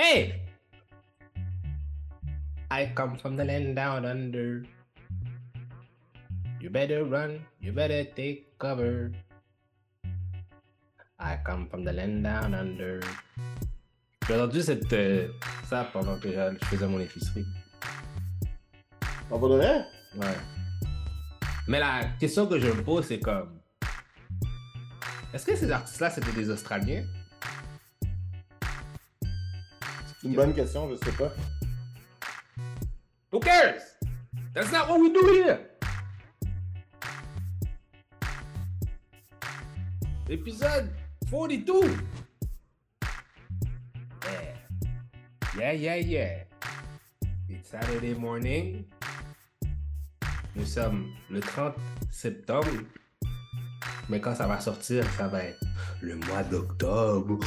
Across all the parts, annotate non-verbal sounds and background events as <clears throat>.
Hey! I come from the land down under. You better run, you better take cover. I come from the land down under. J'ai entendu cette, euh, ça pendant que je faisais mon épicerie. On va donner? Ouais. Mais la question que je me pose, c'est comme. Est-ce que ces artistes-là, c'était des Australiens? Bonne question, je sais pas. Who cares? That's not what we do here. Épisode 42. Yeah. Yeah, yeah, yeah. It's Saturday morning. Nous sommes le 30 septembre. Mais quand ça va sortir, ça va être le mois d'octobre.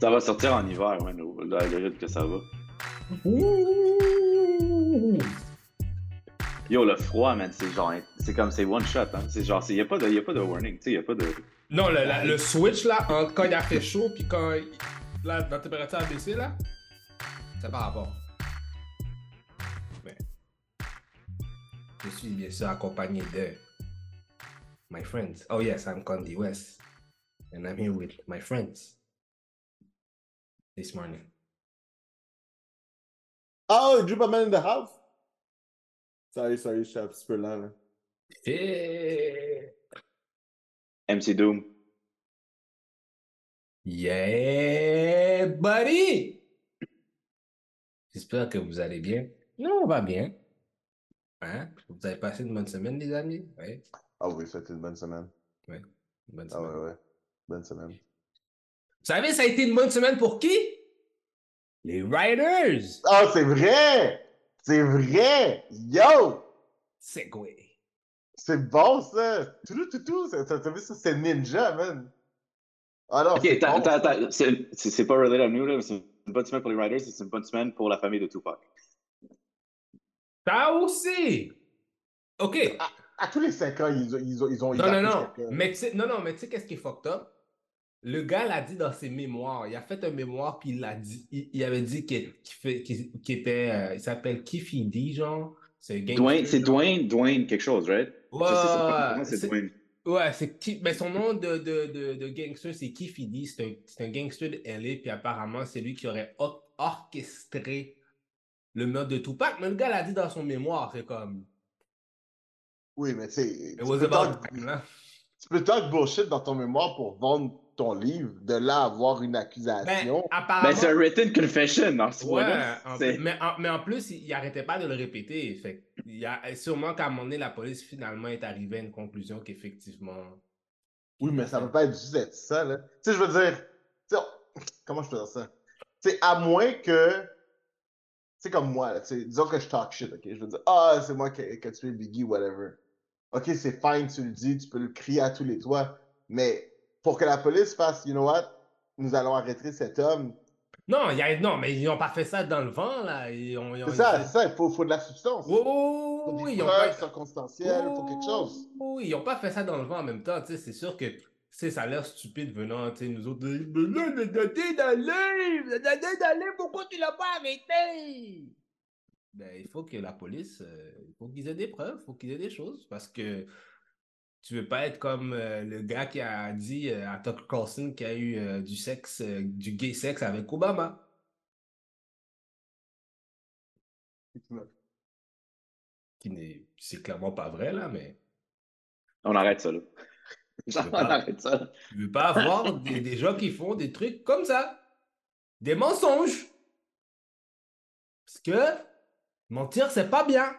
Ça va sortir en hiver, ouais, nous, là, le rythme que ça va. Ouh. Yo, le froid, man, c'est genre, c'est comme, c'est one shot, hein. C'est genre, il n'y a, pas de- y a pas de warning, tu sais, y a pas de. Non, le, la- le switch là, entre quand il a fait chaud puis quand il- la, température a baissé là, c'est par rapport. Mais je suis bien sûr accompagné de my friends. Oh yes, I'm Condi West. And I'm here with my friends this morning. Oh, Drew Man in the house? Sorry, sorry, je suis un petit peu lent, là. MC Doom. Yeah, buddy! J'espère que vous allez bien. Non, on va bien. Hein? Vous avez passé une bonne semaine, les amis? Oui, Ah oui, c'était une bonne semaine. une bonne Ah ouais, ouais. Bonne semaine. Vous savez, ça a été une bonne semaine pour qui? Les Riders! Oh, c'est vrai! C'est vrai! Yo! Segway. C'est bon, ça! Tout, tout, tout, tout. ça- ça- T'as vu ça? C'est Ninja, man! Ah non, Ok, c'est attends, attends, c'est c'est- c'est pas related à nous, là, mais c'est une bonne semaine pour les Riders, et c'est une bonne semaine pour la famille de Tupac. Ça aussi! OK. À, à tous les 5 ans, ils ont. Ils ils ont ils Non, non, non. Mais tu sais, non, non, mais tu sais qu'est-ce qui est fucked up? Le gars l'a dit dans ses mémoires. Il a fait un mémoire, puis il l'a dit. Il, il avait dit qu'il fait- qu'il- qu'il était. euh, il s'appelle Kiffy D, genre. C'est Dwayne, c'est. Dwayne, Dwayne quelque chose, right? Ouais, c'est Dwayne. Ouais, c'est. Mais son nom de, de, de, de gangster, c'est Kiffy D. C'est un, gangster de LA, puis apparemment, c'est lui qui aurait or- orchestré le meurtre de Tupac. Mais le gars l'a dit dans son mémoire. C'est comme. Oui, mais tu sais. It was about talk- time, là. tu peux talk bullshit dans ton mémoire pour vendre ton livre, de là avoir une Ben, accusation. apparemment. Ben, c'est un written confession Ouais, en C'est- plus- mais, en, mais en plus, il, il arrêtait pas de le répéter. Fait que il y a sûrement qu'à un moment donné, la police finalement est arrivée à une conclusion qu'effectivement. Oui, mais ça peut pas être juste être ça, là. Tu sais, je veux dire, comment je peux dire ça? Sais, à moins que, c'est comme moi, là, tu sais, disons que je talk shit, ok? Je veux dire, ah, c'est moi qui qui a tué Biggie, whatever. Ok, c'est fine, tu le dis, tu peux le crier à tous les toits, mais pour que la police fasse, you know what? Nous allons arrêter cet homme. Non, y a, non, mais ils n'ont pas fait ça dans le vent, là. Ils ont, ils ont- C'est ça, c'est ça, il faut, faut de la substance. Oui, Il faut oui, des ils preuves pas... circonstancielles, il faut quelque chose. Oui, ils n'ont pas fait ça dans le vent en même temps. tu sais, C'est sûr que sais, ça a l'air stupide venant, tu sais, nous autres. pourquoi tu l'as pas arrêté? Ben, il faut que la police, euh, il faut qu'ils aient des preuves, il faut qu'ils aient des choses. Parce que tu veux pas être comme euh, le gars qui a dit euh, à Tucker Carlson qu'il y a eu euh, du sexe, du gay sexe avec Obama. <laughs> C'est clairement pas vrai, là, mais. On arrête ça, là. <laughs> <laughs> On pas. arrête ça. Tu veux pas avoir des, des gens qui font des trucs comme ça. Des mensonges. Parce que mentir, c'est pas bien.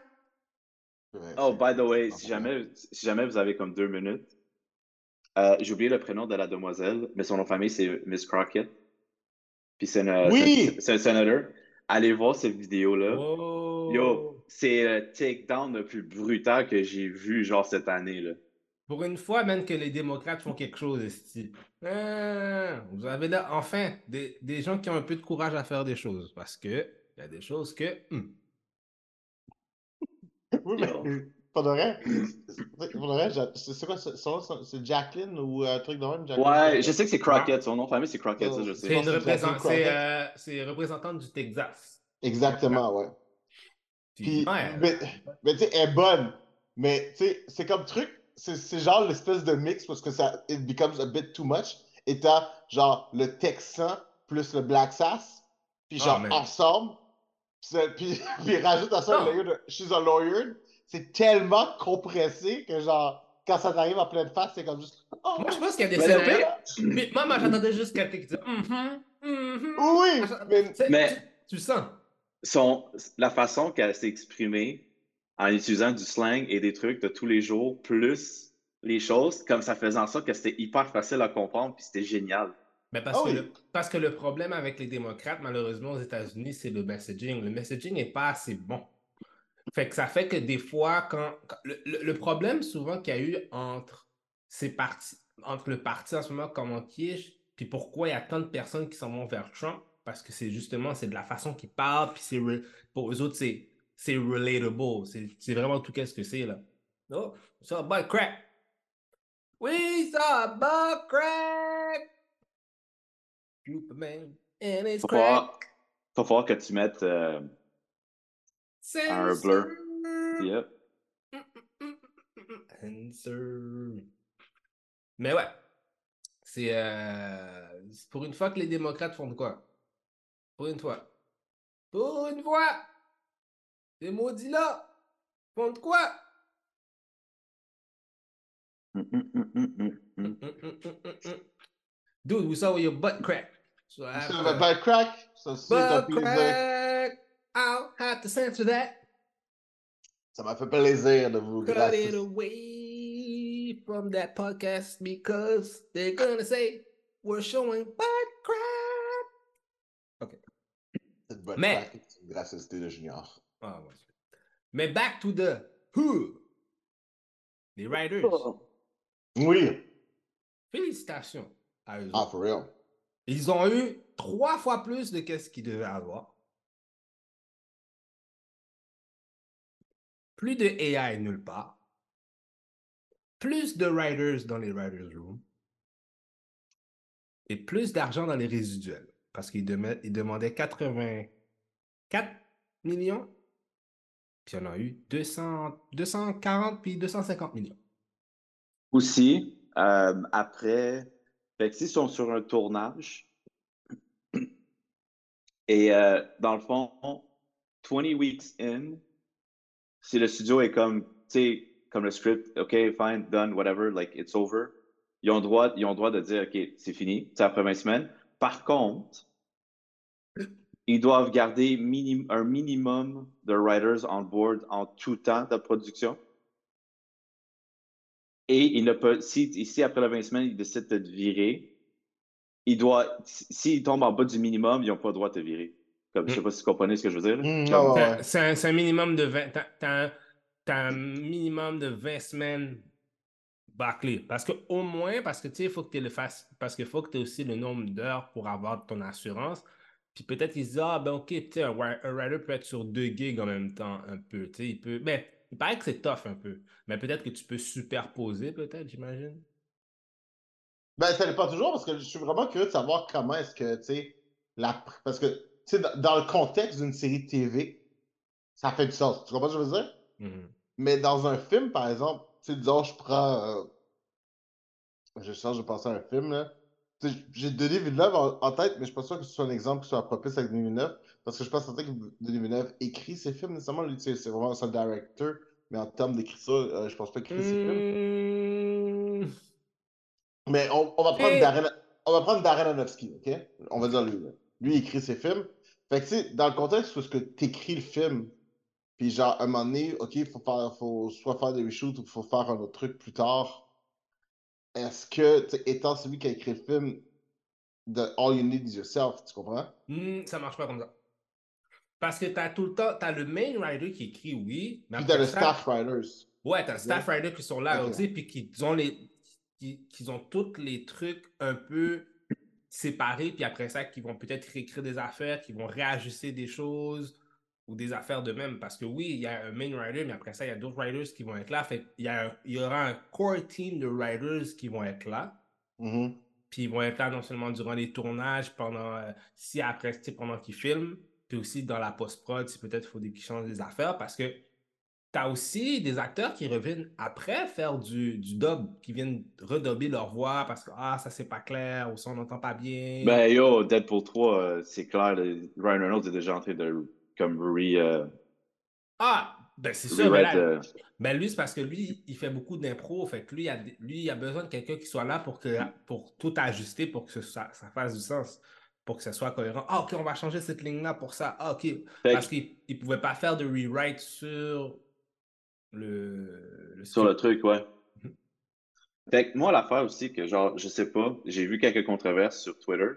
Ouais, Oh, by the way, si jamais, si jamais vous avez comme deux minutes, euh, j'ai oublié le prénom de la demoiselle, mais son nom de famille, c'est Miss Crockett. Puis c'est une- Oui! un sénateur. Allez voir cette vidéo-là. Oh. Yo, c'est le takedown le plus brutal que j'ai vu, genre, cette année, là. Pour une fois, même que les démocrates font quelque chose, esti. Ah, vous avez là, enfin des, des gens qui ont un peu de courage à faire des choses. Parce que il y a des choses que. hmm, Oui, mais de vrai. Vrai, c'est quoi ce- son nom? C'est Jacqueline ou un truc de même? Jacqueline? Ouais, je sais que c'est Crockett. Son nom de famille, c'est Crockett, ça, je C'est sais. c'est représent- euh, représentante du Texas. Exactement, ouais. Puis, ouais. mais, mais tu sais, elle est bonne. Mais tu sais, c'est comme truc, c'est genre l'espèce de mix parce que ça, it becomes a bit too much. Et t'as genre le Texan plus le Black Sass. Puis Ah, genre ensemble. Puis, ça- puis, <laughs> puis rajoute à ça le layer de She's a lawyer. C'est tellement compressé que genre, quand ça t'arrive en pleine face, c'est comme juste. Oh, Moi, je pense qu'il y a des Mais scénarios. moi, moi, j'entendais juste quelqu'un qui disait Mhm, mhm. Oui, mais tu, tu le sens. Son, la façon qu'elle s'est exprimée en utilisant du slang et des trucs de tous les jours, plus les choses, comme ça faisait en sorte que c'était hyper facile à comprendre, puis c'était génial. Mais parce, Ah que oui. le, parce que le problème avec les démocrates, malheureusement, aux États-Unis, c'est le messaging. Le messaging n'est pas assez bon. Fait que ça fait que des fois, quand. quand- le, le- problème souvent qu'il y a eu entre ces partis, entre le parti en ce moment comme en quiche, puis pourquoi il y a tant de personnes qui s'en vont vers Trump, parce que c'est justement c'est de la façon qu'ils parlent, puis c'est pour eux autres, c'est c'est relatable. C'est c'est vraiment tout qu'est-ce que c'est là. Oh, crack. Oui, ça, butt crack. Superman and his Faut crack. falloir, falloir que tu mettes. euh, un blur. yep. Answer. Mais ouais. C'est euh, pour une fois que les démocrates font de quoi? Pour une fois. Pour une fois! Les maudits là font de quoi? Mm, mm, mm, mm, mm, mm. Dude, we saw your butt crack. So I have ça to- va pas crack. Ça, c'est un butt plaisir. crack! I'll have to censor that. Ça m'a fait plaisir de vous cut grâce. it away from that podcast because they're gonna say we're showing butt crack. Cette bonne Mais- crack, c'est une gracieuseté de Junior. Ah, ouais. Mais back to the who. Les Riders. Oui. Félicitations à eux. Ah, autres. for real. Ils ont eu trois fois plus de qu'est-ce qu'ils devaient avoir. Plus de AI nulle part. Plus de riders dans les riders room. Et plus d'argent dans les résiduels. Parce qu'ils dema- ils demandaient 84 millions. Puis en a eu 200, 240 puis 250 millions. Aussi, euh, après, fait que s'ils sont sur un tournage, et euh, dans le fond, 20 weeks in, si le studio est comme, tu sais, comme le script, OK, fine, done, whatever, like, it's over, ils ont droit, ils ont droit de dire, OK, c'est fini, c'est après 20 semaines. Par contre, ils doivent garder un minimum de writers on board en tout temps de production. Et il ne peut, si, ici, après les 20 semaines, il décide de te virer, il doit, s'il tombe en bas du minimum, ils n'ont pas le droit de te virer. Comme, je sais pas si vous comprenez ce que je veux dire. Mm, Comme- ouais. C'est un, minimum de 20. T'as, un, minimum de 20 semaines bâclées. Parce que au moins, parce que tu sais, il faut que tu le fasses. Parce qu'il faut que tu aies aussi le nombre d'heures pour avoir ton assurance. Puis peut-être qu'ils se disent, ah ben ok, tu sais, un, un rider peut être sur deux gigs en même temps, un peu. Tu sais, il peut. Ben, il paraît que c'est tough un peu. Mais peut-être que tu peux superposer, peut-être, j'imagine. Ben, ça dépend toujours parce que je suis vraiment curieux de savoir comment est-ce que, tu sais, la... parce que, tu sais, dans, dans le contexte d'une série TV, ça fait du sens. Tu comprends ce que je veux dire? Mhm. Mais dans un film, par exemple, tu sais, disons, je prends. euh, Je change de penser à un film, là. Tu J'ai Denis Villeneuve en, en tête, mais je suis pas sûr que ce soit un exemple qui soit propice avec Denis Villeneuve. Parce que je pense que Denis Villeneuve écrit ses films, nécessairement. Lui, tu c'est vraiment son directeur. Mais en termes d'écriture, euh, je pense pas qu'il écrit ses films. Mmh. Mais on, on va prendre Et- Darren, on va prendre Darren Aronofsky, ok? On va dire lui. là. Lui, il écrit ses films. Fait que, tu sais, dans le contexte où est-ce que t'écris le film, puis genre, à un moment donné, ok, il faut faire, faut soit faire des reshoots ou faut faire un autre truc plus tard. Est-ce que, étant celui qui a écrit le film, de All You Need Is Yourself, tu comprends? Hmm, ça marche pas comme ça. Parce que tu as tout le temps, tu as le main rider qui écrit oui, mais Puis t'as le staff writers. Ouais, t'as staff riders qui sont là aussi, puis qui ont les. Qui, qui ont tous les trucs un peu séparés, puis après ça, qui vont peut-être réécrire des affaires, qui vont réajuster des choses, ou des affaires de même. Parce que oui, il y a un main writer, mais après ça, il y a d'autres writers qui vont être là. Fait il y, a il y aura un core team de writers qui vont être là. Mhm. Puis ils vont être là non seulement durant les tournages, pendant euh, si après, pendant qu'ils filment, puis aussi dans la post-prod, si peut-être il faut qu'ils changent des affaires. Parce que tu as aussi des acteurs qui reviennent après faire du, du dub, qui viennent redubber leur voix parce que ah, ça c'est pas clair, ou ça on n'entend pas bien. Ben yo, Deadpool 3, euh, c'est clair, Ryan Reynolds est déjà en train de comme re, euh, ah, ben c'est sûr, mais là, euh, Ben lui, c'est parce que lui, il fait beaucoup d'impro. Fait que lui, il a, lui, il a besoin de quelqu'un qui soit là pour, que, pour tout ajuster, pour que ça, ça fasse du sens, pour que ce soit cohérent. Ah, ok, on va changer cette ligne-là pour ça. Ah, ok. fait Parce qu'il ne pouvait pas faire de rewrite sur le, le sur le truc, ouais. Mhm. Fait que moi, l'affaire aussi, que genre, je sais pas, j'ai vu quelques controverses sur Twitter.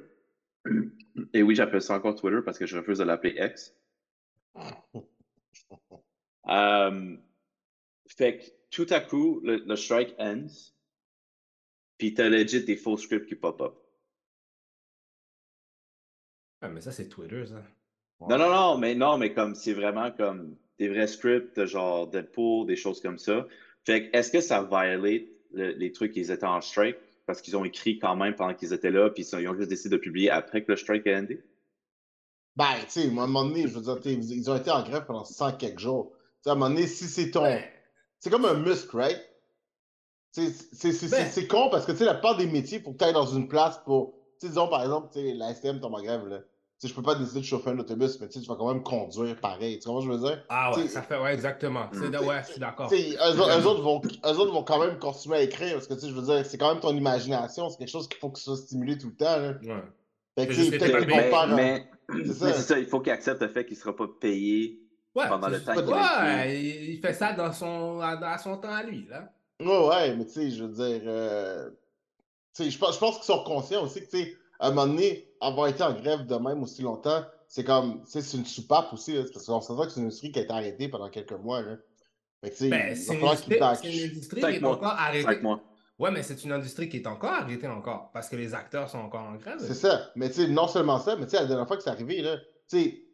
Et oui, j'appelle ça encore Twitter parce que je refuse de l'appeler X. Euh, <laughs> fait que tout à coup, le, le strike ends, puis t'as legit des faux scripts qui pop-up. Ah, mais ça, c'est Twitter, ça. Non, non, non, mais non, mais comme c'est vraiment comme des vrais scripts, genre Deadpool, des choses comme ça. Fait que est-ce que ça violate le- les trucs qu'ils étaient en strike? Parce qu'ils ont écrit quand même pendant qu'ils étaient là, puis ils ont juste décidé de publier après que le strike a endé? Ben, tu sais, à un moment donné, je veux dire, t'sais, ils ont été en grève pendant 100 quelques jours. Tu sais, à un moment donné, si c'est ton. Ben, C'est comme un muscle, right? Tu sais, C'est c'est- Ben. c'est- con parce que, tu sais, la plupart des métiers, il faut que tu ailles dans une place pour. Tu sais, disons, par exemple, tu sais, la STM tombe en grève, là. Tu sais, je peux pas décider de chauffer un autobus, mais tu sais, tu vas quand même conduire pareil. Tu comprends ce que je veux dire? ah ouais, T'sais, ça fait, ouais, exactement. C'est- Mm. ouais, je suis d'accord. Tu sais, eux, autres- vont, eux autres vont quand même continuer à écrire parce que, tu sais, je veux dire, c'est quand même ton imagination. C'est quelque chose qu'il faut que ce soit stimulé tout le temps, là. Ouais. Fait que, peut-être pas, qu'ils mais- vont faire. C'est ça. il faut qu'il accepte le fait qu'il ne sera pas payé Ouais, pendant le temps qu'il ouais, il, fait ça dans son, à, à son temps à lui, là. Ouais, ouais, mais tu sais, je veux dire, euh, tu sais, je pense, je pense qu'ils sont conscients aussi que, tu sais, à un moment donné, avoir été en grève de même aussi longtemps, c'est comme, tu sais, c'est une soupape aussi, là, parce qu'on s'entend que c'est une industrie qui a été arrêtée pendant quelques mois, là. Fait que, tu sais, Ben, c'est une industrie, une qui est encore arrêtée. Ouais, mais c'est une industrie qui est encore arrêtée encore, parce que les acteurs sont encore en grève. C'est ça. Mais tu sais, non seulement ça, mais tu sais, la dernière fois que c'est arrivé, là, tu sais,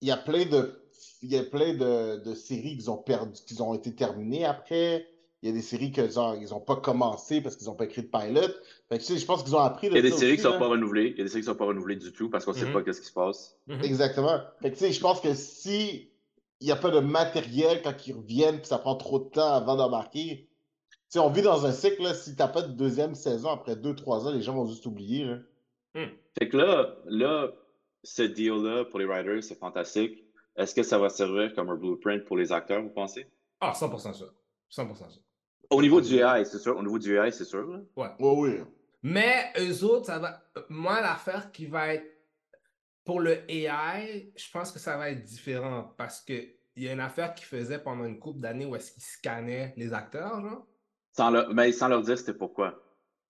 il y a plein de, il y a plein de, de séries qui ont perdu, qui ont été terminées après. Il y a des séries que, genre, ils ont pas commencé parce qu'ils ont pas écrit de pilot. Fait que, tu sais, je pense qu'ils ont appris de Il y a des ça séries aussi, qui ne sont pas renouvelées. Il y a des séries qui ne sont pas renouvelées du tout parce qu'on ne sait Mhm. pas qu'est-ce qui se passe. Mhm. Exactement. Fait que, tu sais, je pense que si il n'y a pas de matériel quand ils reviennent, puis ça prend trop de temps avant d'embarquer, tu sais, on vit dans un cycle, là, si t'as pas de deuxième saison après deux, trois ans, les gens vont juste oublier, là. Fait que là, là ce deal-là pour les writers, c'est fantastique. Est-ce que ça va servir comme un blueprint pour les acteurs, vous pensez? Ah, 100% sûr. 100% sûr. Au niveau du AI, c'est sûr. Au niveau du AI, c'est sûr. là. Ouais. Ouais, oui. Mais eux autres, ça va. Moi, l'affaire qui va être. Pour le AI, je pense que ça va être différent parce que il y a une affaire qu'ils faisaient pendant une couple d'années où est-ce qu'ils scannaient les acteurs, genre. Sans mais sans leur dire c'était pourquoi.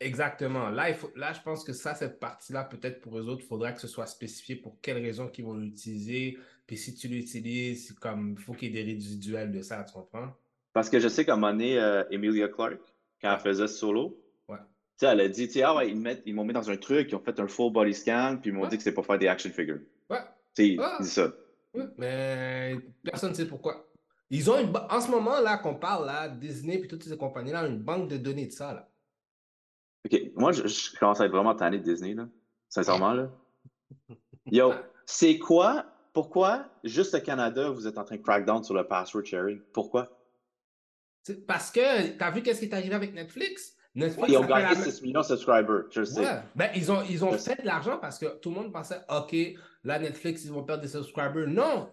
Exactement. Là, il faut, là, je pense que ça, cette partie-là, peut-être pour eux autres, il faudra que ce soit spécifié pour quelles raisons qu'ils vont l'utiliser. Puis si tu l'utilises, comme il faut qu'il y ait des résiduels de ça, tu comprends? Parce que je sais qu'à un moment donné, euh, Emilia Clarke, quand elle faisait solo, Ouais. tu sais, elle a dit, ah ouais, ils, m'ont mis dans un truc, ils ont fait un full body scan, puis ils m'ont dit que c'est pour faire des action figures. Ouais. Tu sais, Ah. ça. Mais personne ne sait pourquoi. Ils ont une en ce moment là qu'on parle là, Disney et toutes ces compagnies là, ont une banque de données de ça là. OK, moi, je, je commence à être vraiment tanné de Disney, là. Sincèrement, là. Yo, <laughs> c'est quoi, pourquoi, juste au Canada, vous êtes en train de crack down sur le password sharing? Pourquoi? Parce que t'as vu qu'est-ce qui est arrivé avec Netflix? Netflix Ils ont la gagné même- 6 millions de subscribers, je le sais. Ben, ils ont, ils ont fait de l'argent parce que tout le monde pensait, OK, là, Netflix, ils vont perdre des subscribers. Non!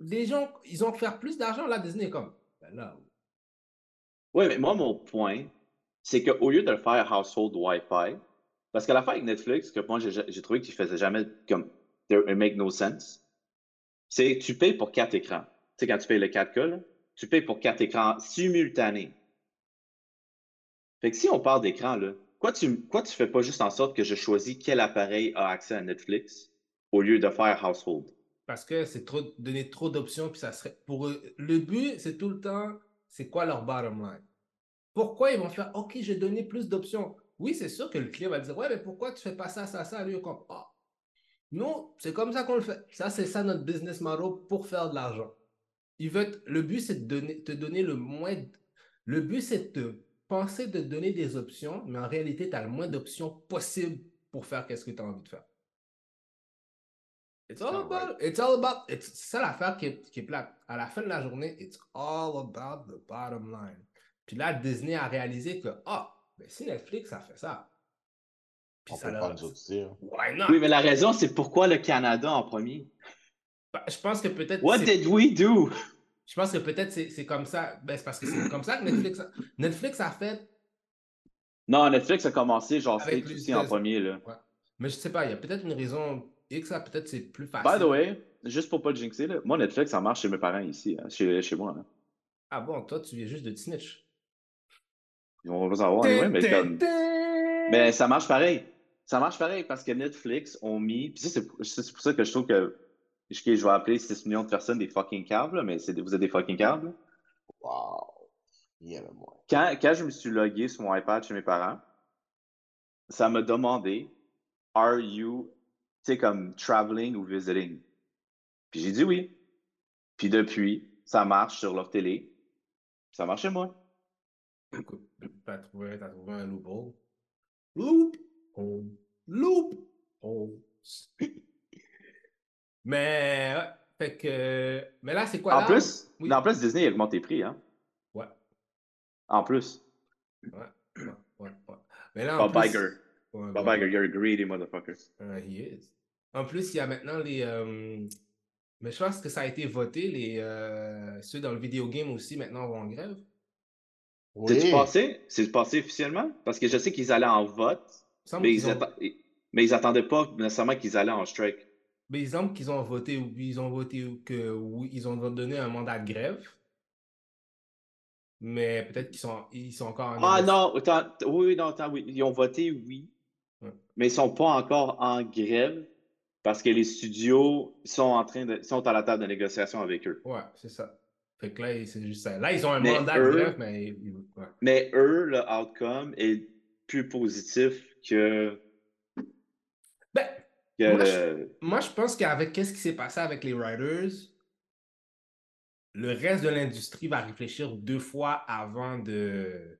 Les gens, ils ont fait plus d'argent. Là, Disney comme, ben là, Oui, mais moi, mon point, c'est qu'au lieu de le faire household Wi-Fi, parce que l'affaire avec Netflix, que moi, j'ai trouvé qu'il faisait jamais comme it make no sense, c'est tu payes pour quatre écrans. Tu sais, quand tu payes le 4K, là, tu payes pour quatre écrans simultanés. Fait que si on parle d'écran, là, quoi tu, quoi tu fais pas juste en sorte que je choisis quel appareil a accès à Netflix au lieu de faire household? Parce que c'est trop donner trop d'options, puis ça serait pour. Le but, c'est tout le temps, c'est quoi leur bottom line? Pourquoi ils vont faire OK, j'ai donné plus d'options? Oui, c'est sûr que le client va dire Ouais, mais pourquoi tu fais pas ça, ça, ça? Lui, comme Ah. Nous, c'est comme ça qu'on le fait. Ça, c'est ça notre business model pour faire de l'argent. Le but, c'est de te donner le moins. Le but, c'est de penser de donner des options, mais en réalité, tu as le moins d'options possibles pour faire qu'est-ce que tu as envie de faire. It's all about, it's all about, c'est ça l'affaire qui est, qui est plate. À la fin de la journée, it's all about the bottom line. Puis là, Disney a réalisé que, ah, mais si Netflix a fait ça, puis On ça peut pas nous dire. Why not? Oui, mais la raison, c'est pourquoi le Canada en premier? Bah, je pense que peut-être. What did we do? Je pense que peut-être c'est comme ça. Ben, c'est parce que c'est comme ça que Netflix a... Netflix a fait. Non, Netflix a commencé genre fait aussi en premier. Là. Ouais. Mais je sais pas, il y a peut-être une raison X, peut-être c'est plus facile. By the way, juste pour pas le jinxer, là, moi Netflix, ça marche chez mes parents ici, hein, chez, chez moi. Là. Ah bon, toi, tu viens juste de snitch. On va savoir, ouais, mais comme. Mais ça marche pareil. Ça marche pareil parce que Netflix ont mis. Puis c'est pour ça que je trouve que. Je vais appeler 6 millions de personnes des fucking câbles, mais vous êtes des fucking câbles. Wow. Quand, quand je me suis logué sur mon iPad chez mes parents, ça m'a demandé Are you, sais, comme traveling ou visiting? Puis j'ai dit oui. Puis depuis, ça marche sur leur télé. Ça marche chez moi. Écoute, t'as trouvé, as trouvé un loophole. Loop! Oh, loop! Oh. mais, ouais, fait que. Mais là, c'est quoi? En plus, en plus, Disney a augmenté les prix, hein? Ouais. En plus. Ouais, ouais, ouais. Mais là, en Bob plus... Iger. Ouais, Bob Iger, you're a greedy motherfucker. Uh, he is. En plus, il y a maintenant les. Euh... Mais je pense que ça a été voté. Les, euh... Ceux dans le vidéo game aussi maintenant vont en grève. C'est passé? C'est passé officiellement? Parce que je sais qu'ils allaient en vote, mais ils, mais ils attendaient pas nécessairement qu'ils allaient en strike. Mais il semble qu'ils ont voté, ils ont voté que oui, ils ont donné un mandat de grève. Mais peut-être qu'ils sont, ils sont encore en Ah non, oui, non, oui, ils ont voté oui. Mais ils sont pas encore en grève parce que les studios sont en train de sont à la table de négociation avec eux. Ouais, c'est ça. Fait que là, c'est juste ça. Là, ils ont un mandat de grève, mais. Mais eux, le outcome est plus positif que. Ben, moi, je, moi, je pense qu'avec qu'est-ce qui s'est passé avec les Riders, le reste de l'industrie va réfléchir deux fois avant de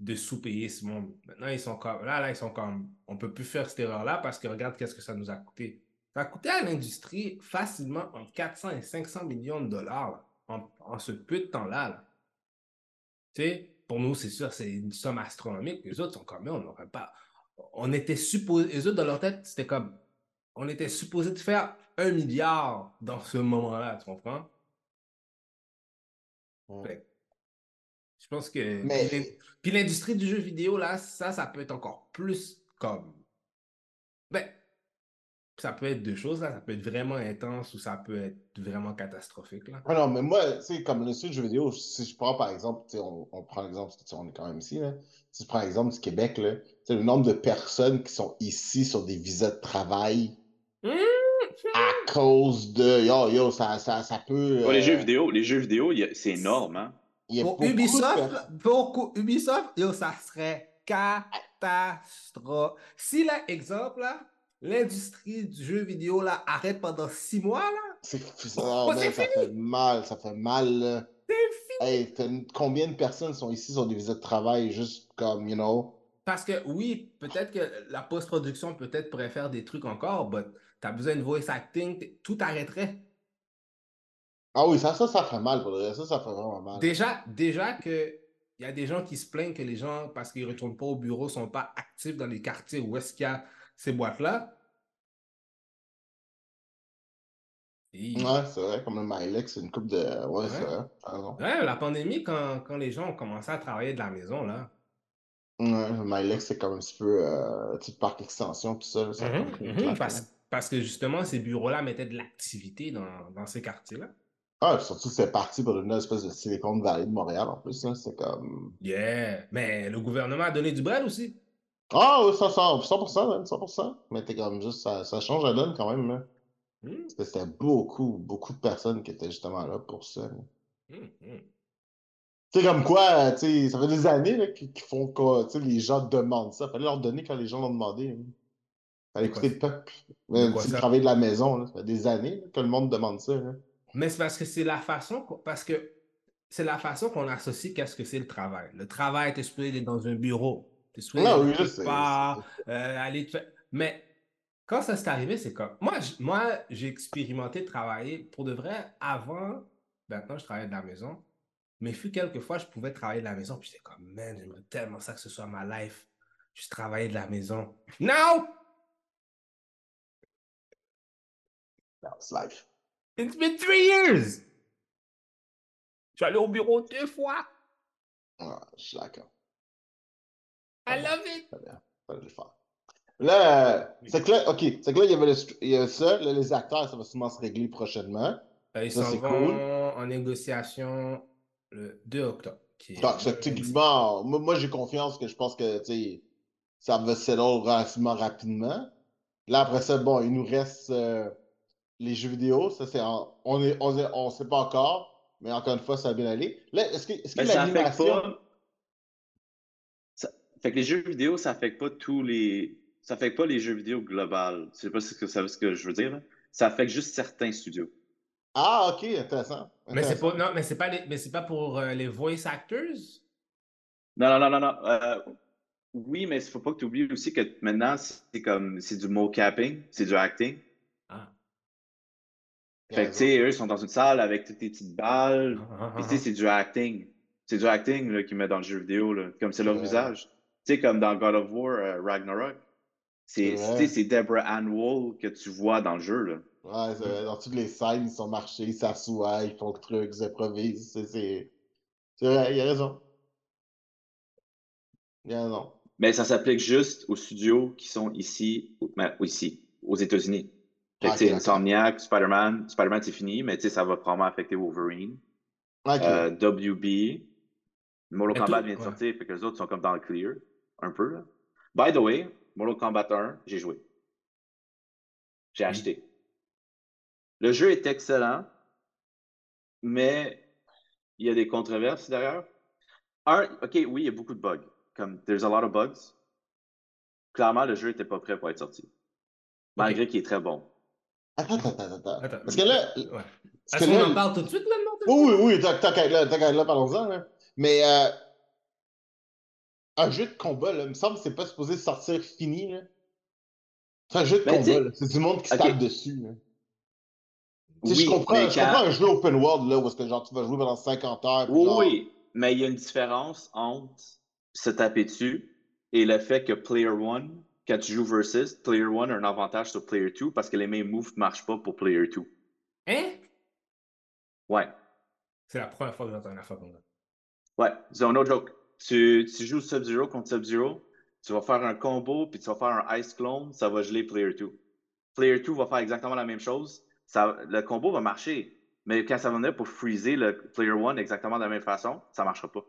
de sous-payer ce monde. Maintenant, ils sont comme là, là, ils sont comme on peut plus faire cette erreur-là parce que regarde qu'est-ce que ça nous a coûté. Ça a coûté à l'industrie facilement entre 400 et 500 millions de dollars en, ce peu de temps-là. Là. Tu sais, pour nous, c'est sûr, c'est une somme astronomique. Les autres sont comme, on n'aurait pas. On était supposé. Les autres, dans leur tête, c'était comme. On était supposé de faire un milliard dans ce moment-là, tu comprends? Je pense que. Mais... Puis l'industrie du jeu vidéo, là, ça, ça peut être encore plus comme. Ben, ça peut être deux choses, là. Ça peut être vraiment intense ou ça peut être vraiment catastrophique, là. Ah non, mais moi, tu sais, comme le de jeu vidéo, si je prends par exemple, on, on prend l'exemple, on est quand même ici, là. Si je prends l'exemple du Québec, là, le nombre de personnes qui sont ici sur des visas de travail mmh, à cause de yo, yo, ça, ça, ça peut. les jeux euh, vidéo, les jeux vidéo, c'est énorme, hein. Pour Ubisoft, pour Ubisoft, yo, ça serait catastrophe. Si, là, exemple, là, l'industrie du jeu vidéo là, arrête pendant six mois, là. C'est oh, ça fait mal, ça fait mal. C'est fini. combien de personnes sont ici sur des visas de travail juste comme, you know? Parce que oui, peut-être que la post-production peut-être pourrait faire des trucs encore, mais t'as besoin de voice acting, tout arrêterait. Ah oui, ça, ça, ça fait mal pour Ça, ça fait vraiment mal. Déjà, déjà que il y a des gens qui se plaignent que les gens, parce qu'ils ne retournent pas au bureau, sont pas actifs dans les quartiers où est-ce qu'il y a ces boîtes-là. Ouais, c'est vrai, comme le Mylex, c'est une coupe de. Ouais, c'est vrai. Ouais, la pandémie, quand, quand, les gens ont commencé à travailler de la maison, là. Ouais, le Mylex, c'est comme un petit peu. Euh, petit parc extension, tout ça. ça mm-hmm, mm-hmm, parce, parce, que justement, ces bureaux-là mettaient de l'activité dans, dans, ces quartiers-là. Ah, surtout c'est parti pour une espèce de Silicon Valley de Montréal en plus. C'est comme. Yeah! Mais le gouvernement a donné du bread aussi. Ah, oui, ça, ça, 100%, 100%. Mais t'es comme juste, ça, ça change la donne quand même. Hein. Hmm. Parce que c'était beaucoup, beaucoup de personnes qui étaient justement là pour ça. Hmm, hmm. Tu sais, comme quoi, tu ça fait des années qu'ils font quoi, tu sais, les gens demandent ça. Fallait leur donner quand les gens l'ont demandé. Hein. L'écouter quoi le peuple. Le travail de la maison, là. Ça fait des années là, que le monde demande ça. là. Mais c'est parce que c'est la façon qu'on- parce que c'est la façon qu'on associe qu'est-ce que c'est le travail. Le travail, t'es supposé être dans un bureau. T'es supposé oui, je part, euh, aller te Mais quand ça s'est arrivé, c'est comme. Moi, j'ai expérimenté de travailler pour de vrai avant. Maintenant, je travaille de la maison. Mais fut quelques fois, je pouvais travailler de la maison. Puis j'étais comme, man, j'aimerais tellement ça que ce soit ma life. Juste travailler de la maison. No! Non, c'est life. It's been three years! Je suis allé au bureau deux fois. Ah, je suis d'accord. I love it! Très bien. Va le faire. Là, c'est que là, ok, c'est que là, il y avait le il y a ça, là, les acteurs, ça va sûrement se régler prochainement. Euh, ils Ça, s'en vont cool. en négociation le 2 octobre. qui est- Donc, ça, techniquement, moi, moi, j'ai confiance que je pense que, tu sais, ça va se settle relativement rapidement. Là, après ça, bon, il nous reste euh, les jeux vidéo. Ça, c'est en- on est, on est- on sait pas encore, mais encore une fois, ça va bien aller. Là, est-ce que, est-ce que Mais ça affecte l'animation. pas. ça- Fait que les jeux vidéo, ça affecte pas tous les. Ça affecte pas les jeux vidéo global. Je sais pas ce que, ce que je veux dire. là. Ça affecte juste certains studios. Ah, ok, intéressant. Mais c'est pas, non, mais c'est pas, les- mais c'est pas pour euh, les voice actors? Non, non, non, non, non. euh, oui, mais il faut pas que tu oublies aussi que maintenant, c'est comme c'est du mocapping, c'est du acting. Ah. Fait que tu sais, eux, ils sont dans une salle avec toutes les petites balles. Ah, Puis tu sais, c'est du acting. C'est du acting là, qu'ils mettent dans le jeu vidéo, là, comme c'est leur Ouais. visage. Tu sais, comme dans God of War euh, Ragnarok. C'est C'est vrai. tu sais, c'est Deborah Ann Wool que tu vois dans le jeu. Là. Ouais, c'est. Dans toutes les scènes, ils sont marchés, ils s'assoient, ils font le truc, ils improvisent. C'est, c'est... c'est vrai, il a raison. Il a raison. Mais ça s'applique juste aux studios qui sont ici, ou- ben, ici, aux États-Unis. Fait que, Ah. Insomniac, Spider-Man, Spider-Man c'est fini, mais tu sais, ça va probablement affecter Wolverine. Euh, WB, Mortal Kombat tout- vient de ouais. sortir, fait que les autres sont comme dans le clear, un peu. Là. By the way, Mortal Kombat 1, j'ai joué. J'ai Oui. acheté. Le jeu est excellent, mais il y a des controverses derrière. Un, ok, oui, il y a beaucoup de bugs. Comme, there's a lot of bugs. Clairement, le jeu n'était pas prêt pour être sorti. Malgré qu'il est très bon. Attends, attends, attends. Parce que là. Ouais. Est-ce qu'on là- en parle tout de suite maintenant? Oui, oui, oui, être là, être là, parlons-en. Là. Mais euh, un jeu de combat, là, il me semble que c'est pas supposé sortir fini. Là. C'est un jeu de Ben, combat, là. c'est du monde qui se tape dessus. Là. Oui, je comprends, je quand- comprends un jeu open world là, où est-ce que genre, tu vas jouer pendant 50 heures. Oui, genre- oui, mais il y a une différence entre se taper dessus et le fait que Player One, quand tu joues versus, Player One a un avantage sur Player Two parce que les mêmes moves ne marchent pas pour Player Two. Hein? Ouais, C'est la première fois que j'entends une affaire comme ça. ouais, c'est no joke. Tu, tu joues Sub-Zero contre Sub-Zero, tu vas faire un combo puis tu vas faire un Ice Clone, ça va geler Player Two. Player Two va faire exactement la même chose, ça, le combo va marcher, mais quand ça va venir pour freezer le Player One exactement de la même façon, ça ne marchera pas.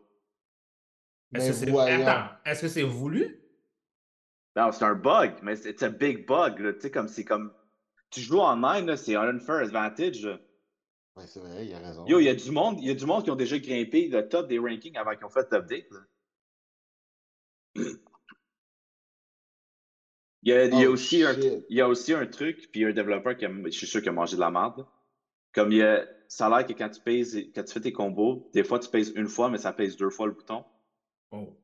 Est-ce Mais que c'est voyons. Attends, est-ce que c'est voulu? Non, c'est un bug, mais c'est un big bug. Tu sais, comme c'est comme. Tu joues en ligne, là, c'est un unfair advantage. là. Ouais, c'est vrai, il a raison. Yo, il y a du monde, il y a du monde qui ont déjà grimpé le top des rankings avant qu'ils ont fait l'update. là. Il y a, il y a Oh, aussi un, il y a aussi un truc, puis un développeur qui a, je suis sûr qu'il a mangé de la merde. Comme il y a, ça a l'air que quand tu pèses, quand tu fais tes combos, des fois tu pèses une fois, mais ça pèse deux fois le bouton. Oh.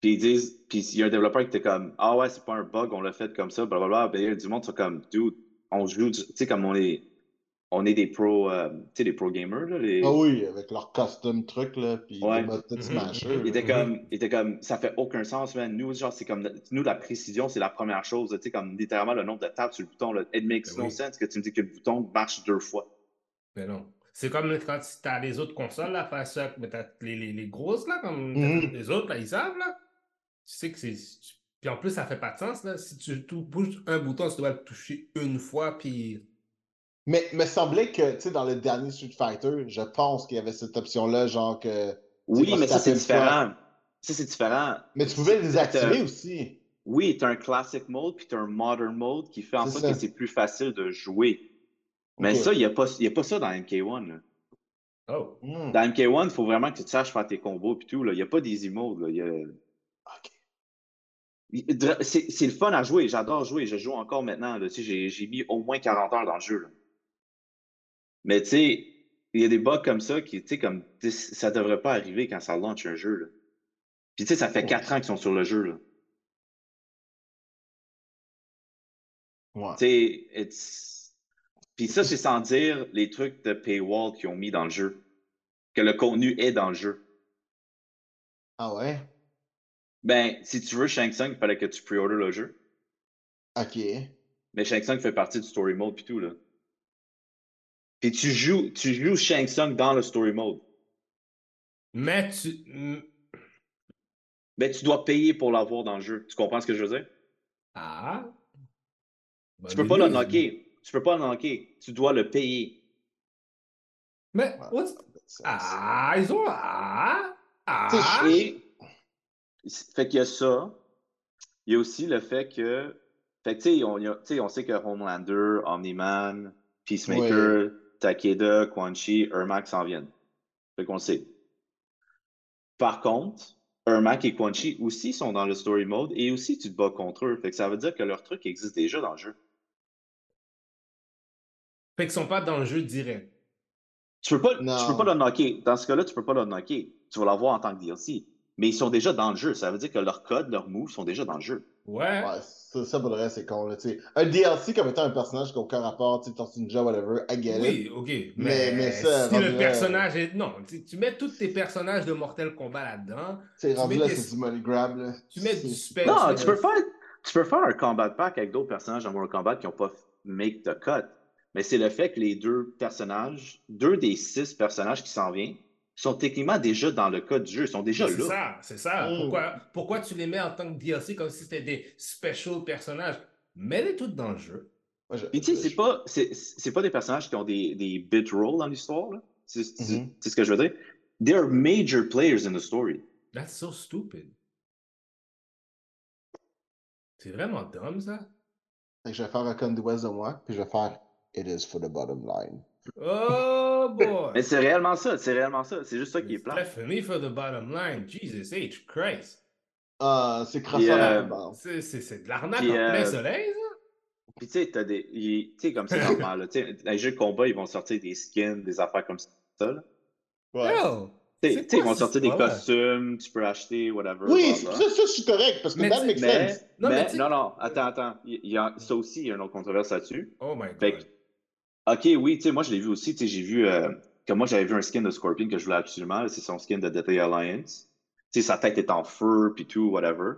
Puis ils disent, puis il y a un développeur qui était comme, ah ouais, c'est pas un bug, on l'a fait comme ça, blablabla. Ben, il y a du monde qui sont comme, dude, on joue, du- tu sais, comme on est, on est des pro, euh, tu sais, des pro gamers, là. Les... Ah oui, avec leur custom truc, là, puis Ouais. les modes de Mhm. Smasher. Il était comme, il était comme, ça fait aucun sens, man. Nous, genre, c'est comme, nous, la précision, c'est la première chose, tu sais, comme littéralement le nombre de tapes sur le bouton, là. It makes Ben no oui. sense que tu me dis que le bouton marche deux fois. Mais non. C'est comme quand tu as les autres consoles, là, faire ça, mais t'as les, les, les grosses, là, comme Mhm. les autres, là, ils savent, là. Tu sais que c'est. Puis en plus, ça fait pas de sens, là. Si tu bouges un bouton, tu dois le toucher une fois, puis. Mais il me semblait que, tu sais, dans le dernier Street Fighter, je pense qu'il y avait cette option-là, genre que. Oui, mais ça, c'est fois. différent. Ça, c'est différent. Mais tu pouvais les désactiver Euh, aussi. Oui, tu as un classic mode puis tu as un modern mode qui fait en sorte ça. que c'est plus facile de jouer. Mais ça, il n'y a, pas- il y a pas ça dans MK1. là. Oh. Hmm. Dans MK1, il faut vraiment que tu saches faire tes combos et tout. là. Il n'y a pas d'easy mode. là. Il y a- Ok. C'est le fun à jouer. J'adore jouer. Je joue encore maintenant. là. Tu sais, J'ai mis au moins 40 heures dans le jeu. là. Mais tu sais, il y a des bugs comme ça qui, tu sais, comme ça devrait pas arriver quand ça launch un jeu. Là. Puis tu sais, ça fait Ouais. 4 ans qu'ils sont sur le jeu. Là. Ouais. Tu sais, it's- Puis ça, c'est sans dire les trucs de paywall qu'ils ont mis dans le jeu. Que le contenu est dans le jeu. Ah ouais? Ben, si tu veux Shang Tsung, il fallait que tu pre-order le jeu. Ok. Mais Shang Tsung fait partie du story mode puis tout, là. Puis tu joues, tu joues Shang Tsung dans le story mode. Mais tu. mm, Ben, tu dois payer pour l'avoir dans le jeu. Tu comprends ce que je veux dire? Ah. Tu peux pas l'unlocker. Tu peux pas l'unlocker. Tu dois le payer. Mais, what's- Ah, ils ont. Ah. Ah. Et fait qu'il y a ça. Il y a aussi le fait que. Fait que, tu sais, on, on sait que Homelander, Omni-Man, Peacemaker, Takeda, Quan Chi, Ermac s'en viennent. Fait qu'on le sait. Par contre, Ermac et Quan Chi aussi sont dans le story mode et aussi tu te bats contre eux. Fait que ça veut dire que leur truc existe déjà dans le jeu. Fait qu'ils sont pas dans le jeu direct. Tu peux pas, tu peux pas l'unlocker. Dans ce cas-là, tu peux pas l'unlocker. Tu vas l'avoir en tant que DLC. Mais ils sont déjà dans le jeu. Ça veut dire que leurs codes, leurs moves sont déjà dans le jeu. Ouais. Ouais, ça, ça pour le reste, c'est con, là, tu sais. Un DLC comme étant un personnage qui n'a aucun rapport, tu sais, Tortue Ninja, whatever, I get it. Oui, ok. Mais, Mais- mais ça, si rendu le là- personnage est. Non, tu, mets tous tes personnages de Mortal Kombat là-dedans. C'est Tu rendu mets là, des- c'est du money grab, là. Tu mets du space. Non, tu peux faire, tu peux faire un combat pack avec d'autres personnages dans Mortal Kombat qui n'ont pas make the cut. Mais c'est le fait que les deux personnages, deux des six personnages qui s'en viennent, sont techniquement déjà dans le code du jeu, ils sont déjà C'est là. ça, c'est ça. Mm. Pourquoi, pourquoi tu les mets en tant que DLC comme si c'était des special personnages? Mets-les toutes dans le jeu. Moi, je- Puis tu sais, je- c'est pas, c'est, c'est pas des personnages qui ont des, des bit roll dans l'histoire. là. C'est, c'est- c'est ce que je veux dire. They're major players in the story. That's so stupid. C'est vraiment dumb, ça. Fait que je vais faire un West de moi, puis je vais faire It is for the bottom line. Oh boy! Mais c'est réellement ça, c'est réellement ça. C'est juste ça qui est plat. definitely for the bottom line. Jesus H. Christ. Ah, c'est dans euh. C'est, c'est, c'est de l'arnaque en plein euh, soleil, ça? Puis tu sais, t'as des. il- Tu sais, comme c'est <laughs> normal. là. Tu sais, dans les jeux de combat, ils vont sortir des skins, des affaires comme ça. là. Ouais. Tu sais, ils vont sortir des costumes, tu peux acheter, whatever. Oui, ça, ça, je suis correct, parce que Mais that makes Mais, sense. Non, non, non, attends, attends. Il il y a, ça aussi, il y a une autre controverse là-dessus. Oh my Fait god. Ok, oui, tu sais, moi je l'ai vu aussi. Tu sais, j'ai vu. euh, comme moi, j'avais vu un skin de Scorpion que je voulais absolument. C'est son skin de Deadly Alliance. Tu sais, sa tête est en feu, puis tout, whatever.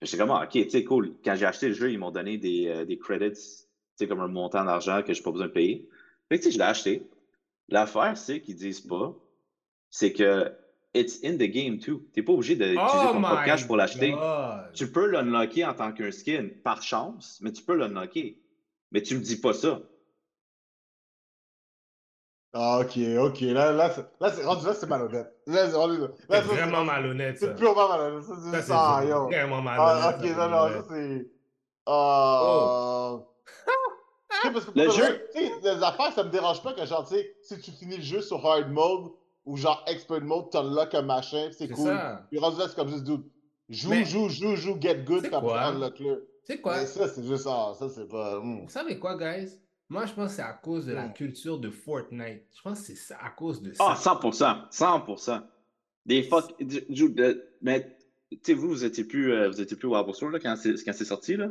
J'étais comme, ah, ok, tu sais, cool. Quand j'ai acheté le jeu, ils m'ont donné des, euh, des credits, tu sais, comme un montant d'argent que j'ai pas besoin de payer. Fait que, tu sais, je l'ai acheté. L'affaire, c'est qu'ils disent pas, c'est que it's in the game too. T'es pas obligé d'utiliser Oh ton propre cash pour l'acheter. Tu peux l'unlocker en tant qu'un skin, par chance, mais tu peux l'unlocker. Mais tu me dis pas ça. Ah, ok, ok. Là, là, c'est- là, c'est rendu là, c'est malhonnête. Là, c'est là. C'est vraiment malhonnête. C'est purement malhonnête. Ça, c'est Ça, c'est vraiment Ah, malhonnête. ok, ça, non, non, ça, c'est. Ah. Tu sais, parce que Le jeu- vrai, tu sais, les affaires, ça me dérange pas que, genre, tu sais, si tu finis le jeu sur hard mode ou genre expert mode, t'unlock un machin, c'est C'est cool. ça. Puis rendu là, c'est comme juste, dude, joue, Mais- joue, joue, joue, get good, C'est après, quoi? unlock-le. Tu sais quoi? Mais ça, c'est juste ça. Ça, c'est pas. hmm. Vous savez quoi, guys? Moi, je pense que c'est à cause de la culture de Fortnite. Je pense que c'est à cause de ça. Ah, 100%, 100%. Des fuck, mais, tu sais, vous, vous étiez plus, euh, vous étiez plus au Store, là, quand c'est, sorti, là.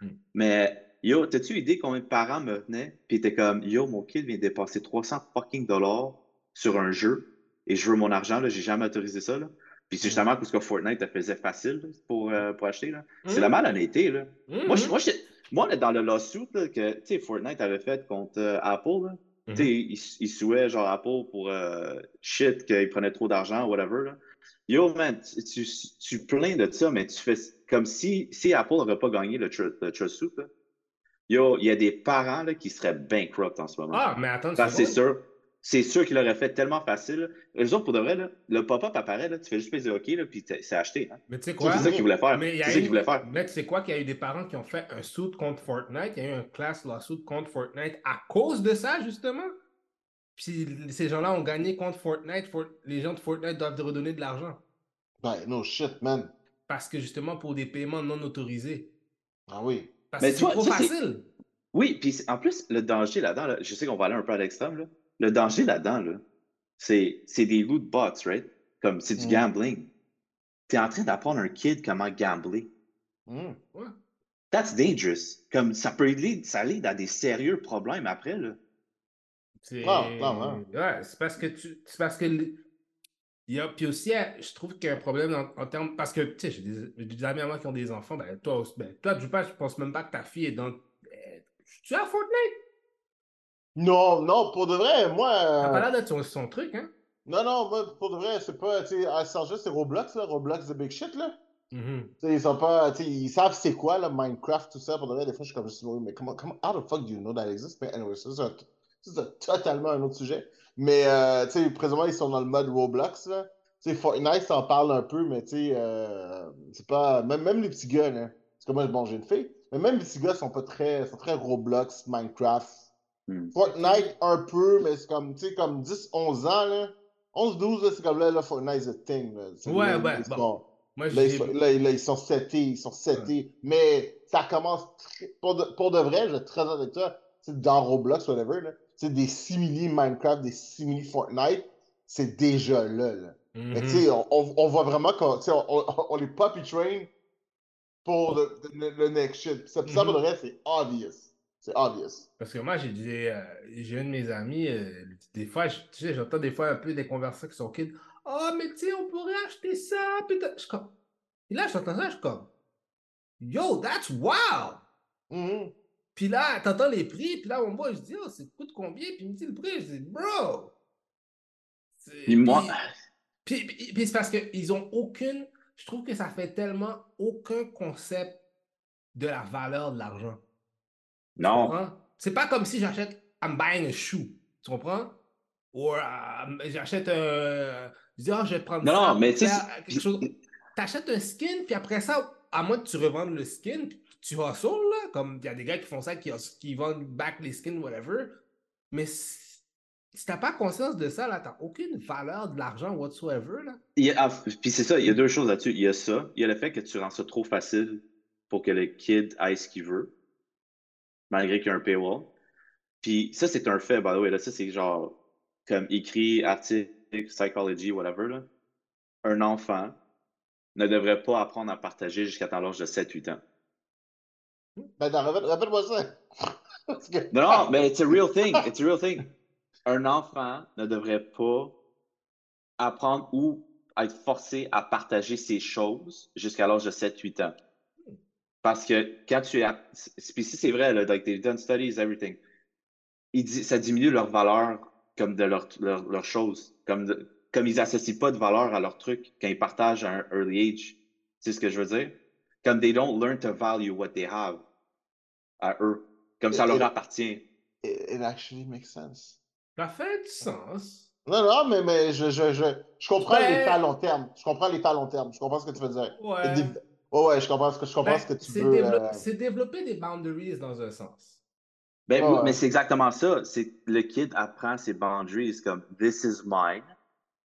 Hmm. Mais, yo, t'as-tu idée combien de parents me venaient, pis étaient comme, yo, mon kid vient de dépenser 300 fucking dollars sur un jeu, et je veux mon argent, là, j'ai jamais autorisé ça, là. Puis c'est justement parce que Fortnite, te faisait facile, là, pour, euh, pour acheter, là. C'est la malhonnêteté, là. Moi, je- moi, moi, là, dans le lawsuit là, que Fortnite avait fait contre euh, Apple, là, sais, ils, ils suaient genre Apple pour euh, shit, qu'ils prenaient trop d'argent, whatever. Là. Yo, man, tu, tu, plains de ça, mais tu fais comme si, si Apple n'aurait pas gagné le, tr le trust suit, là. Yo, il y a des parents là, qui seraient bankrupt en ce moment. Ah, mais attends c'est sûr. C'est sûr qu'il l'aurait fait tellement facile. Les autres, pour de vrai, là, le pop-up apparaît, là, tu fais juste peser OK, là, puis c'est acheté. Hein. Mais tu sais quoi? C'est ça qu'ils voulaient faire. Mais il y a C'est ça eu- qu'ils voulaient faire. Mais tu sais quoi qu'il y a eu des parents qui ont fait un suit contre Fortnite, il y a eu un class lawsuit contre Fortnite à cause de ça, justement? Puis ces gens-là ont gagné contre Fortnite, For- les gens de Fortnite doivent redonner de l'argent. Ben, no shit, man. parce que justement pour des paiements non autorisés. Ah oui. Parce Mais que tu c'est vois, trop ça, facile. Oui, puis en plus, le danger là-dedans, là, je sais qu'on va aller un peu à l'extrême, là. Le danger là-dedans, là, c'est c'est des loot box, right? Comme c'est du Mm. gambling. Tu es en train d'apprendre un kid comment gambler. Ouais. That's dangerous. Comme ça peut lead, ça lead à des sérieux problèmes après, là. C'est ouais, c'est parce que tu c'est parce que le- il y a puis aussi je trouve qu'il y a un problème en, en termes parce que tu sais j'ai des, j'ai des amis à moi qui ont des enfants ben toi aussi- ben toi tu pas je pense même pas que ta fille est dans euh, tu as Fortnite? Non, non, pour de vrai, moi. t'as euh, pas l'air d'être son, son truc hein? Non, non, moi, pour de vrai, c'est pas. Tu sais, c'est Roblox, là. Roblox, the big shit, là. Tu sais, ils sont pas. Ils savent c'est quoi, là, Minecraft, tout ça. Pour de vrai, des fois, je suis comme juste, mais comment, comment, how the fuck do you know that exists? Mais anyway, c'est totalement un autre sujet. Mais, euh, tu sais, présentement, ils sont dans le mode Roblox, là. Tu sais, Fortnite, ça en parle un peu, mais tu sais, euh, c'est pas. Même, même les petits gars, là. Parce que moi, bon, j'ai une fille. Mais même les petits gars sont pas très. sont très Roblox, Minecraft. Hmm. Fortnite, un peu, mais c'est comme, tu sais, comme 10, 11 ans, là. 11, 12, là, c'est comme là, là, Fortnite is a thing, là. Ouais, là, ouais, ils bon. sont- moi Là, ils sont, là, ils sont setés, ils sont setés. Mais ça commence pour de, pour de vrai, je très avec toi, dans Roblox, whatever, là, des simili Minecraft, des simili Fortnite, c'est déjà là. là. Mais tu Mhm. sais, on, on, voit vraiment qu'on tu sais, on, on, les puppy train pour le, le, le next shit. Ça, ça, pour de Mhm. vrai, c'est obvious. C'est obvious. Parce que moi, j'ai des, euh, j'ai un de mes amis, euh, des fois, je- tu sais, j'entends des fois un peu des conversations qui sont kids. Ah, mais tu sais, on pourrait acheter ça. Puis t'as- je comme. Et là, j'entends ça, je suis comme. Yo, that's wow! Mhm. Puis là, t'entends les prix, puis là, mon boy, je dis, oh, ça coûte combien? Puis il me dit le prix, je dis, bro! C'est- Puis moi, Puis, puis- puis c'est parce qu'ils ont aucune. Je trouve que ça fait tellement aucun concept de la valeur de l'argent. Non. C'est pas comme si j'achète I'm buying a shoe. Tu comprends? Ou euh, j'achète un. Je dis, ah, je vais prendre Non, ça non, pour mais tu quelque chose. T'achètes un skin, puis après ça, à moins que tu revendes le skin, puis tu hustles, là. Comme il y a des gars qui font ça, qui, vendent back les skins, whatever. Mais si t'as pas conscience de ça, là, t'as aucune valeur de l'argent whatsoever, là. Il y a- ah, puis c'est ça, il y a deux choses là-dessus. Il y a ça, il y a le fait que tu rends ça trop facile pour que le kid aille ce qu'il veut, malgré qu'il y a un paywall. Puis ça, c'est un fait, by the way. Là, ça, c'est genre, comme écrit, article, psychology, whatever. Là. Un enfant ne devrait pas apprendre à partager jusqu'à temps l'âge de 7-8 ans. Ben, répète-moi ça. <laughs> Que- non, mais it's a real thing. It's a real thing. Un enfant ne devrait pas apprendre ou être forcé à partager ses choses jusqu'à l'âge de 7-8 ans. Parce que quand tu es. Puis si c'est vrai, là, like they've done studies, everything. Il dit, ça diminue leur valeur comme de leurs leur, leur choses. Comme, de- comme ils n'associent pas de valeur à leur truc quand ils partagent à un early age. C'est ce que je veux dire? Comme they don't learn to value what they have à eux. Comme ça leur appartient. It, it actually makes sense. Ça fait du sens. Non, non, mais, mais je, je, je, je comprends Ben- l'effet à long terme. Je comprends l'effet à long terme. Je comprends ce que tu veux dire. Ouais. Ouais, ouais, je comprends ce que, je comprends Ben, ce que tu veux. dévelop- euh, c'est développer des boundaries dans un sens. Ben, Ouais, oui, ouais. mais c'est exactement ça. C'est le kid apprend ses boundaries comme this is mine,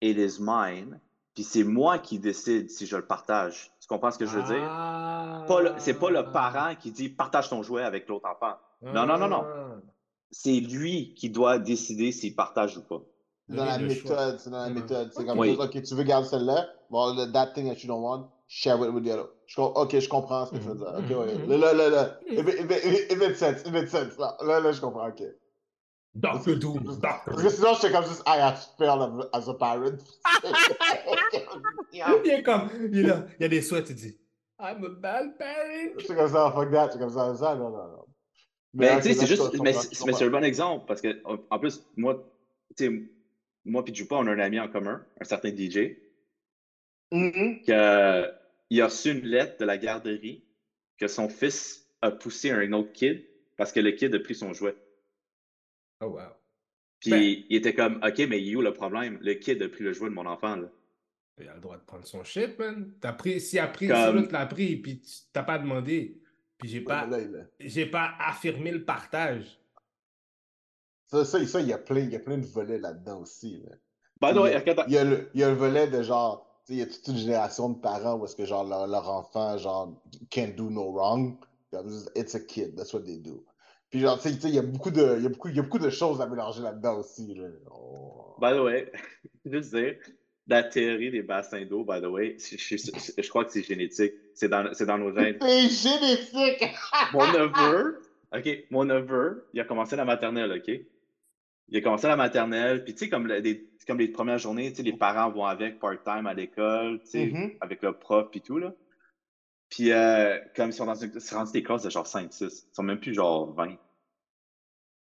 it is mine, puis c'est moi qui décide si je le partage. Tu comprends ce que je veux dire? Ah. Pas le- C'est pas le parent qui dit partage ton jouet avec l'autre enfant. Non, non, non, non. Ah. C'est lui qui doit décider s'il partage ou pas. C'est dans la méthode. C'est dans la méthode. C'est comme, Oui. OK, tu veux garder celle-là? Bon, le- that thing that you don't want, share it with the other. Je OK, je comprends ce que tu veux dire. OK, Mhm. ouais. Là, là, là, là. It, it, it, sense. It makes sense. Là, là, là, je comprends. OK. Dr. Doom. Dr. Parce que sinon, j'étais comme juste, I have failed as a parent. <laughs> Il est comme, il, est là, il y a des souhaits, il dit I'm a bad parent. J'étais comme ça, fuck that. J'étais comme ça, ça, non, non, non. Mais ok, tu sais, c'est juste, mais c'est un bon exemple parce que en plus, moi, tu sais, moi puis Jupa, on a un ami en commun, un certain DJ, Mhm. que, euh, il a reçu une lettre de la garderie que son fils a poussé un autre kid parce que le kid a pris son jouet. Oh, wow. Puis Ben- il était comme, OK, mais il est où le problème? Le kid a pris le jouet de mon enfant. Là. Il a le droit de prendre son shit, man. T'as pris, s'il a pris, Comme- si l'autre l'a pris, puis tu t'as pas demandé, puis j'ai Ouais, pas, j'ai pas affirmé le partage. Ça, ça, ça, il y a plein, il y a plein de volets là-dedans aussi. Là. The Il y a- Il y, a le, il y a le volet de genre, il y a toute une génération de parents où est-ce que, genre, leur, leur enfant, genre, can't do no wrong. It's a kid, that's what they do. Puis, genre, tu sais, il y a beaucoup de, y a beaucoup, il y a beaucoup de choses à mélanger là-dedans aussi, là. Oh. By the way, <laughs> juste dire, la théorie des bassins d'eau, by the way, je, je- je- je crois que c'est génétique. C'est dans, dans nos gènes. <laughs> C'est génétique! Mon neveu, OK, mon neveu, il a commencé la maternelle, OK? Il a commencé la maternelle, puis tu sais, comme, le- des- comme les premières journées, tu sais, les parents vont avec part-time à l'école, tu sais, Mhm. avec le prof puis tout, là. Puis euh, comme ils sont dans une, c'est rendu des classes de genre 5-6, ils sont même plus genre 20.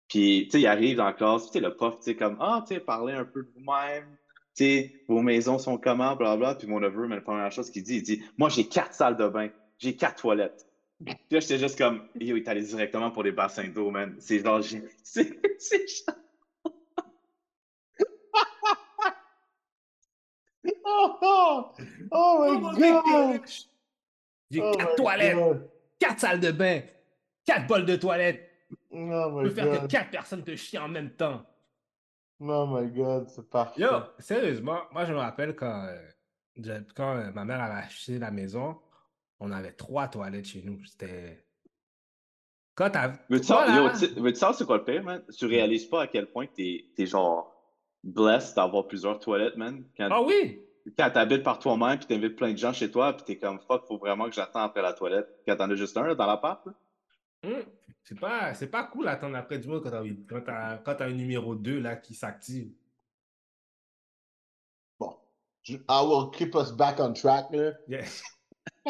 Puis, tu sais, ils arrivent dans la classe, puis tu sais, le prof, tu sais, comme, ah, tu sais, parlez un peu de vous-même, tu sais, vos maisons sont comment, blablabla. Puis mon neveu, mais la première chose qu'il dit, il dit, moi, j'ai quatre salles de bain, j'ai quatre toilettes. Puis là, j'étais juste comme, yo, il est allé directement pour les bassins d'eau, man. C'est genre, j'ai- <laughs> c'est, c'est genre- <laughs> Oh, oh, oh my god! J'ai Oh quatre my toilettes, God. quatre salles de bain, quatre bols de toilette. Oh Tu my peux faire que quatre personnes te chient en même temps. Oh my god, c'est parfait. Yo, sérieusement, moi je me rappelle quand, euh, je- quand euh, ma mère avait acheté la maison, on avait trois toilettes chez nous. C'était. Quand t'as. Yo, tu savoir c'est quoi le pire, man? Tu réalises pas à quel point t'es, t'es genre blessed d'avoir plusieurs toilettes, man. Quand, Ah oui! Quand t'habites par toi-même, puis t'invites plein de gens chez toi, puis t'es comme fuck, faut vraiment que j'attende après la toilette. Quand t'en as juste un là, dans l'appart. Hum, C'est pas, c'est pas cool d'attendre après du monde quand t'as quand t'as- quand t'as un numéro 2 là, qui s'active. Bon. Je- I will keep us back on track, là. Yeah. <laughs>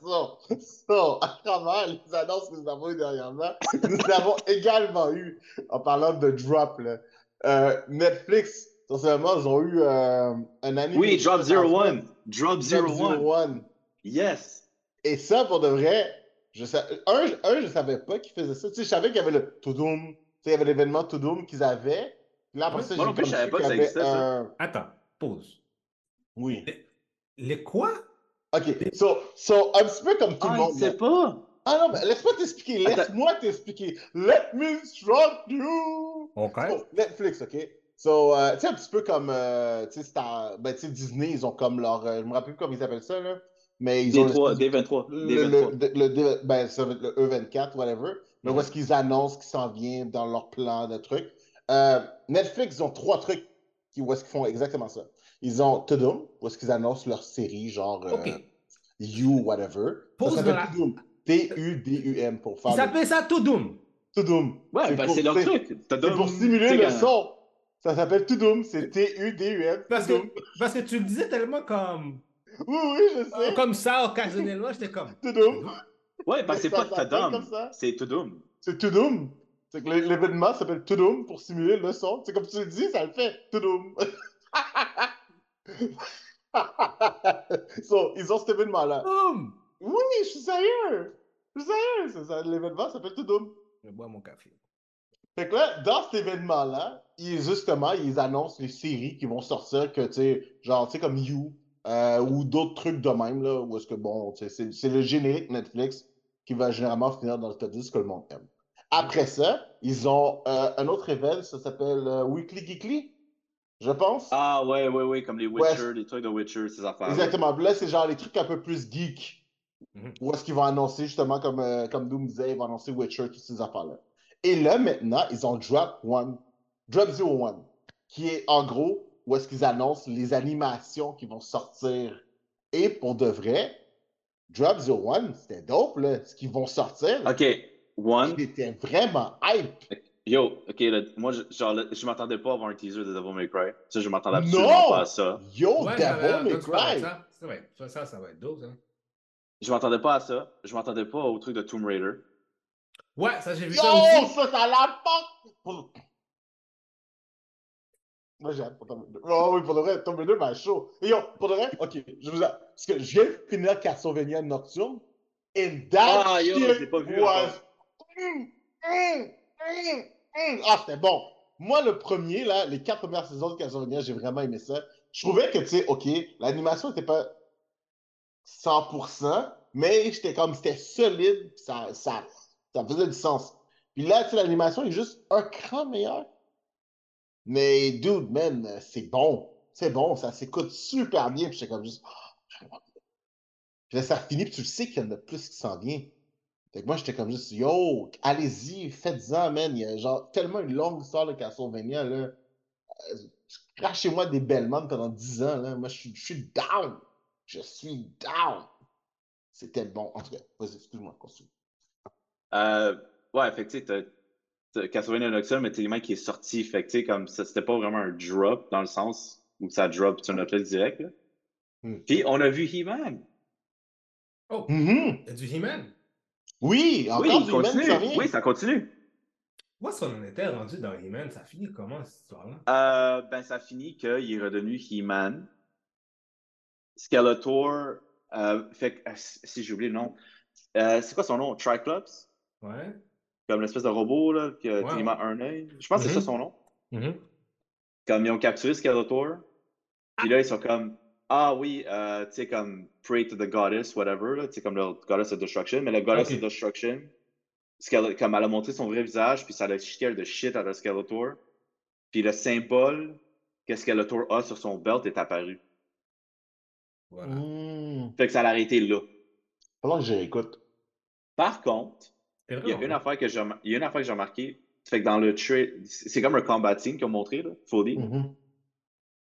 so, so, à travers les annonces que nous avons eues dernièrement, nous avons également eu, en parlant de drop, là, euh, Netflix, essentiellement, ils ont eu euh, un anime. Oui, Drop Zero One. Drop Drop Zero Zero One. One. Yes. Et ça, pour de vrai, je sa- un, un, je savais pas qu'ils faisaient ça. Tu sais, je savais qu'il y avait le Tudum. Tu sais, il y avait l'événement Tudum qu'ils avaient. Puis là, après Ouais, ça, moi j'ai non plus, comme je savais pas que qu'il y ça avait existait, ça. un- Attends, pause. Oui. Les quoi? OK. So, so, un petit peu comme tout Ah, le monde. sait là. pas. Ah non, mais laisse-moi t'expliquer. Laisse-moi t'expliquer. Let me instruct you. Ok. So, Netflix, OK? So, euh, tu sais, un petit peu comme, euh, tu sais, Star- ben, tu sais, Disney, ils ont comme leur, euh, je me rappelle plus comment ils appellent ça, là, mais ils ont D3, l'espèce de- D23. le, D23. le, le- le- ben, ça va être le E24, whatever, mais où Mhm. est-ce qu'ils annoncent qu'ils s'en viennent dans leur plan de trucs. Euh, Netflix, ils ont trois trucs qui, où est-ce qu'ils font exactement ça. Ils ont Tudum, où est-ce qu'ils annoncent leur série, genre euh, Ok. You, whatever. Pause ça Tudum. T-U-D-U-M pour faire Il le- s'appelle ça Tudum. Tudum. Ouais, ben c'est leur c'est- truc. C'est pour simuler le son. Ça s'appelle Tudum, c'est T-U-D-U-M. Parce que, Tudum. parce que tu le disais tellement comme, Oui, oui, je sais. comme ça, occasionnellement, j'étais comme. Tudum. Ouais, parce que c'est pas ça. c'est Tudum. C'est Tudum. C'est que l'é- l'événement s'appelle Tudum pour simuler le son. C'est comme tu le dis, ça le fait. Tudum. <laughs> so, ils ont cet événement-là. Oui, je suis sérieux. Je suis sérieux. c'est ça, L'événement s'appelle Tudum. Je bois mon café. Fait que là, dans cet événement-là, ils, justement, ils annoncent les séries qui vont sortir, que, tu sais, genre, tu sais, comme You, euh, ou d'autres trucs de même, là, où est-ce que, bon, tu sais, c'est c'est le générique Netflix qui va généralement finir dans le top 10 que le monde aime. Après ça, ils ont euh, un autre événement, ça s'appelle euh, Weekly Geekly, je pense. Ah, ouais, ouais, ouais, comme les Ouais. Witcher, les trucs de Witcher, ces affaires. Exactement. Là, c'est genre les trucs un peu plus geek. Mhm. Où est-ce qu'ils vont annoncer, justement, comme, euh, comme Doom disait, ils vont annoncer Witcher, toutes ces affaires-là. Et là, maintenant, ils ont Drop One, Drop Zero One, qui est en gros où est-ce qu'ils annoncent les animations qui vont sortir. Et pour de vrai, Drop Zero One, c'était dope, là, ce qu'ils vont sortir. Ok, One. C'était vraiment hype. Yo, ok, là, moi, je, genre, là, je m'attendais pas à avoir un teaser de Devil May Cry. Ça, je m'attendais Non! absolument pas à ça. Yo, Ouais, Devil May Cry! ça. Ça, ça, ça va être dope, ça. Je m'attendais pas à ça. Je m'attendais pas au truc de Tomb Raider. Ouais, ça, j'ai vu Yo, ça aussi. ça, ça la porte! Pour- Moi, j'ai hâte pour Raider. Oh oui, pour de vrai, Tomb Raider m'a chaud. Et yo, pour de vrai, ok, je vous a... Parce que je viens de finir Castlevania Nocturne, and that Ah, yo, shit pas vu was... mm, mm, mm. Ah, c'était bon. Moi, le premier, là, les quatre premières saisons de Castlevania, j'ai vraiment aimé ça. Je trouvais que, tu sais, ok, l'animation n'était pas 100%, mais j'étais comme, c'était solide, puis ça, ça, faisait du sens. Puis là, tu l'animation est juste un cran meilleur. Mais, dude, man, c'est bon. c'est bon, ça s'écoute super bien. Puis j'étais comme juste. <gasps> Puis là, ça finit, puis tu le sais qu'il y en a plus qui s'en vient. Fait que moi, j'étais comme juste, yo, allez-y, faites-en, man. Il y a genre tellement une longue histoire de Castlevania, là. Euh, Crachez-moi des belles mains pendant 10 ans, là. Moi, je suis, je suis down. Je suis down. C'était bon. En tout cas, vas-y, excuse-moi, continue. Euh, ouais, fait que tu sais, t'as Castlevania mais t'es qui est sorti. Fait que tu sais, comme ça, c'était pas vraiment un drop dans le sens où ça drop sur notre liste direct. Là. Hmm. Puis on a vu He-Man. Oh, Mhm. y a du He-Man? Oui, encore Oui, du il He-Man, continue. Oui, ça continue. Où est-ce qu'on en était rendu dans He-Man? Ça finit comment cette histoire-là? Euh, ben, ça finit qu'il est redevenu He-Man. Skeletor. euh, fait que, euh, si j'ai oublié le nom. Euh, c'est quoi son nom? Triclops? Ouais. Comme l'espèce de robot là, qui a Ouais, tellement un œil. Je pense que c'est ça son nom. Mhm. Comme ils ont capturé Skeletor. Puis là, ils sont comme Ah oui, euh, tu sais, comme Pray to the Goddess, whatever, tu sais, comme le Goddess of Destruction. Mais la Goddess of Destruction, comme elle a montré son vrai visage, puis ça l'a scared de shit à Skeletor. Puis le symbole que Skeletor a sur son belt est apparu. Voilà. Hmm. Fait que ça l'a arrêté là. Falloir que je réécoute. Par contre, C'est il y a une affaire que j'ai il y a une affaire que j'ai remarqué. Fait que dans le c'est comme un combat team qu'ils ont montré, là, Foley. Mhm.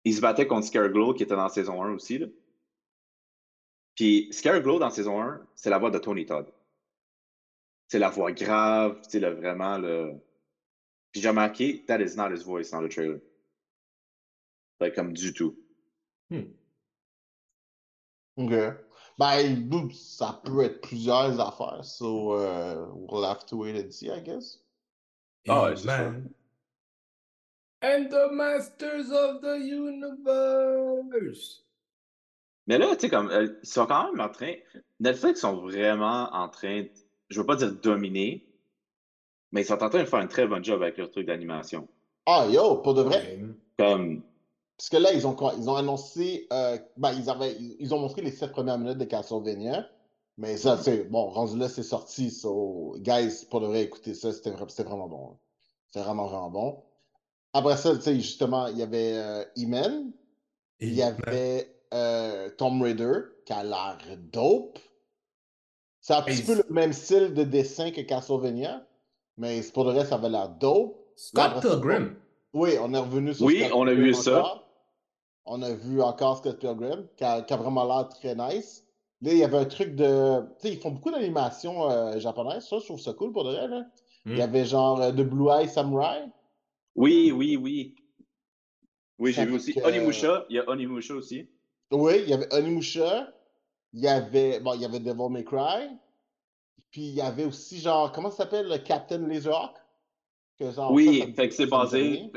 Il se battait contre Scareglow qui était dans saison 1 aussi. Là. Puis Scareglow dans saison 1, c'est la voix de Tony Todd. C'est la voix grave, c'est le vraiment le. Puis j'ai remarqué, that is not his voice dans le trailer. Fait comme du tout. Hmm. OK. Ben, ça peut être plusieurs affaires, so uh, we'll have to wait and see, I guess. Ah ouais, c'est He-Man. And the Masters of the Universe. Mais là, tu sais, comme, euh, ils sont quand même en train. Netflix sont vraiment en train, de- je veux pas dire dominer, mais ils sont en train de faire un très bon job avec leur truc d'animation. Ah, yo, pour de vrai? Comme, Parce que là, ils ont, quoi? ils ont annoncé, euh, ben, ils, avaient, ils ils ont montré les sept premières minutes de Castlevania. Mais ça, c'est bon, rendu là, c'est sorti. So, guys, pour de vrai, écoutez ça, c'était vra- c'était vraiment bon. hein. C'était vraiment, vraiment bon. Après ça, tu sais, justement, il y avait euh, He-Man, il y avait euh, Tomb Raider, qui a l'air dope. C'est un petit peu le même style de dessin que Castlevania, mais pour de vrai, ça avait l'air dope. Scott Pilgrim. Oui, on est revenu sur Oui, Scott on a vu ça. On a vu encore Scott Pilgrim, qui a, qui a vraiment l'air très nice. Là, il y avait un truc de. Tu sais, ils font beaucoup d'animations euh, japonaises, ça, je trouve ça cool pour de vrai. Là. Il y Hmm. avait genre euh, de Blue Eye Samurai. oui, oui, oui. Oui, j'ai vu aussi que- Onimusha. Il y a Onimusha aussi. Oui, il y avait Onimusha. Il y avait. Bon, il y avait Devil May Cry. Puis il y avait aussi genre. Comment ça s'appelle le Captain Laserhawk? Que genre, Oui, ça, ça me- fait que c'est basé.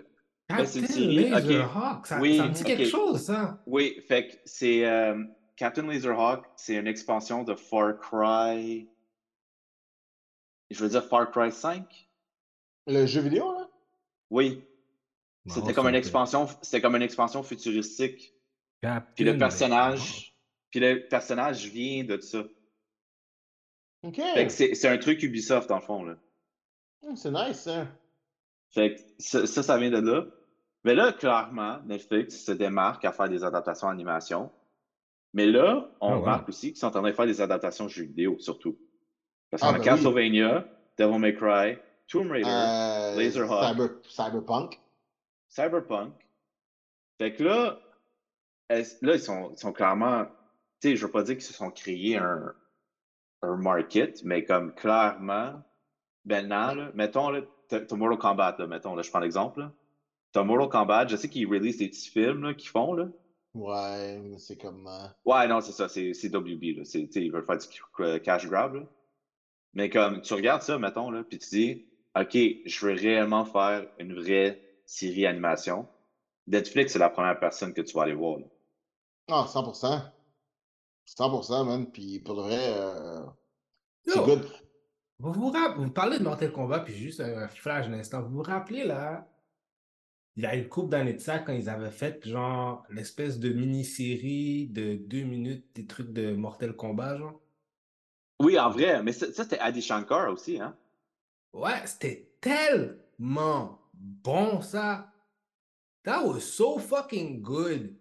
Ben, Captain. Laserhawk. Ça, Oui, ça me dit quelque chose, ça. Oui, fait que c'est euh, Captain Laserhawk, c'est une expansion de Far Cry. Je veux dire Far Cry 5? Le jeu vidéo, là? Oui. C'était comme une expansion, c'était comme une expansion futuristique. Captain Puis le personnage, puis le personnage vient de ça. Ok. Fait que c'est un truc Ubisoft dans le fond là. Hum, C'est nice, hein? Fait que ça, ça, ça vient de là. Mais là, clairement, Netflix se démarque à faire des adaptations animation. Mais là, on Ah remarque aussi qu'ils sont en train de faire des adaptations jeux vidéo, surtout. Parce Ah, qu'on a ben oui. Castlevania, Devil May Cry, Tomb Raider, Euh, Laserhawk. Cyber- Cyberpunk. Cyberpunk. Fait que là, est- là, ils sont, ils sont clairement. Tu sais, je veux pas dire qu'ils se sont créés un, un market, mais comme clairement, maintenant, là, mettons, là, Mortal Kombat, là, mettons, là, je prends l'exemple. T'as Mortal Kombat, je sais qu'ils release des petits films là, qu'ils font, là. Ouais, mais c'est comme. euh, Ouais, non, c'est ça, c'est c'est WB, là. Ils veulent faire du euh, cash grab, là. Mais comme, tu regardes ça, mettons, là, puis tu dis, OK, je veux réellement faire une vraie série animation. Netflix, c'est la première personne que tu vas aller voir, là. Ah, 100%. 100%, man. Puis pour de vrai, euh, c'est Yo, good. Vous vous parlez de Mortal Kombat, puis juste un flash d'un instant. Vous vous rappelez, là, il y a une couple d'années de ça, quand ils avaient fait, genre, l'espèce de mini-série de deux minutes, des trucs de Mortal Kombat, genre? Oui, en vrai, mais ça, ça, c'était Adi Shankar aussi, hein? Ouais, c'était tellement bon, ça. That was so fucking good.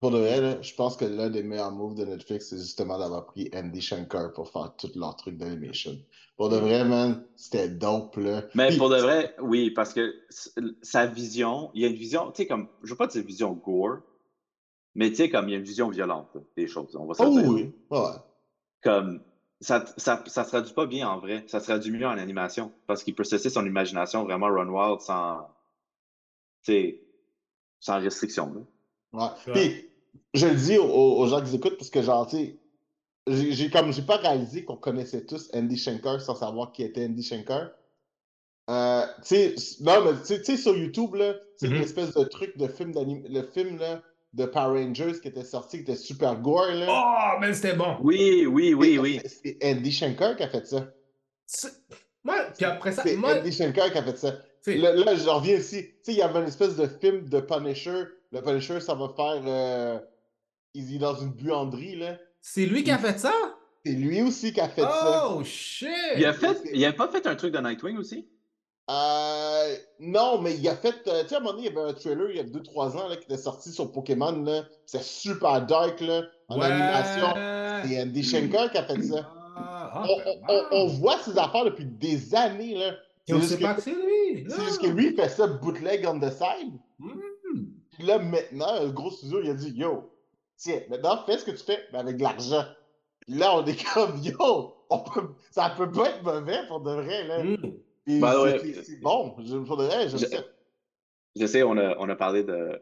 Pour de vrai, là, je pense que l'un des meilleurs moves de Netflix, c'est justement d'avoir pris Andy Shankar pour faire tout leur truc d'animation. Pour de vrai, man, c'était dope, là. Mais pour de vrai, oui, parce que sa vision, il y a une vision, tu sais, comme, je veux pas dire vision gore, mais tu sais, comme il y a une vision violente des choses, on va se Oh dire. oui, ouais. Comme, ça, ça, ça se traduit pas bien en vrai, ça se traduit mieux en animation, parce qu'il peut cesser son imagination vraiment run wild sans, tu sais, sans restriction. là. Ouais. Ouais. Puis, je le dis aux, aux gens qui écoutent parce que, genre, tu sais, j'ai comme, j'ai pas réalisé qu'on connaissait tous Andy Shankar sans savoir qui était Andy Shankar. Euh, tu sais, non, mais tu sais- sur YouTube, là, c'est une espèce de truc de film d'anim... Le film, là, de Power Rangers qui était sorti, qui était super gore, là. Oh, man, c'était bon. Oui, oui, oui, oui. C'est Andy Shankar qui a fait ça. C'est- Moi, puis après ça, C'est moi, Andy Shankar qui a fait ça. Là, là, je reviens ici. Tu sais, il y avait une espèce de film de Punisher. Le Punisher, ça va faire. euh, Il est dans une buanderie, là. c'est lui qui a fait ça? C'est lui aussi qui a fait ça. Oh, shit! Il a fait, il a pas fait un truc de Nightwing aussi? Euh, non, mais il a fait. euh, tu sais, à un moment donné, il y avait un trailer il y a 2-3 ans là, qui était sorti sur Pokémon. là. C'est super dark, là. En Ouais. animation. C'est Andy Shankar qui a fait ça. Ah, On, ben, on- on- voit ses affaires depuis des années, là. Et on c'est juste pas que- que c'est lui. C'est juste que lui, il fait ça bootleg on the side. Hmm. Puis là, maintenant, le gros studio, il a dit Yo, tiens, maintenant, fais ce que tu fais, mais avec de l'argent. Puis là, on est <laughs> comme Yo, on peut- ça peut pas être mauvais pour de vrai, là. Hmm. Puis Ben c'est- ouais. bon, je- pour de vrai, Je- ça. Je sais, on a, on a parlé de.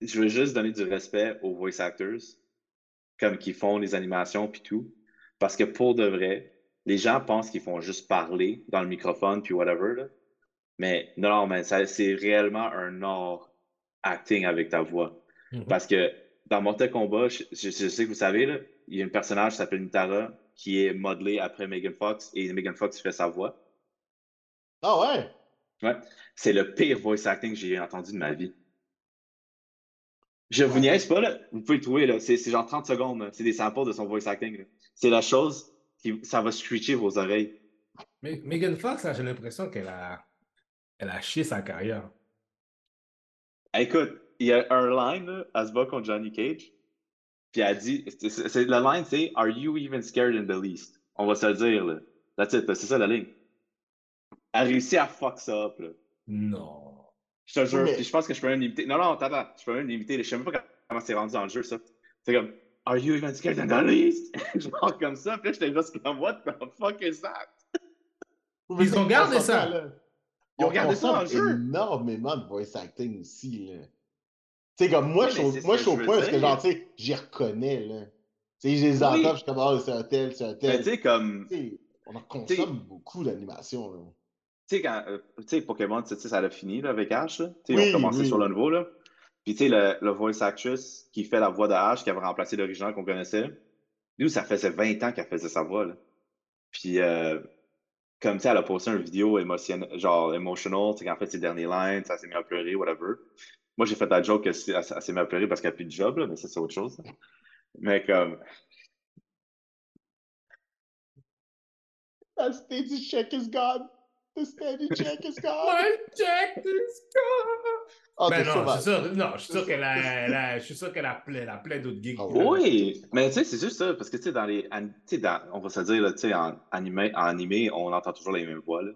Je veux juste donner du respect aux voice actors, comme qui font les animations puis tout. Parce que pour de vrai, les gens pensent qu'ils font juste parler dans le microphone puis whatever. là. Mais non, non, mais ça, c'est réellement un art acting avec ta voix. Mhm. Parce que dans Mortal Kombat, je, je- je sais que vous savez, là, il y a un personnage qui s'appelle Nitara qui est modelé après Megan Fox et Megan Fox fait sa voix. Ah ouais? Ouais. C'est le pire voice acting que j'ai entendu de ma vie. Je vous niaise pas, là. Vous pouvez le trouver, là. C'est genre 30 secondes. C'est des samples de son voice acting. C'est la chose qui, ça va screecher vos oreilles. Mais Megan Fox, là, j'ai l'impression qu'elle a... Elle a chié sa carrière. Écoute, il y a un line, là, elle se bat contre Johnny Cage. Puis elle dit, c'est- le line, c'est Are you even scared in the least? On va se le dire, là. That's it, c'est ça la ligne. Elle réussit à fuck ça up, là. Non. Je te jure, Mais- je pense que je peux même l'imiter. Non, non, attends, attends, je peux même l'imiter. Je sais même pas comment c'est rendu dans le jeu, ça. C'est comme, Are you even scared in the least? <laughs> Genre comme ça, puis là, j'étais juste comme, What the fuck is that? Ils ont gardé ça. là. Ils ont ça en jeu. énormément de voice acting aussi, là. Tu sais, comme moi, je suis au- moi, je suis point parce que, genre, tu sais, j'y reconnais, là. Tu sais, je les entends, je suis comme, ah, c'est un tel, c'est un Mais tel. tu sais, comme, on en consomme beaucoup d'animation, là. tu sais, quand, euh, tu sais, Pokémon, tu sais, ça a fini, là, avec Ash, là. Tu sais, ils ont commencé oui. sur le nouveau, là. Puis, tu sais, le, le voice actress qui fait la voix de Ash, qui avait remplacé l'original qu'on connaissait, nous, ça faisait 20 ans qu'elle faisait sa voix, là. Puis, euh, comme, sais, elle a posté une vidéo émotionnelle, genre, emotional, sais, qu'en fait, ses derniers lines, ça s'est mis à pleurer, whatever. Moi, j'ai fait la joke que c'est- elle, elle s'est mis à pleurer parce qu'elle n'a plus de job, mais ça, c'est autre chose. Mais comme, steady check is gone. The steady check is gone? My Jack is gone! Ah, Ben non, je suis sûr, non, je suis sûr qu'elle a, elle a- je suis sûr qu'elle a plein, a plein d'autres gigs. Ah Oui, mais tu sais, c'est juste ça, parce que tu sais, dans les. an- Tu sais, dans- on va se dire, là, tu sais, en animé, en animé, on entend toujours les mêmes voix, là.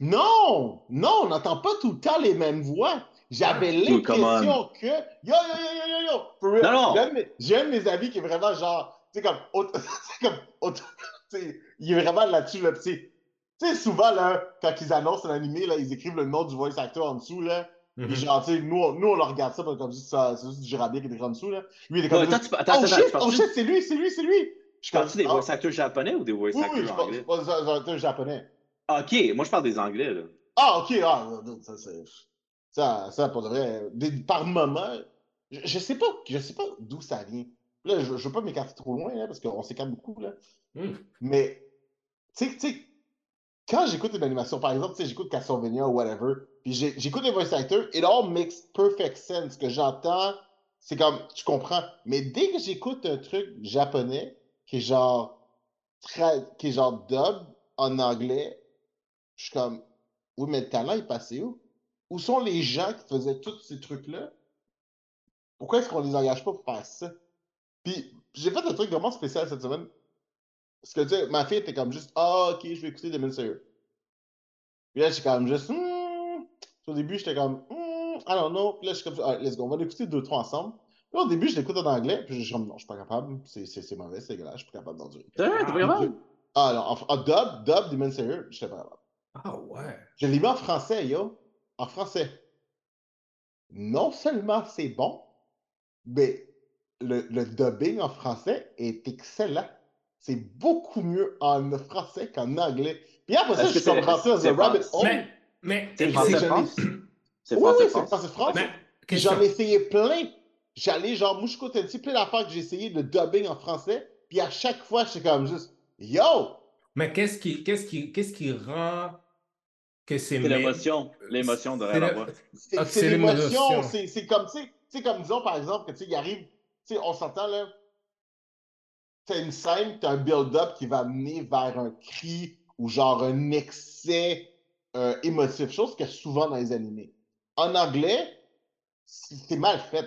Non! Non, on n'entend pas tout le temps les mêmes voix. J'avais come l'impression que. Yo, yo, yo, yo, yo, yo! For real. Non, non. J'ai un de mes- amis qui est vraiment genre. Tu sais, comme. aut- <laughs> C'est comme. <laughs> tu sais, il est vraiment là-dessus, là. Tu sais, Tu sais, souvent, là, quand ils annoncent un animé, là, ils écrivent le nom du voice actor en dessous, là. Mhm. Genre, tu sais, nous, on- nous, on le regarde ça, comme si ça- c'est juste du girabier qui est écrit en dessous, là. Lui, il est comme. Ouais, attends, attends, oh shit, oh shit, c'est lui, c'est lui, c'est lui! Je. Parles-tu des ah, voice actors japonais ou des voice Oui, actors oui, je parle, anglais? je parle- je parle- je parle japonais. Ah, Ok, moi je parle des anglais, là. Ah, ok, ah, ça, c'est. Ça, ça, pour de vrai. des- par moment, je, je sais pas, je sais pas d'où ça vient. Là, je, je veux pas m'écarter trop loin, là, parce qu'on s'écarte beaucoup, là. Hmm. Mais, tu sais, tu sais, quand j'écoute une animation, par exemple, tu sais, j'écoute Castlevania ou whatever, puis j'écoute les voice actors, it all makes perfect sense. Ce que j'entends, c'est comme, tu comprends. Mais dès que j'écoute un truc japonais, qui est genre, qui est genre dub en anglais, je suis comme, oui, mais le talent est passé où? où sont les gens qui faisaient tous ces trucs-là? Pourquoi est-ce qu'on les engage pas pour faire ça? Puis j'ai fait un truc vraiment spécial cette semaine. Parce que tu sais, ma fille était comme juste Ah, ok, je vais écouter Demon Slayer. Puis là, j'étais comme juste hmm. Au début, j'étais comme hmm, I don't know. Puis là, je suis comme ah, let's go, on va l'écouter deux, trois ensemble. Puis au début, je l'écoute en anglais. Puis je suis comme non, je suis pas capable. C'est mauvais, c'est dégueulasse, je suis pas capable d'endurer. T'es pas capable? Ah non, en, en dub, dub Demon Slayer, j'étais pas capable. Ah ouais. Je l'ai mis en français, yo. En français. Non seulement c'est bon, mais le, le dubbing en français est excellent. C'est beaucoup mieux en français qu'en anglais. Puis après ça, je suis comme dans un rabbit français? hole. Mais, mais, C'est français? C'est Oui, français? oui, c'est français j'en ai essayé plein. J'allais genre Mouchko Tennessee, plein d'affaires que j'ai essayé de dubbing en français. Puis à chaque fois, j'étais comme juste Yo! Mais qu'est-ce qui, qu'est-ce qui, qu'est-ce qui rend que c'est l'émotion. L'émotion de C'est la voix. C'est l'émotion. C'est c'est comme, tu sais, tu sais, comme disons par exemple, que tu sais, il arrive, tu sais, on s'entend là, t'as une scène, t'as un build-up qui va amener vers un cri ou genre un excès euh, émotif, chose qu'il y a souvent dans les animés. En anglais, c'est mal fait.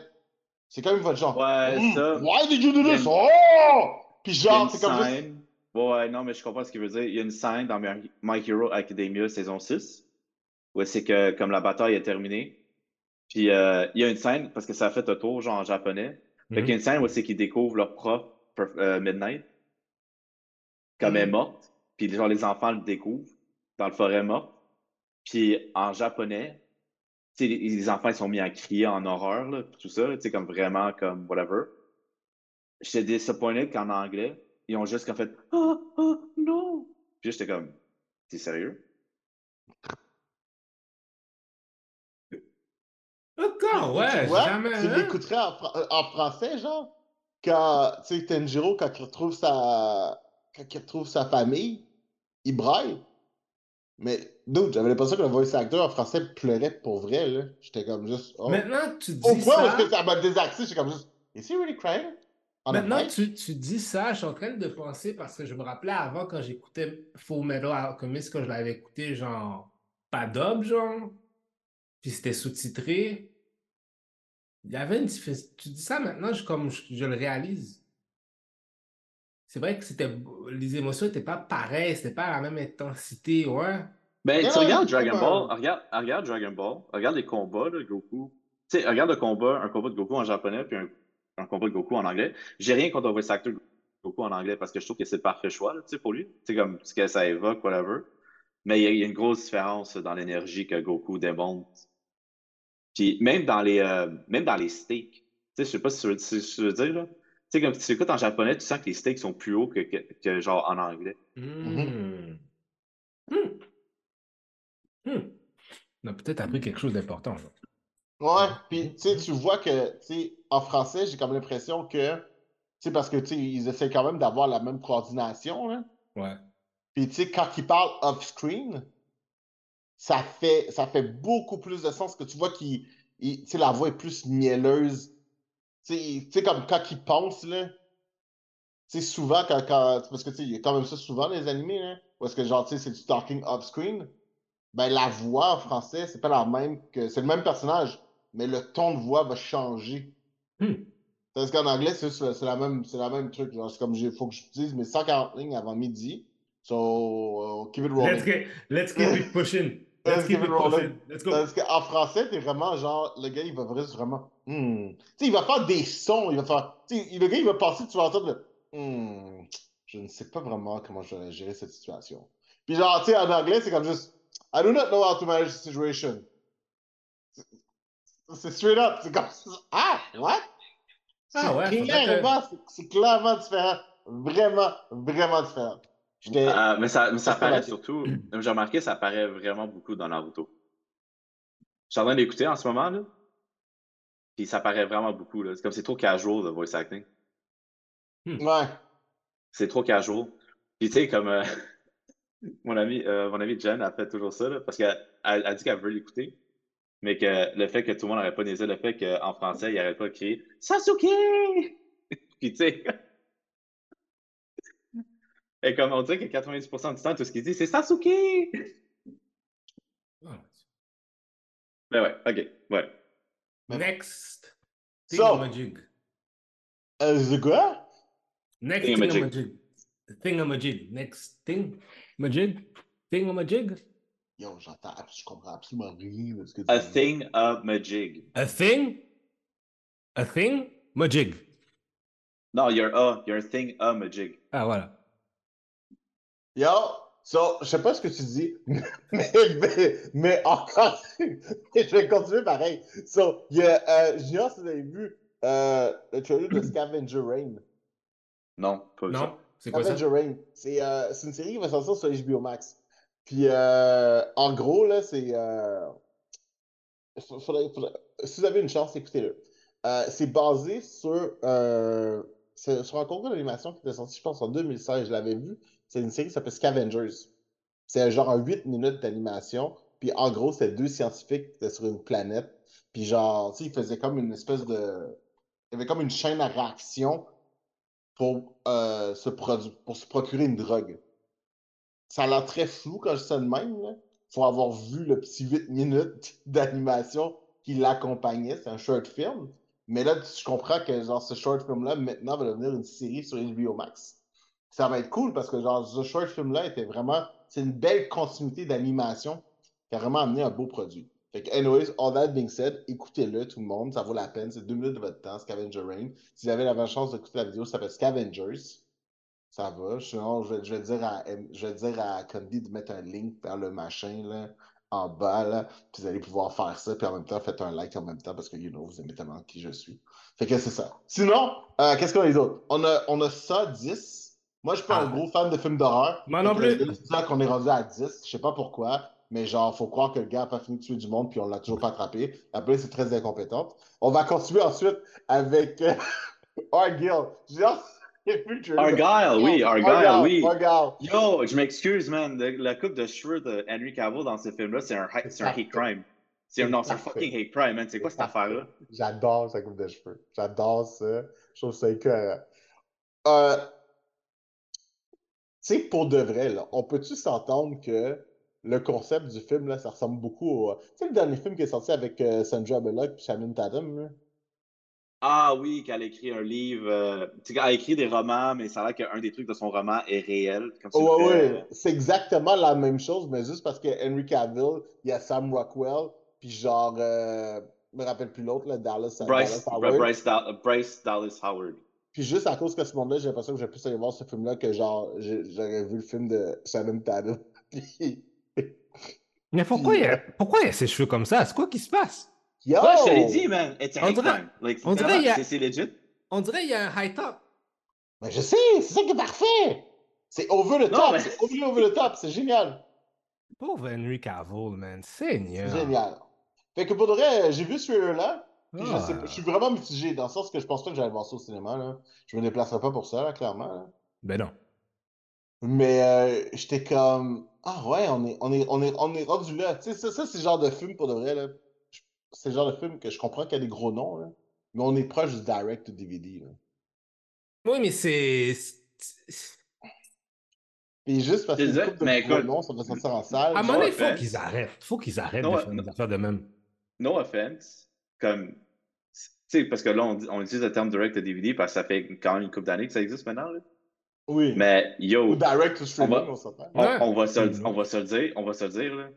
C'est comme votre genre. Ouais, Hmm, ça. Why did you do Il this? une- Oh! Puis Il genre, c'est comme juste- scène. Ouais, non, mais je comprends ce qu'il veut dire. Il y a une scène dans My Hero Academia saison 6 où c'est que, comme la bataille est terminée, puis euh, il y a une scène, parce que ça a fait un tour, genre en japonais, fait qu'il y a une scène où c'est qu'ils découvrent leur prof, Perf- euh, Midnight, comme elle est Mhm. morte, puis genre les enfants le découvrent dans le forêt morte. Puis en japonais, les, les enfants ils sont mis à crier en horreur, là, tout ça, comme vraiment, comme whatever. J'étais disappointed qu'en anglais, ils ont juste comme fait Ah, ah, non! Puis j'étais comme, t'es sérieux? Encore, ouais, Tu vois, jamais. tu hein? l'écouterais en, euh, en français, genre, quand, tu sais, Tenjiro, quand il retrouve sa, quand il retrouve sa famille, il braille. Mais, dude, j'avais l'impression que le voice actor en français pleurait pour vrai, là. J'étais comme juste, oh. Maintenant, tu dis Au point où ça. est-ce que ça m'a désaxé, j'étais comme juste, is he really crying? On Maintenant, tu, tu dis ça, je suis en train de penser parce que je me rappelais avant quand j'écoutais Full Metal Alchemist, quand je l'avais écouté, genre, pas dub, genre, puis c'était sous-titré. Il y avait une différence. Tu dis ça maintenant, je, comme je, je le réalise. C'est vrai que c'était les émotions n'étaient pas pareilles, c'était pas à la même intensité, ouais. Ben, Ouais, tu regardes c'est Dragon Ball, regarde, regarde Dragon Ball, regarde les combats de Goku. Tu sais, regarde le combat, un combat de Goku en japonais, puis un, un combat de Goku en anglais. J'ai rien contre voice actor Goku en anglais parce que je trouve que c'est le parfait choix, tu sais, pour lui. Tu sais, comme ce que ça évoque, whatever. Mais il y, a- il y a une grosse différence dans l'énergie que Goku démontre. Puis même dans les, euh, même dans les steaks. Tu sais, je sais pas si tu veux, si tu veux dire, là. Tu sais, comme tu écoutes en japonais, tu sens que les steaks sont plus hauts que, que, que genre en anglais. Hmm. Hmm. Hmm. On a peut-être appris quelque chose d'important. là. Ouais, puis tu sais, tu vois que, tu sais, en français, j'ai comme l'impression que, tu sais, parce que, tu sais, ils essaient quand même d'avoir la même coordination, là. Ouais. Puis, tu sais, quand ils parlent off-screen, ça fait, ça fait beaucoup plus de sens que tu vois qu'il, il- la voix est plus mielleuse. Tu sais, comme quand ils pensent, là, tu souvent, quand, quand, parce que, tu sais, il y a quand même ça souvent, les animés, là, est-ce que, genre, tu sais, c'est du talking off-screen, ben, la voix en français, c'est pas la même que, c'est le même personnage, mais le ton de voix va changer. Hmm. Parce qu'en anglais, c'est la même, c'est la même truc. Genre, c'est comme, il faut que je dise mes 140 lignes avant midi. So, uh, keep it rolling. Let's, get, let's keep it pushing. Let's keep it pushing. Let's go. Parce qu'en français, t'es vraiment genre, le gars, il va vraiment, hmm. Tu sais, il va faire des sons, il va faire, tu sais, le gars, il va passer, tu vas entendre le, hmm, je ne sais pas vraiment comment je vais gérer cette situation. Puis genre, tu sais, en anglais, c'est comme juste, I do not know how to manage the situation. C'est- straight up, c'est comme, <laughs> ah, what? Ah ouais, clairement, c'est clairement différent. Vraiment, vraiment différent. J'étais. Euh, mais ça, mais ça paraît surtout, j'ai remarqué, ça paraît vraiment beaucoup dans Naruto. Je suis en train d'écouter en ce moment, là. Puis ça paraît vraiment beaucoup, là. C'est comme c'est trop casual, le voice acting. Ouais. C'est trop casual. Puis tu sais, comme euh, <laughs> mon ami, euh, mon ami Jen a fait toujours ça, là, parce qu'elle elle, elle dit qu'elle veut l'écouter, mais que le fait que tout le monde n'arrête pas de niaiser, le fait qu'en français, il n'arrête pas crier Sasuke! <laughs> Puis tu sais, et comme on dirait que 90% du temps, tout ce qu'il dit, c'est Sasuke! Ah. Ben ouais, ok, ouais. Next. So- Thingamajig. Euh, c'est quoi? Next Thingamajig. thingamajig. Thingamajig. Next thing. Majig. Thingamajig. Yo, j'entends, je comprends absolument rien de ce que tu A dis. thing of majig. A thing? A thing? Majig. Non, you're a, you're a thing of majig. Ah, voilà. Yo, so, je sais pas ce que tu dis, <laughs> mais, mais, mais encore, <laughs> je vais continuer pareil. So, il y a, euh, Junior, si vous avez vu euh, le trailer de <clears throat> Scavenger Rain. Non, pas ça. Non? C'est quoi ça? Scavenger Rain, c'est euh, c'est une série qui va sortir sur HBO Max. Puis, euh, en gros, là, c'est. Euh, fa- faudrait- faudrait- si vous avez une chance, écoutez-le. Euh, c'est basé sur, euh, c'est sur un concours d'animation qui était sorti, je pense, en 2016. Je l'avais vu. C'est une série qui s'appelle Scavengers. C'est genre un 8 minutes d'animation. Puis en gros, c'était deux scientifiques sur une planète. Puis genre, tu sais, ils faisaient comme une espèce de. Il y avait comme une chaîne à réaction pour, euh, se pour se procurer une drogue. Ça a l'air très flou quand je dis ça de même. Il faut avoir vu le petit 8 minutes <laughs> d'animation qui l'accompagnait. C'est un short film. Mais là, tu comprends que genre, ce short film-là, maintenant, va devenir une série sur HBO Max. Ça va être cool parce que genre, ce short film-là était vraiment. C'est une belle continuité d'animation qui a vraiment amené un beau produit. Fait que, anyways, all that being said, écoutez-le, tout le monde, ça vaut la peine. C'est deux minutes de votre temps, Scavenger Rain. Si vous avez la chance d'écouter la vidéo, ça s'appelle Scavengers. Ça va. Sinon, je vais, dire à, je vais dire à Candy de mettre un link vers le machin, là, en bas, là. Puis vous allez pouvoir faire ça. Puis en même temps, faites un like en même temps parce que, you know, vous aimez tellement qui je suis. Fait que c'est ça. Sinon, euh, qu'est-ce qu'on a les autres? On a, on a ça, 10. Moi, je suis pas Ah. un gros fan de films d'horreur. Moi non plus. C'est ça qu'on est rendu à 10. Je sais pas pourquoi. Mais genre, faut croire que le gars a pas fini de tuer du monde puis on l'a toujours pas attrapé. La police est très incompétente. On va continuer ensuite avec euh, <laughs> Argyle. Genre. <laughs> Argyle, oui, Argyle, oui. Argyle. Yo, je m'excuse, man. Le- la coupe de cheveux de Henry Cavill dans ce film-là, c'est un, un hate crime. C'est non, c'est un fucking hate crime, man. C'est quoi cette affaire-là? J'adore sa coupe de cheveux. J'adore ça. Je trouve ça écœurant. Euh, sais, pour de vrai, là, on peut-tu s'entendre que le concept du film, là, ça ressemble beaucoup au... Tu sais, le dernier film qui est sorti avec euh, Sandra Bullock et Shannon Tatum, là? Ah oui, qu'elle a écrit un livre. euh, tu sais, elle a écrit des romans, mais ça a l'air qu'un des trucs de son roman est réel. Comme tu Ouais, ouais, c'est exactement la même chose, mais juste parce que Henry Cavill, il y a Sam Rockwell, puis genre, euh, je me rappelle plus l'autre, Dallas, Bryce, Dallas Howard. Bryce Dallas Howard. Puis juste à cause que ce monde-là, j'ai l'impression que j'ai plus aller voir ce film-là que genre, j'aurais vu le film de Shannon Tatum. Puis- <laughs> Mais pourquoi il y a, pourquoi il y a ses cheveux comme ça? C'est quoi qui se passe? Yo! Ouais, je te l'ai dit, man. It's a On dirait-. Like, on dirait vraiment, il y a- c'est- legit. On dirait qu'il y a un high top. Mais je sais, c'est ça qui est parfait! C'est over the Non, top, mais- c'est over, over the top, c'est génial! Pauvre Henry Cavill, man. C'est Seigneur. génial. Fait que pour de vrai, j'ai vu ce trailer-là, puis je, sais pas- je suis vraiment mitigé, dans le sens que je pense pas que j'allais voir ça au cinéma, là. Je me déplacerai pas pour ça, là, clairement. là. Ben non. Mais euh, j'étais comme Ah ouais, on est, on est, on est, on est rendu là. Tu sais, ça, ça c'est le genre de film pour de vrai. là. C'est le genre de film que je comprends qu'il y a des gros noms, là, mais on est proche du direct to DVD. Là. Oui, mais c'est. Puis juste parce couple mais de gros écoute- noms, ça va sortir en salle. À No donné, il faut qu'ils arrêtent. faut qu'ils arrêtent No, de faire des affaires de même. No offense. Comme. Tu sais, parce que là, on, utilise le terme direct to DVD parce que ça fait quand même une couple d'années que ça existe maintenant. Là. Oui. Mais yo, Ou direct to streaming, on va- on s'entend. on, Ouais. on va se, le- Mhm. on va se le dire, on va se le dire, là.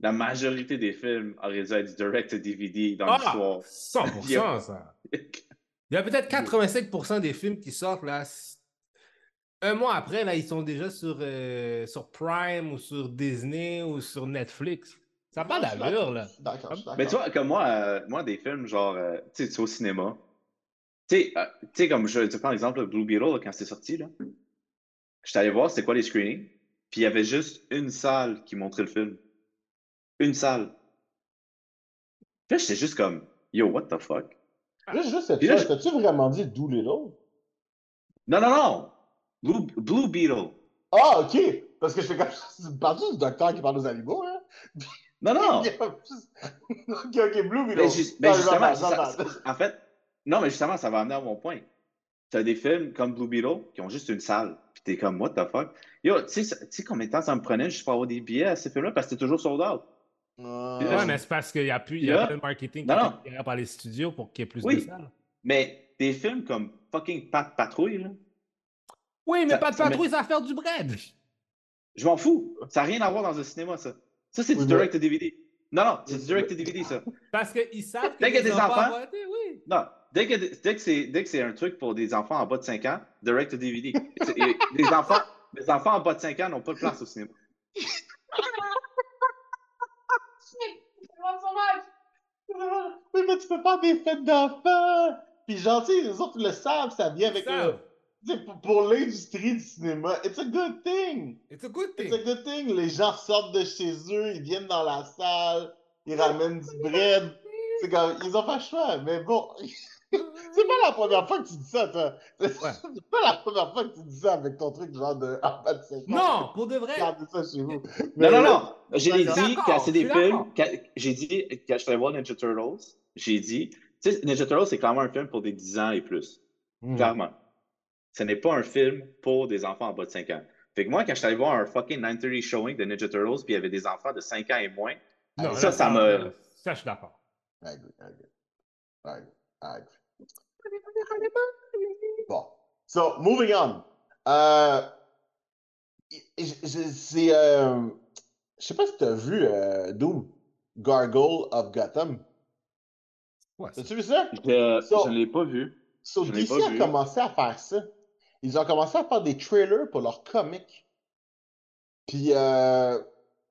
La majorité des films auraient dû être direct to DVD dans Ah! l'histoire. 100%, ça. Il y a peut-être 85% des films qui sortent là. Un mois après, là, ils sont déjà sur, euh, sur Prime ou sur Disney ou sur Netflix. Ça n'a pas d'allure, d'accord, là. D'accord, Mais tu vois, comme moi, euh, moi des films genre, euh, tu sais, tu sais, au cinéma, tu sais, euh, comme je te prends l'exemple de Blue Beetle, là, quand c'est sorti, là, j'étais allé voir c'était quoi les screenings, puis il y avait juste une salle qui montrait le film. Une salle. Puis là, j'étais juste comme, yo, what the fuck? Juste, juste cette Puis là, chose, t'as-tu vraiment dit Doolittle? Non, non, non! Blue, Blue Beetle. Ah, ok! Parce que je fais comme. <laughs> Tu parles du docteur qui parle aux animaux, hein? Non, non! Il y a plus- <laughs> ok, ok, Blue Beetle. Mais, ju- mais Non, justement, ça- en fait, non, mais justement, ça va amener à mon point. Tu as des films comme Blue Beetle qui ont juste une salle, puis t'es comme, what the fuck? Yo, tu sais ça- tu sais combien de temps ça me prenait juste pour avoir des billets à ces films-là parce que c'était toujours sold out? Ouais, Ouais, mais c'est parce qu'il y a plus, il y a Yeah. pas le marketing Non, qui est par les studios pour qu'il y ait plus Oui. de salles. Mais des films comme fucking Pat Patrouille, là, Oui, mais Ça- pas de ça patrouille, ça va faire du bread. je m'en fous. Ça n'a rien à voir dans un cinéma, ça. Ça, c'est Oui, du direct to DVD. Non, non, c'est du direct to DVD, ça. Parce qu'ils savent que Dès qu'il y a les des enfants oui. Non, dès que, dès que c'est dès que c'est un truc pour des enfants en bas de 5 ans, direct to DVD. Les enfants, les enfants en bas de 5 ans n'ont pas de place au cinéma. <laughs> Oui, mais tu peux faire des fêtes d'enfants! Puis sais, les autres le savent, ça vient avec Ils pour, l'industrie du cinéma, it's a good thing! It's a good It's a thing. good thing! Les gens sortent de chez eux, ils viennent dans la salle, ils ramènent du bread. C'est comme, ils ont pas le choix, mais bon. <laughs> C'est pas la première fois que tu dis ça, toi. <laughs> C'est pas la première fois que tu dis ça avec ton truc genre de. Ah, de. Non, pour de vrai. Regardez ça chez vous. Non, Mais- non, non. J'ai dit que c'est des films. J'ai dit, quand je suis allé voir Ninja Turtles, j'ai dit, tu sais, Ninja Turtles, c'est clairement un film pour des 10 ans et plus. Hmm. Clairement. Ce n'est pas un film pour des enfants en bas de 5 ans. Fait que moi, quand je suis allé voir un fucking 930 showing de Ninja Turtles, puis il y avait des enfants de 5 ans et moins, Non, ça, là, ça me. Ça, je suis d'accord. I agree, I agree. I agree, I agree. Bon. So, moving on. Euh, c'est. euh, je sais pas si tu as vu euh, Doom, Gargoyle of Gotham. Ouais, As-tu vu ça? Je, So- je ne l'ai pas vu. So, DC a vu. commencé à faire ça. Ils ont commencé à faire des trailers pour leurs comics. Puis, euh,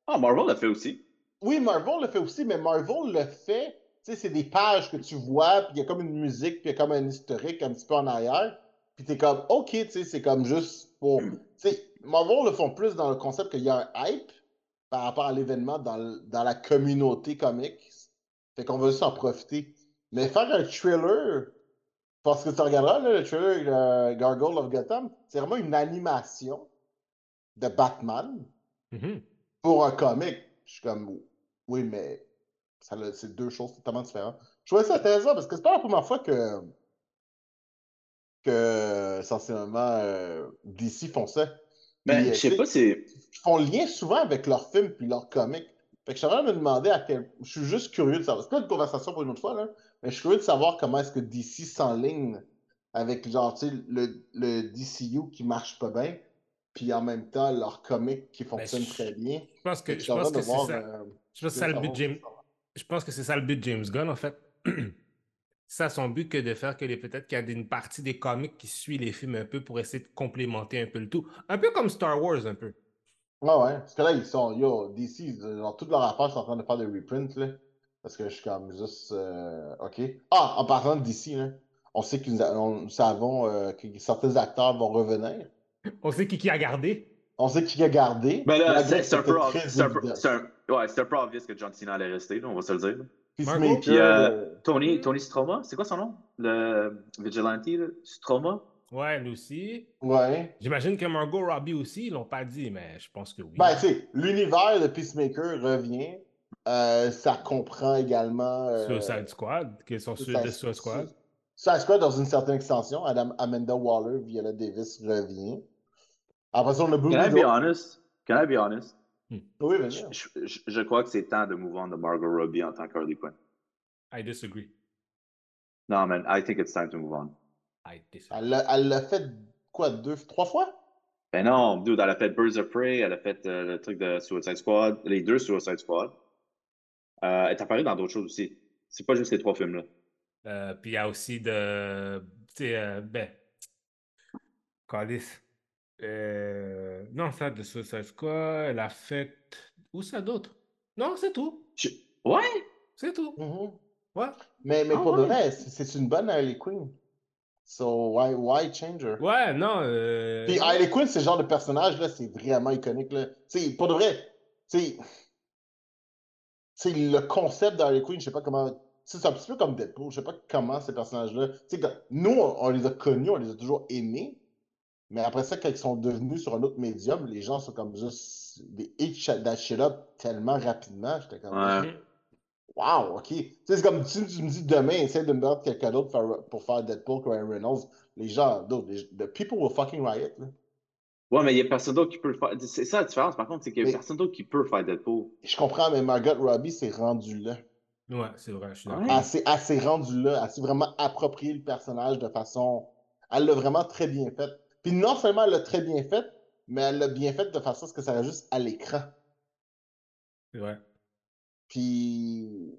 Ah, Marvel l'a fait aussi. Oui, Marvel le fait aussi, mais Marvel le fait, tu sais, c'est des pages que tu vois, puis il y a comme une musique, puis il y a comme un historique un petit peu en arrière, puis t'es comme, ok, tu sais, c'est comme juste pour... Tu sais, Marvel le font plus dans le concept qu'il y a un hype par rapport à l'événement dans la communauté comics. Fait qu'on veut s'en profiter. Mais faire un trailer, parce que tu regarderas, là, le trailer euh, Gargoyle of Gotham, c'est vraiment une animation de Batman Mhm. pour un comic. Je suis comme, oui, mais c'est deux choses totalement différentes. Je trouvais ça intéressant parce que c'est pas la première fois que, que essentiellement, euh, DC font ça. Mais Puis, euh, je sais pas si. Ils font le lien souvent avec leurs films puis leurs comics. Fait que je suis en train de me demander à quel. Je suis juste curieux de savoir. C'est pas une conversation pour une autre fois, là. Mais je suis curieux de savoir comment est-ce que DC s'enligne avec, genre, tu sais, le, le DCU qui marche pas bien, puis en même temps, leurs comics qui fonctionnent Ben, je- très bien. Je pense que, que je pense que c'est ça. euh, Je pense que c'est ça le but de James. Je pense que c'est ça le but de James Gunn, en fait. <clears throat> ça, son but que de faire que peut-être qu'il y a une partie des comics qui suit les films un peu pour essayer de complémenter un peu le tout. Un peu comme Star Wars, un peu. Ouais, ouais. Parce que là, ils sont, yo, DC, dans toute leur affaire, ils sont en train de faire des reprints, là. Parce que je suis comme juste, euh, OK. Ah, en parlant là, on sait que nous, a- on- nous savons euh, que certains acteurs vont revenir. On sait qui, qui a gardé. On sait qui a gardé. Ben là, c'est un peu obvious. que John Cena allait rester, là, on va se le dire. là. Peacemaker, Puis, euh, Tony. Tony Stroma, c'est quoi son nom? Le Vigilante, là? Stroma? Ouais, lui aussi. ouais. J'imagine que Margot Robbie aussi, ils l'ont pas dit, mais je pense que oui. Ben, tu sais, l'univers de Peacemaker revient. Euh, ça comprend également. euh, Suicide Squad, qui sont ceux Suicide- de Suicide Squad. Suicide Squad dans une certaine extension. Adam, Amanda Waller, Viola Davis revient. Après ça, on a beaucoup Can I be honest? Can I be honest? Oui, vas-y. Je, je- je- je crois que c'est temps de move on de Margot Robbie en tant que Harley Quinn. I disagree. Non, man, I think it's time to move on. I disagree. Elle l'a elle l'a fait quoi, deux, trois fois? Ben non, dude, elle a fait Birds of Prey, elle a fait euh, le truc de Suicide Squad, les deux Suicide Squad. Euh, elle est apparue dans d'autres choses aussi. C'est pas juste les trois films-là. Euh, puis il y a aussi de. Tu sais, euh, ben. Callis. Euh, non, ça, de Suicide Squad, elle a fait. Où ça d'autre? Non, c'est tout. Je- Ouais! C'est tout. Mhm. Ouais. Mais, mais Ah pour de ouais. vrai, c'est c'est une bonne Harley Quinn. So, why, why change her? Ouais, non. euh, Puis Harley Quinn, ce genre de personnage-là, c'est vraiment iconique. Là. T'sais, pour de vrai, t'sais, t'sais, le concept d'Harley Quinn, je sais pas comment. C'est un petit peu comme Deadpool, je sais pas comment ces personnages-là. Nous, on, on les a connus, on les a toujours aimés. Mais après ça, quand ils sont devenus sur un autre médium, les gens sont comme juste des hit shit- that shit up tellement rapidement. J'étais comme. Ouais. Wow, ok. Tu sais, c'est comme si tu me dis demain, essaie de me mettre quelqu'un d'autre pour faire- pour faire Deadpool Ryan Reynolds. Les gens, d'autres, les- the people will fucking riot. Là. Ouais, mais il y a personne d'autre qui peut le faire. C'est ça la différence, par contre, c'est qu'il y a Mais- personne d'autre qui peut faire Deadpool. Je comprends, mais Margot Robbie s'est rendue là. Ouais, c'est vrai, je suis d'accord. Elle s'est, elle s'est rendue là. Elle s'est vraiment approprié le personnage de façon. Elle l'a vraiment très bien fait. Puis non seulement elle l'a très bien fait, mais elle l'a bien fait de façon à ce que ça reste juste à l'écran. C'est vrai. Puis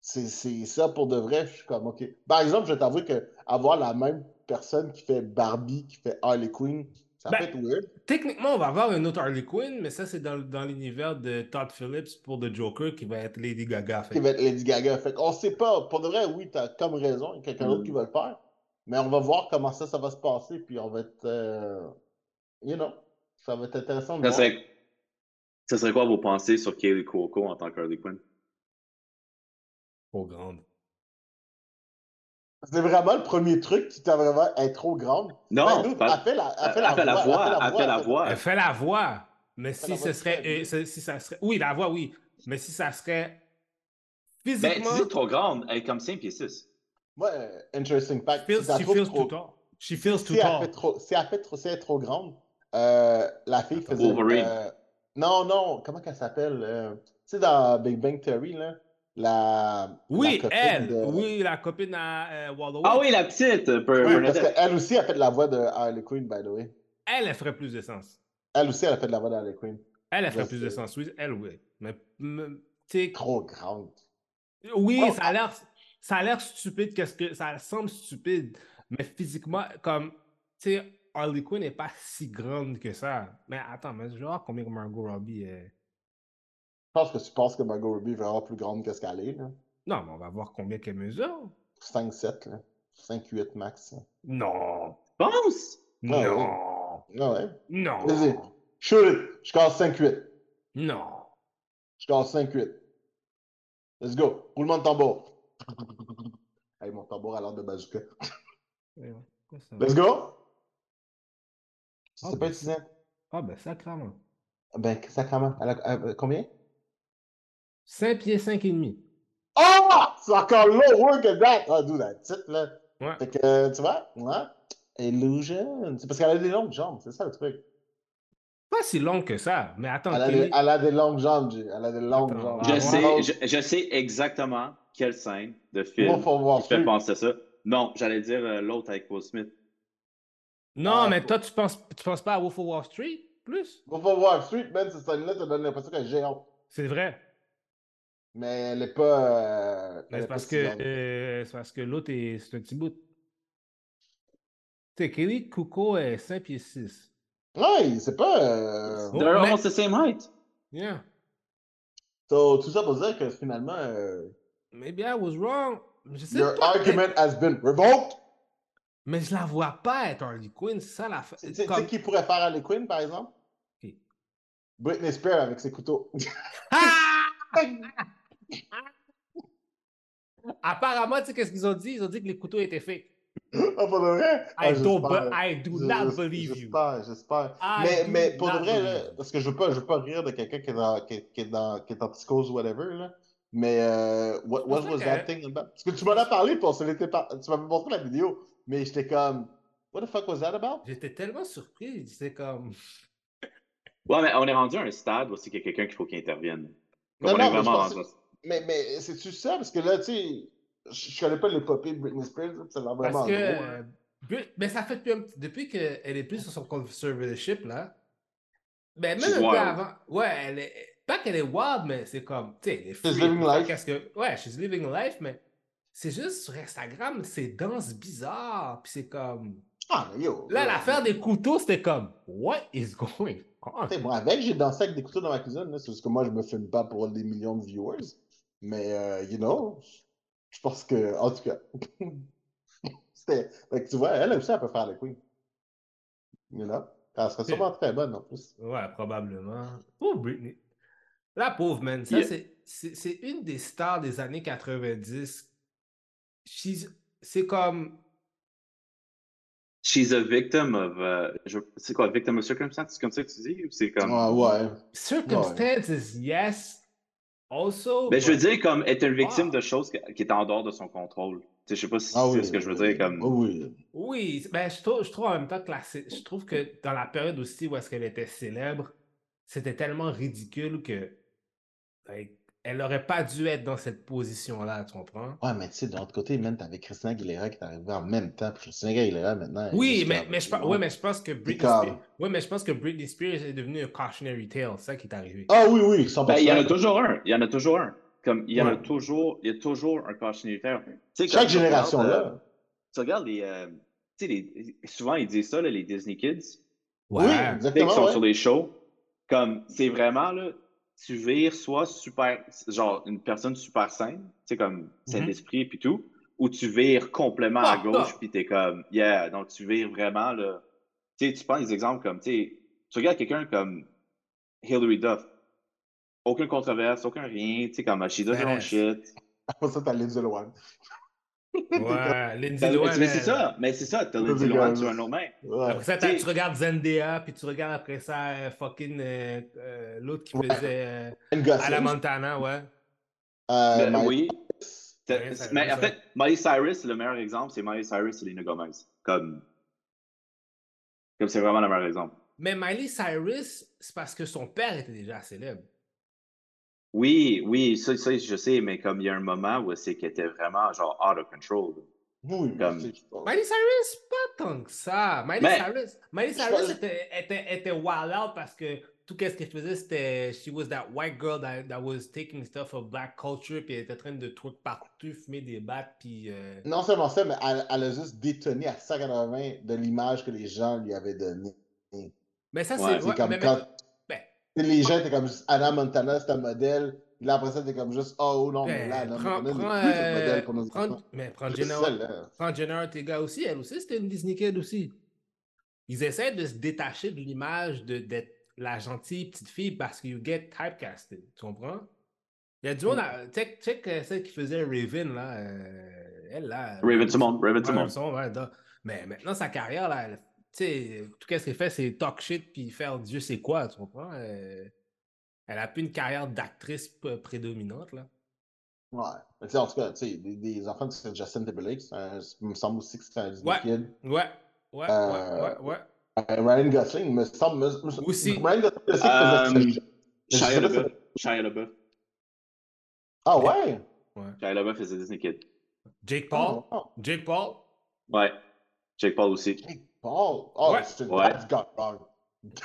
c'est, c'est ça pour de vrai. Je suis comme, OK. Par exemple, je vais t'avouer que avoir la même personne qui fait Barbie, qui fait Harley Quinn, ça Ben, peut être weird. Techniquement, on va avoir un autre Harley Quinn, mais ça, c'est dans, dans l'univers de Todd Phillips pour The Joker qui va être Lady Gaga. fait Qui va être Lady Gaga. Fait qu'on sait pas. Pour de vrai, oui, t'as comme raison. Il y a quelqu'un d'autre Mm. qui va le faire. Mais on va voir comment ça, ça va se passer. Puis on va être. euh, You know. Ça va être intéressant de Ça voir. serait... ça serait quoi vos pensées sur Kaylee Cuoco en tant qu'Harley Quinn? Trop grande. C'est vraiment le premier truc qui t'a vraiment être trop grande. Non, Ben, elle fait la, elle fait elle la fait la voix. elle fait la voix. Elle fait la voix. Mais si ce serait, euh, si ça. Oui, la voix, oui. Mais si ça serait Ben, physiquement. tu dis trop grande, elle est comme 5 pieds 6. Ouais, euh, interesting fact. feels- si t'as she feels trop- too tall. She feels si too elle tall. fait trop, si elle fait trop, si elle est trop grande, euh, la fille faisait. Wolverine. euh, non, non, comment qu'elle s'appelle? euh, tu sais, dans Big Bang Theory, là, la. Oui, la copine elle. de- Oui, la copine à euh, Walloway. Ah oui, la petite, Per- Oui, parce qu'elle aussi a fait la voix de Harley Quinn, by the way. Elle, elle ferait plus de sens. Elle aussi, elle a fait la voix d'Harley Quinn. Elle, elle ferait plus de sens. Oui, elle, oui. Mais, tu Trop grande. Oui, Oh, ça a l'air, ça a l'air stupide, qu'est-ce que ça semble stupide, mais physiquement, comme, tu sais, Harley Quinn n'est pas si grande que ça. Mais attends, mais je vais voir combien Margot Robbie est. Je pense que tu penses que Margot Robbie est vraiment plus grande que ce qu'elle est, là. Non, mais on va voir combien qu'elle mesure. 5-7, là. 5-8 max. là. Non, Pense! Ah ouais. non, Ah ouais. non, Vas-y. Shoot it. Je casse 5-8. non. Je casse 5-8. Let's go. Roulement de tambour. Hey, mon tambour a l'air de bazooka. Ça? Let's go. Ah, C'est ben, pas utilisant. Ah, ben, sacrément. Ben, a- combien? 5 pieds 5 et demi. Oh! C'est encore lower que that! Ah, d'où la titre, là. Ouais. Fait que, tu vois? Ouais. Illusion. C'est parce qu'elle a des longues jambes, c'est ça le truc. Pas si long que ça, mais attends, Elle a, des, elle a des longues jambes, Jay. Elle a des longues Attends, jambes. Je sais, je, je sais exactement quelle scène de film Moi, qui fait Street. penser ça. Non, j'allais dire euh, l'autre avec Will Smith. Non, Ah, mais faut- toi, tu penses, tu penses pas à Wolf of Wall Street plus? Faut pas voir Street, man, cette scène-là te donne l'impression qu'elle est géante. C'est vrai. Mais elle est pas. euh, est c'est parce si euh, c'est parce que l'autre est c'est un petit bout. Tu sais, Kelly Kuko est 5 pieds 6. Ouais, c'est pas. euh, Oh, They're mais- almost the same height. Yeah. So, tout ça pour dire que finalement, euh, Maybe I was wrong. Je sais your pas. argument has been revoked. Mais je la vois pas être Harley Quinn, c'est ça la fa- Tu sais- comme- qui pourrait faire Harley Quinn, par exemple? Qui? Britney Spears avec ses couteaux. Ah! <laughs> Apparemment, tu sais qu'est-ce qu'ils ont dit? Ils ont dit que les couteaux étaient fake. Ah, pour de vrai? Ah, I, don't, j'espère. be- I do Je- not believe you. J'espère, j'espère. Mais, mais pour de vrai, là, parce que je veux pas, je veux pas rire de quelqu'un qui est dans, qui, qui est dans, qui est en psychose ou whatever, là. Mais, euh, what, was que- that thing about? Parce que tu m'en as parlé, pour tu m'avais montré la vidéo, mais j'étais comme, what the fuck was that about? J'étais tellement surpris. C'est comme. <laughs> Ouais, mais on est rendu à un stade où c'est qu'il y a quelqu'un qu'il faut qu'il intervienne. Non, on non, est mais je vraiment pensais- rendu à- Mais, mais c'est-tu ça? Parce que là, tu sais, je connais pas l'épopée de Britney Spears, ça a l'air vraiment Parce que. gros. hein. euh, mais ça fait depuis, depuis qu'elle est plus sur son conservatorship, là. Ben, même She's un peu avant. Ouais, elle est. Pas qu'elle est wild, mais c'est comme. Tu sais, elle est free, living peut faire life. que. Ouais, she's living life, mais. C'est juste sur Instagram, c'est danse bizarre. Puis c'est comme. Ah, mais yo. Là, l'affaire des couteaux, c'était comme. What is going on? Moi, avec, j'ai dansé avec des couteaux dans ma cuisine. C'est juste que moi, je me filme pas pour des millions de viewers. Mais, euh, you know, je pense que, en tout cas, <laughs> c'était. Fait que tu vois, elle aussi, elle peut faire le queen. You know? Elle serait sûrement très bonne en plus. Ouais, probablement. Pauvre Britney. La pauvre, man. Ça, Yeah. c'est- c'est c'est une des stars des années 90. She's- C'est comme. She's a victim of. je- c'est quoi, victim of circumstance? C'est comme ça que tu dis? Ou c'est comme. Ah, ouais. Circumstances, yes. Also. Ben, je veux dire, comme être une victime Wow. de choses qui est en dehors de son contrôle. Tu sais, je sais pas si Ah c'est oui, ce que je veux oui, dire comme. oui, oui. Ben, je, trouve, je trouve en même temps que la je trouve que dans la période aussi où est-ce qu'elle était célèbre, c'était tellement ridicule que like, elle aurait pas dû être dans cette position-là, tu comprends? Ouais, mais tu sais, de l'autre côté, même, t'avais Christina Aguilera qui est arrivée en même temps. Puis Christina Aguilera, maintenant. Oui, mais, mais, je, pense- ouais, mais je pense que Britney comme- Spears, ouais, mais je pense que Britney Spears est devenue un cautionary tale, c'est ça qui est arrivé. Ah oui, oui, 100%. Ben, il y en a toujours un. Il y en a toujours un. Comme, il y en a Ouais. toujours, il y a toujours un cautionary tale. Tu sais, Chaque comme tu regardes, génération, euh, là. Tu regardes les. euh, tu sais, les- souvent ils disent ça, là, les Disney Kids. Qui exactement. sont ouais. sur les shows. Comme, c'est vraiment, là, tu vires soit super, genre, une personne super saine, tu sais, comme, Mhm. d'esprit puis tout, ou tu vires complètement à Ah, gauche ah. puis t'es comme, yeah, donc tu vires vraiment, là. Tu sais, tu prends des exemples comme, tu sais, tu regardes quelqu'un comme Hillary Duff. Aucune controverse, aucun rien, tu sais, comme, she does her own shit. Après <laughs> ça, t'as Lindsay Lohan. Ouais, Lindsay Ben, Lohan. mais c'est ça, mais c'est ça, t'as Lindsay Lohan sur un autre main? Ouais. Après ça, tu regardes Zendaya, puis tu regardes après ça euh, fucking euh, euh, l'autre qui Ouais. faisait euh, à la Montana, ouais. Euh, Mais Miley oui. T'as- Miley Cyrus, Mais en fait, Miley Cyrus, le meilleur exemple, c'est Miley Cyrus et Selena Gomez. Comme. Comme c'est vraiment le meilleur exemple. Mais Miley Cyrus, c'est parce que son père était déjà célèbre. Oui, oui, ça, ça, je sais, mais comme il y a un moment où c'est qu'elle était vraiment genre out of control. Oui, mais Comme- Miley Cyrus, pas tant que ça. Miley Mais- Cyrus, Miley Je Cyrus pense- était, était, était wild out parce que tout ce qu'elle faisait, c'était she was that white girl that, that was taking stuff of black culture, puis elle était en train de tout partout, fumer des battes, puis. euh, Non seulement ça, mais elle, elle a juste détonné à 180 de l'image que les gens lui avaient donnée. Mais ça, Ouais, c'est. Ouais, comme mais- quand les gens étaient comme juste Anna Montana, c'est un modèle. Là, après ça, t'es comme juste, oh non, mais là, ben, Anna prends, Montana prends, plus euh, modèle pour nos prends- enfants. mais prends Jenna, prends Jenna Ortega aussi, elle aussi, c'était une Disney Kid aussi. Ils essaient de se détacher de l'image de- d'être la gentille petite fille parce que you get typecasted. Tu comprends? Il y a du monde, à- check, check euh, celle qui faisait Raven, là. euh, elle, là. Raven Simone, Raven. Ouais, da- Mais maintenant, sa carrière, là, elle- sais, tout ce qu'elle fait, c'est talk shit puis faire Dieu sait quoi, tu comprends? Euh, elle a plus une carrière d'actrice prédominante, là. Ouais. Mais tu sais, en tout cas, tu sais, des, des enfants de Justin Timberlake, c'est un- il me semble aussi que c'est un Disney Ouais. Kid. Ouais, ouais, Euh, ouais, ouais, ouais. Euh, Ryan Gosling, me semble. Me, me- Aussi. Ryan Gosling, je sais sais Shia LaBeouf. Shia LaBeouf. Ah ouais? Shia LaBeouf faisait Disney Kid. Jake Paul? Oh, oh. Jake Paul? Ouais. Jake Paul aussi. Jake Paul? Oh, Ouais. c'est Ouais. that's got wrong.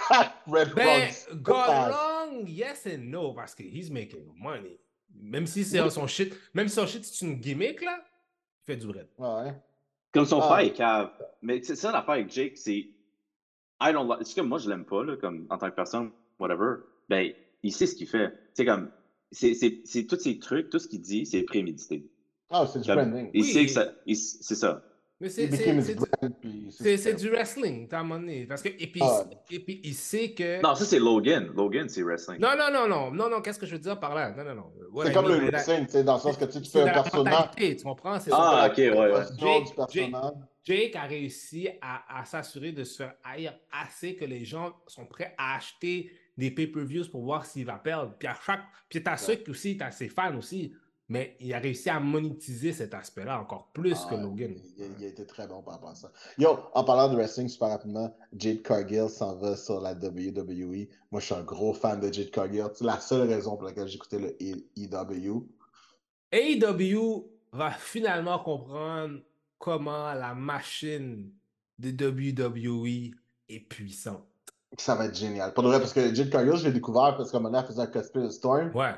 That red Ben, wrong. got wrong, yes and no, parce que he's making money. Même si c'est son shit, même si son shit c'est une gimmick, là, il fait du bread. Ouais. Comme son Ah. frère est cave. Mais c'est ça l'affaire avec Jake, c'est. I don't like. C'est comme moi, je l'aime pas, là, comme en tant que personne, whatever. Ben, il sait ce qu'il fait. C'est comme. C'est, c'est, c'est tous ces trucs, tout ce qu'il dit, c'est prémédité. Ah, c'est du branding. Il Oui. sait que ça. c'est ça. Mais c'est du wrestling, moment donné. Parce que, et, puis, Ah. et puis, il sait que. Non, ça, c'est Logan. Logan, c'est wrestling. non, non, non, non, non, non, qu'est-ce que je veux dire par là? Non, non, non. C'est comme le wrestling, tu sais, dans le sens que tu fais un la personnage. tu comprends? C'est Ah, ça. ok, ouais, ouais. Jake- personnage. Jake a réussi à, à s'assurer de se faire haïr assez que les gens sont prêts à acheter des pay-per-views pour voir s'il va perdre. Puis à chaque. Puis t'as ceux qui aussi, t'as ses fans aussi. Mais il a réussi à monétiser cet aspect-là encore plus que Ah, Logan. Il, il a été très bon par rapport à ça. Yo, en parlant de wrestling, super rapidement, Jade Cargill s'en va sur la WWE. Moi, je suis un gros fan de Jade Cargill. C'est la seule raison pour laquelle j'écoutais le EW. AEW va finalement comprendre comment la machine de WWE est puissante. Ça va être génial. Pour de vrai, parce que Jade Cargill, je l'ai découvert parce moment donné, elle faisait un cosplay de Storm. Ouais.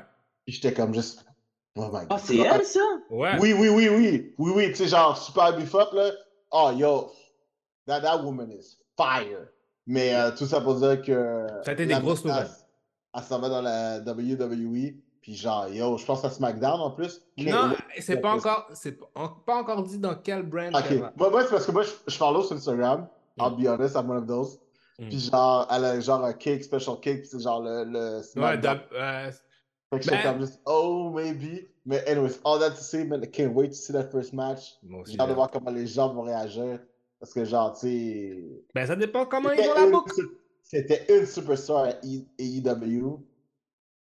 Puis j'étais comme juste. Oh my god. Ah, c'est elle, ça? Ouais. Oui, oui, oui, oui. Oui, oui, tu sais, genre super beef up, là. Oh, yo. That, that woman is fire. Mais euh, tout ça pour dire que. Ça a été des grosses nouvelles. Elle s'en va dans la WWE. Puis genre, yo, je pense à SmackDown en plus. Non, c'est pas encore, c'est pas pas encore dit dans quel brand. Ok. elle va. Moi, moi c'est parce que moi, je, je follow sur Instagram. I'll Mm. be honest, I'm one of those. Mm. Puis genre, elle a genre un cake, special cake, c'est genre le, le Ouais, SmackDown. euh, Fait que j'étais Ben- comme juste, oh, maybe. Mais anyways, all that to say, man, I can't wait to see that first match. J'ai hâte de là. voir comment les gens vont réagir. Parce que genre, tu sais... Ben, ça dépend comment ils vont la boucle. C'était une superstar à AEW.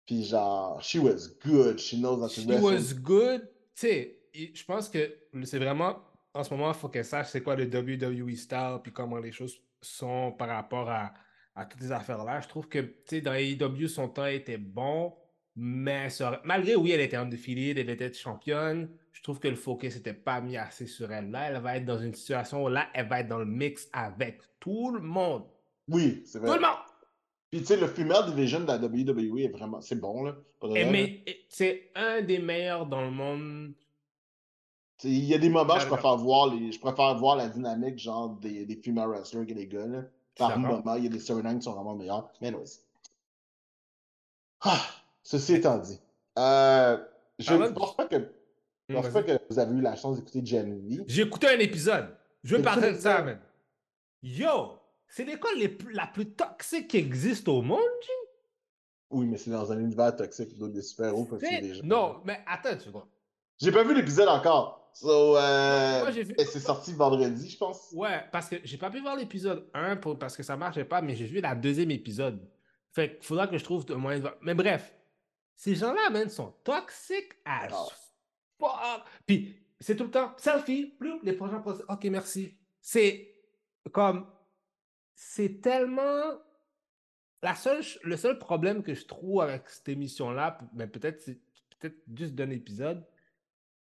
Puis genre, she was good. She knows to She wrestle. was good. Tu sais, je pense que c'est vraiment, en ce moment, il faut qu'elle sache c'est quoi le WWE style, puis comment les choses sont par rapport à, à toutes ces affaires-là. Je trouve que, tu sais, dans AEW, son temps était bon, mais ça malgré, oui, elle était en défilé, elle était championne, je trouve que le focus n'était pas mis assez sur elle. Là, elle va être dans une situation où là, elle va être dans le mix avec tout le monde. Oui, c'est Tout vrai. le monde! Puis tu sais, le female division de la WWE est vraiment. C'est bon, là. Et là. mais et c'est un des meilleurs dans le monde. Il y a des moments, je préfère voir les, je préfère voir la dynamique genre des, des female wrestlers que des gars. Là. Par moment, il y a des storylines qui sont vraiment meilleurs. Mais. Ah, ceci étant dit, euh, je ne pense pas que, je pense Hum, pas que vous avez eu la chance d'écouter Gen V. J'ai écouté un épisode. Je veux parler de ça, man. Yo, c'est l'école la plus toxique qui existe au monde, G. Oui, mais c'est dans un univers toxique où des super-héros peuvent tuer des gens. Non, mais attends une seconde. J'ai pas vu l'épisode encore. So, euh, vu- et c'est sorti vendredi, je pense. Ouais, parce que j'ai pas pu voir l'épisode 1 pour, parce que ça marchait pas, mais j'ai vu la deuxième épisode. Fait qu'il faudra que je trouve un moyen de voir. Mais bref, ces gens-là, man, sont toxiques as Ah. fuck. Puis, c'est tout le temps selfie, plus les prochains procès. Ok, merci. C'est comme. C'est tellement. La seule, le seul problème que je trouve avec cette émission-là, p- mais peut-être c'est peut-être juste d'un épisode,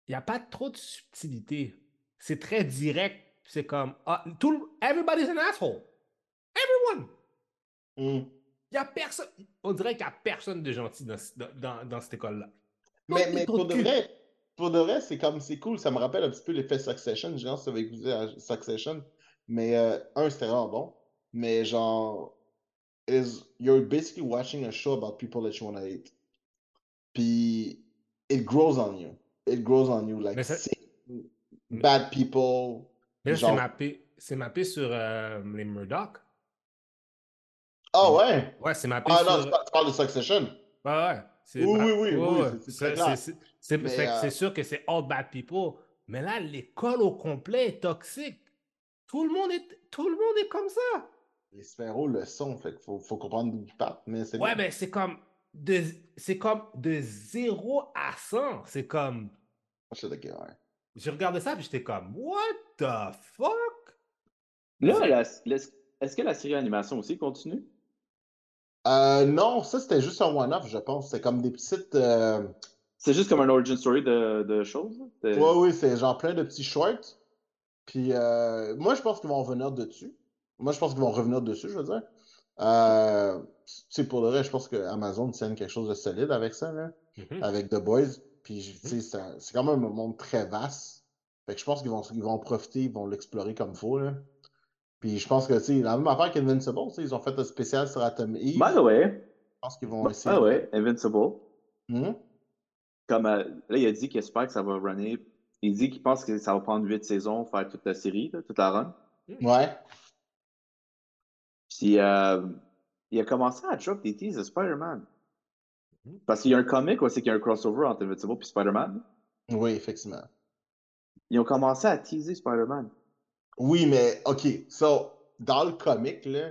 il n'y a pas trop de subtilité. C'est très direct. C'est comme. Ah, tout everybody's an asshole. Everyone. Hmm. Il y a personne. On dirait qu'il n'y a personne de gentil dans, ce- dans, dans- cette école-là. Mais, mais pour de vrai, pour de vrai, c'est comme, c'est cool. Ça me rappelle un petit peu l'effet Succession. Je pense que ça va écouter à Succession. Mais euh, un, c'était vraiment bon. Mais genre, is you're basically watching a show about people that you want to hate. Puis, it grows on you. It grows on you. Like, ça- bad people. Mais là, genre- c'est mappé, c'est mappé sur euh, les Murdoch. Ah ouais? Ouais, c'est mappé Ah sur. non, tu par- tu parles de Succession. Ouais, ouais. c'est Oui, ma- oui, oui, ouais, oui, ouais. c'est- euh, sûr que c'est all bad people. Mais là, l'école au complet est toxique. Tout le monde est, tout le monde est comme ça. Les super-héros le sont. Fait qu'il faut, faut comprendre d'où ils partent. Mais Ouais, bien. mais c'est comme de, c'est comme de 0 à 100. C'est comme, Je suis d'accord, ouais. je regardais ça puis j'étais comme, what the fuck? Là, est-ce que la série animation aussi continue? Euh, non, ça c'était juste un one-off, je pense. C'est comme des petites. euh, C'est juste comme un origin story de, de choses? de- Ouais, oui, c'est genre plein de petits shorts. Puis euh, moi, je pense qu'ils vont revenir dessus. Moi, je pense qu'ils vont revenir dessus, je veux dire. Euh, tu sais, pour le reste, je pense que Amazon tienne quelque chose de solide avec ça, là, Mhm. avec The Boys. Puis, tu sais, c'est c'est quand même un monde très vaste. Fait que je pense qu'ils vont, ils vont en profiter, ils vont l'explorer comme il faut, là. Puis je pense que, tu sais, la même affaire qu'Invincible, ils ont fait un spécial sur Atom Eve. By the way, Je pense qu'ils vont essayer. ah de- ouais, Invincible. Mhm. Comme euh, là, il a dit qu'il espère que ça va runner. Il dit qu'il pense que ça va prendre huit saisons, faire toute la série, là, toute la run. Ouais. Puis euh, il a commencé à drop des teases de Spider-Man. Mhm. Parce qu'il y a un comic c'est qu'il y a un crossover entre Invincible et Spider-Man. Oui, effectivement. Ils ont commencé à teaser Spider-Man. Oui, mais OK. So, dans le comic, là.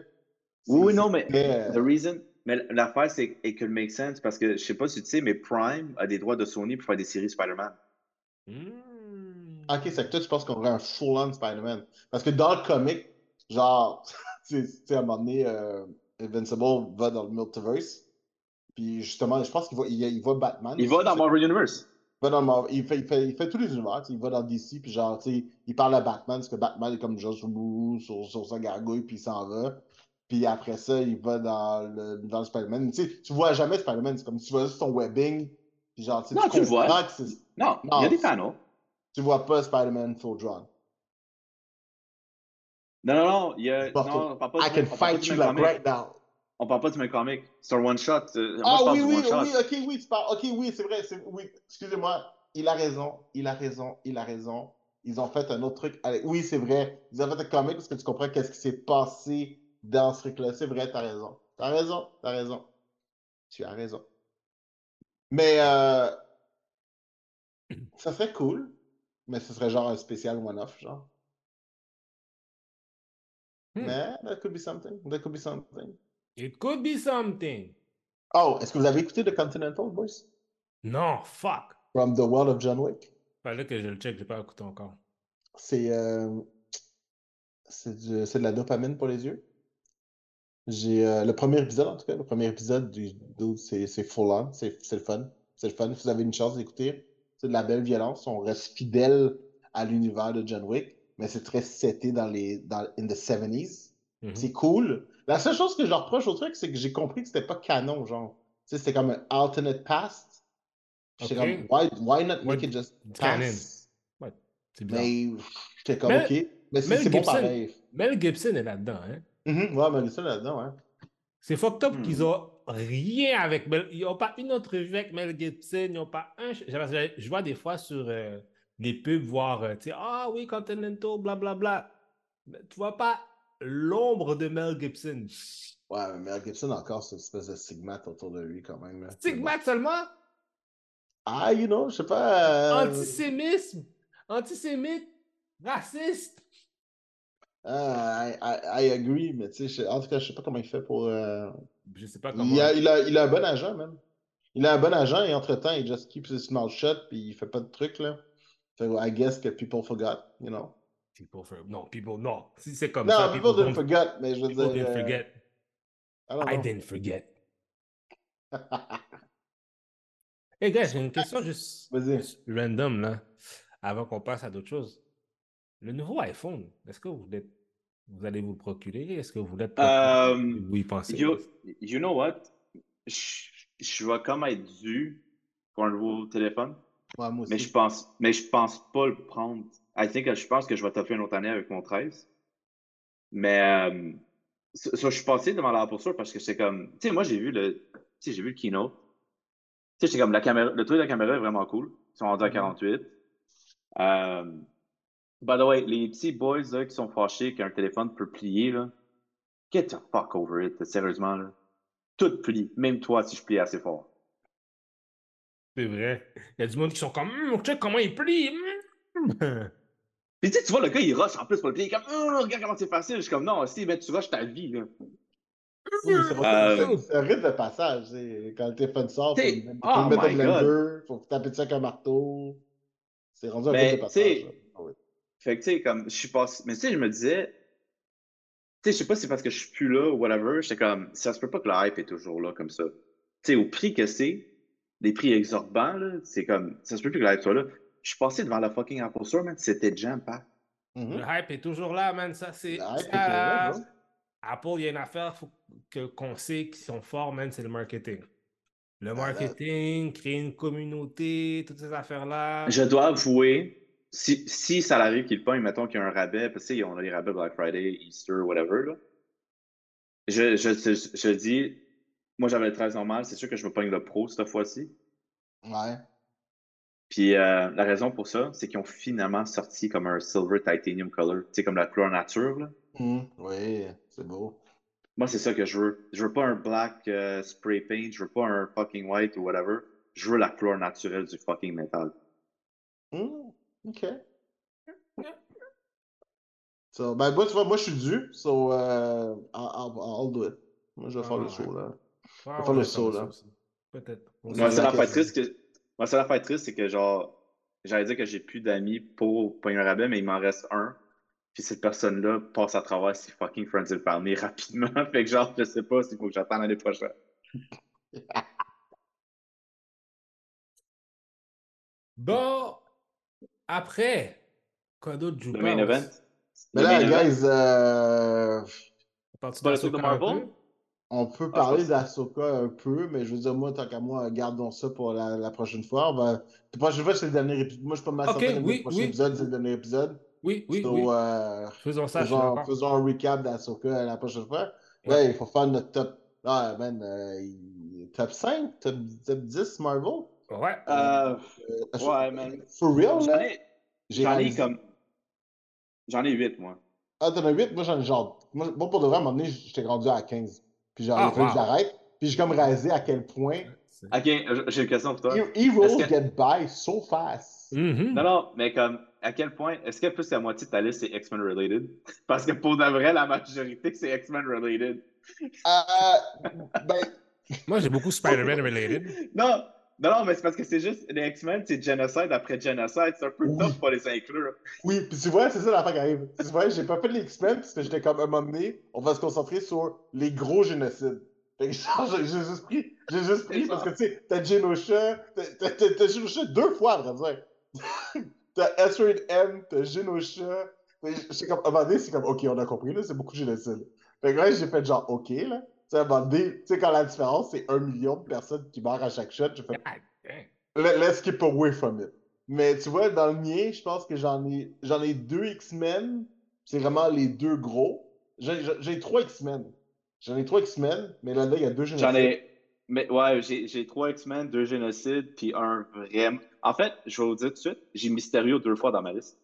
Oui, non, mais euh, the reason. Mais l'affaire, c'est it could make sense parce que je sais pas si tu sais, mais Prime a des droits de Sony pour faire des séries Spider-Man. Mm. Ok, c'est que toi, tu penses qu'on aurait un full-on Spider-Man. Parce que dans le comic, genre, <laughs> tu sais, tu sais, à un moment donné, euh, Invincible va dans le multiverse. Puis justement, je pense qu'il va, il, il va Batman. Il va dans Marvel Universe. Il va dans Mar- il, fait, il, fait, il fait tous les univers. tu Il va dans DC, puis genre, tu sais, il parle à Batman, parce que Batman est comme genre sur, sur, sur sa gargouille, puis il s'en va. Puis après ça, il va dans le, dans Spider-Man. Tu sais, tu vois jamais Spider-Man, c'est comme si tu vois juste son webbing. Puis genre, tu Non, tu le vois. Non, Non, il y a des panneaux. tu vois pas Spider-Man full drawn. Non, non, non, il y a. Non, on parle pas I du can on fight you like right now. On parle pas du même comic. C'est un one-shot. euh, Moi, Ah parle oui, du oui, one-shot. oui, ok, oui, tu parles. Ok, oui, c'est vrai, c'est, oui, excusez-moi, il a raison, il a raison, il a raison. Ils ont fait un autre truc. avec- Oui, c'est vrai, ils ont fait un comic parce que tu comprends qu'est-ce qui s'est passé dans ce truc-là. C'est vrai, t'as raison. T'as raison, t'as raison. Tu as raison. Mais, euh, ça serait cool, mais ce serait genre un spécial one-off, genre. Hmm. Mais, that could be something, that could be something. It could be something. Oh, est-ce que vous avez écouté The Continental, boys? Non, fuck. From the World of John Wick? Fallait que je le check, j'ai pas écouté encore. C'est euh, c'est de la dopamine pour les yeux. J'ai euh, le premier épisode, en tout cas, le premier épisode du c'est full on, c'est le fun. C'est le fun. Si vous avez une chance d'écouter, c'est de la belle violence. On reste fidèle à l'univers de John Wick, mais c'est très seté dans les dans in the 70s. Mhm. C'est cool. La seule chose que je leur reproche au truc, c'est que j'ai compris que c'était pas canon, genre. Tu sais, c'était comme un alternate past. J'étais comme, why, why not make Ouais, it just canon? pass? C'est bizarre. Mais j'étais comme, Mel- ok. Mais c'est Mel c'est bon Gibson- pareil. Mel Gibson est là-dedans, hein. Mhm, Ouais, mais ça là-dedans, hein. C'est fucked up Hmm. qu'ils ont rien avec Mel. Ils n'ont pas une entrevue avec Mel Gibson. Ils n'ont pas un. Je, vois des fois sur euh, les pubs voir, euh, tu sais, ah oui, Continental, blablabla. Mais tu vois pas l'ombre de Mel Gibson. Ouais, mais Mel Gibson encore, c'est une espèce de stigmate autour de lui quand même. là. Stigmate seulement? Ah, you know, je sais pas. euh, Antisémisme. Antisémite. Raciste. ah, I, I, I agree, mais tu sais, en tout cas, je sais pas comment il fait pour. euh, Je sais pas comment. Il a, il, a, il a un bon agent, même. Il a un bon agent et entre-temps, il just keeps his mouth shut puis il fait pas de trucs, là. Fait I guess que people forgot, you know. People for- Non, people, non. Si c'est comme Non, ça, people didn't don't- forget, mais je veux people dire. didn't euh, forget. I don't I didn't forget. <laughs> Hey guys, j'ai une question juste, juste random là, avant qu'on passe à d'autres choses. Le nouveau iPhone, est-ce que vous voulez, vous allez vous le procurer? Est-ce que vous voulez Euh, vous y pensez? You, you know what? Je, je vais comme être dû pour un nouveau téléphone, Ouais, moi mais aussi. je pense, mais je pense pas le prendre. I think, je pense que je vais taper une autre année avec mon 13. Mais euh, ça, ça, je suis passé devant la posture parce que c'est comme, tu sais, moi j'ai vu le, tu sais, j'ai vu le keynote. Tu sais, c'est comme la caméra, le truc de la caméra est vraiment cool. Ils sont rendus à Mhm. 48. Euh, by the way, les petits boys là, qui sont fâchés qu'un téléphone peut plier, là, get the fuck over it, sérieusement. Là. Tout plie, même toi si je plie assez fort. C'est vrai. Il y a du monde qui sont comme, Hum, check comment il plie. Puis tu sais, tu vois, le gars, il rush en plus pour le plier. Il est comme, Hum, regarde comment c'est facile. Je suis comme, non, si, ben, tu rushes ta vie. Là. Oui, mais c'est pas- Euh, c'est- un rythme de passage. Quand le téléphone sort, faut le oh faut le mettre au blender, faut taper dessus avec un marteau. C'est rendu un Mais, rythme de passage. Ah ouais. Fait que, tu sais, comme, je suis passé. Mais, tu sais, je me disais, tu sais, je sais pas si c'est parce que je suis plus là ou whatever. J'étais comme, ça se peut pas que la hype est toujours là comme ça. Tu sais, au prix que c'est, des prix exorbitants, là, c'est comme, ça se peut plus que la hype soit là. Je suis passé devant la fucking Apple Store, man, c'était jam pack. Mhm. Le hype est toujours là, man. Ça, c'est. Apple, il y a une affaire faut que- qu'on sait qu'ils sont forts, man, c'est le marketing. Le là- marketing, créer une communauté, toutes ces affaires-là. Je dois avouer, si, si ça arrive qu'il pogne, mettons qu'il y a un rabais, parce que tu sais, on a les rabais Black Friday, Easter, whatever, là. Je, je, je, je dis, moi j'avais le 13 normal, c'est sûr que je me pogne le pro cette fois-ci. Ouais. Puis euh, la raison pour ça, c'est qu'ils ont finalement sorti comme un silver titanium color, tu sais, comme la couleur nature, là. Mhm. Oui, c'est beau. Moi, c'est ça que je veux. Je veux pas un black euh, spray paint, je veux pas un fucking white ou whatever. Je veux la couleur naturelle du fucking métal. Mhm. Ok. So, ben, moi, tu vois, moi, je suis dû. So, euh, I'll, do it. Moi, je vais Ah, faire le saut, là. Ouais, va ouais, faire le saut, là. Peut-être. C'est la triste que. Moi, c'est la fête triste, c'est que genre, j'allais dire que j'ai plus d'amis pour pogner un rabais, mais il m'en reste un. Puis cette personne-là passe à travers ses fucking friends and family <laughs> rapidement. fait que genre, je sais pas s'il faut que j'attende l'année prochaine. <laughs> Bon, après, quoi d'autre je vous Le main event? Mais là, guys, euh, pas le truc de Marvel? On peut Ah, je parler d'Asoka un peu, mais je veux dire, moi, tant qu'à moi, gardons ça pour la, la prochaine fois. On va... La prochaine fois, c'est le dernier épisode. Moi, je suis pas mal Ok, certain que oui, le prochain oui. épisode, c'est le dernier épisode. Oui, oui, So, oui. euh, Faisons ça, je suis faisons, faisons un recap d'Asoka la prochaine fois. Ouais. Ouais, il faut faire notre top. Ah, man, euh, top 5, top, top 10 Marvel. Ouais. Euh, Euh, ouais, man. For real, J'en là, ai, ai comme. J'en ai 8, moi. Ah, t'en as 8, moi j'en ai genre. Moi, moi, pour de vrai, à un moment donné, j'étais rendu à 15. Puis genre, Ah, wow. j'arrête. Puis j'ai comme réalisé à quel point Ok, j'ai une question pour toi. he- Heroes que- get by so fast. Mhm. Non, non, mais comme, à quel point, est-ce que plus la moitié de ta liste c'est X-Men related? <laughs> Parce que pour de vrai, la majorité c'est X-Men related. Euh, ben, Moi, j'ai beaucoup Spider-Man related. Non, Non, non, mais c'est parce que c'est juste, les X-Men, c'est génocide après génocide. C'est un peu Oui. tough pour les inclure. Oui, puis tu vois, c'est ça l'affaire qui arrive. Tu vois, j'ai pas fait les X-Men parce que j'étais comme un moment donné, on va se concentrer sur les gros génocides. Fait que <laughs> j'ai juste pris, j'ai juste pris parce que tu sais, t'as Genosha, t'as- Genosha deux fois, à vrai dire. <laughs> t'as Asteroid M, t'as Genosha. C'est comme, à un moment donné, c'est comme, ok, on a compris, là, c'est beaucoup de génocide. Fait que là, j'ai fait genre, ok, là. Tu sais, à un moment donné, tu sais, quand la différence, c'est un million de personnes qui meurent à chaque shot, damn. Let- Let's keep away from it. Mais tu vois, dans le mien, je pense que j'en ai j'en ai deux X-Men. C'est vraiment les deux gros. J'ai j'ai- j'ai trois X-Men. J'en ai trois X-Men, mais là-dedans, il y a deux génocides. J'en ai. Mais ouais, j'ai j'ai trois X-Men, deux génocides, puis un vraiment. En fait, je vais vous dire tout de suite, j'ai Mysterio deux fois dans ma liste.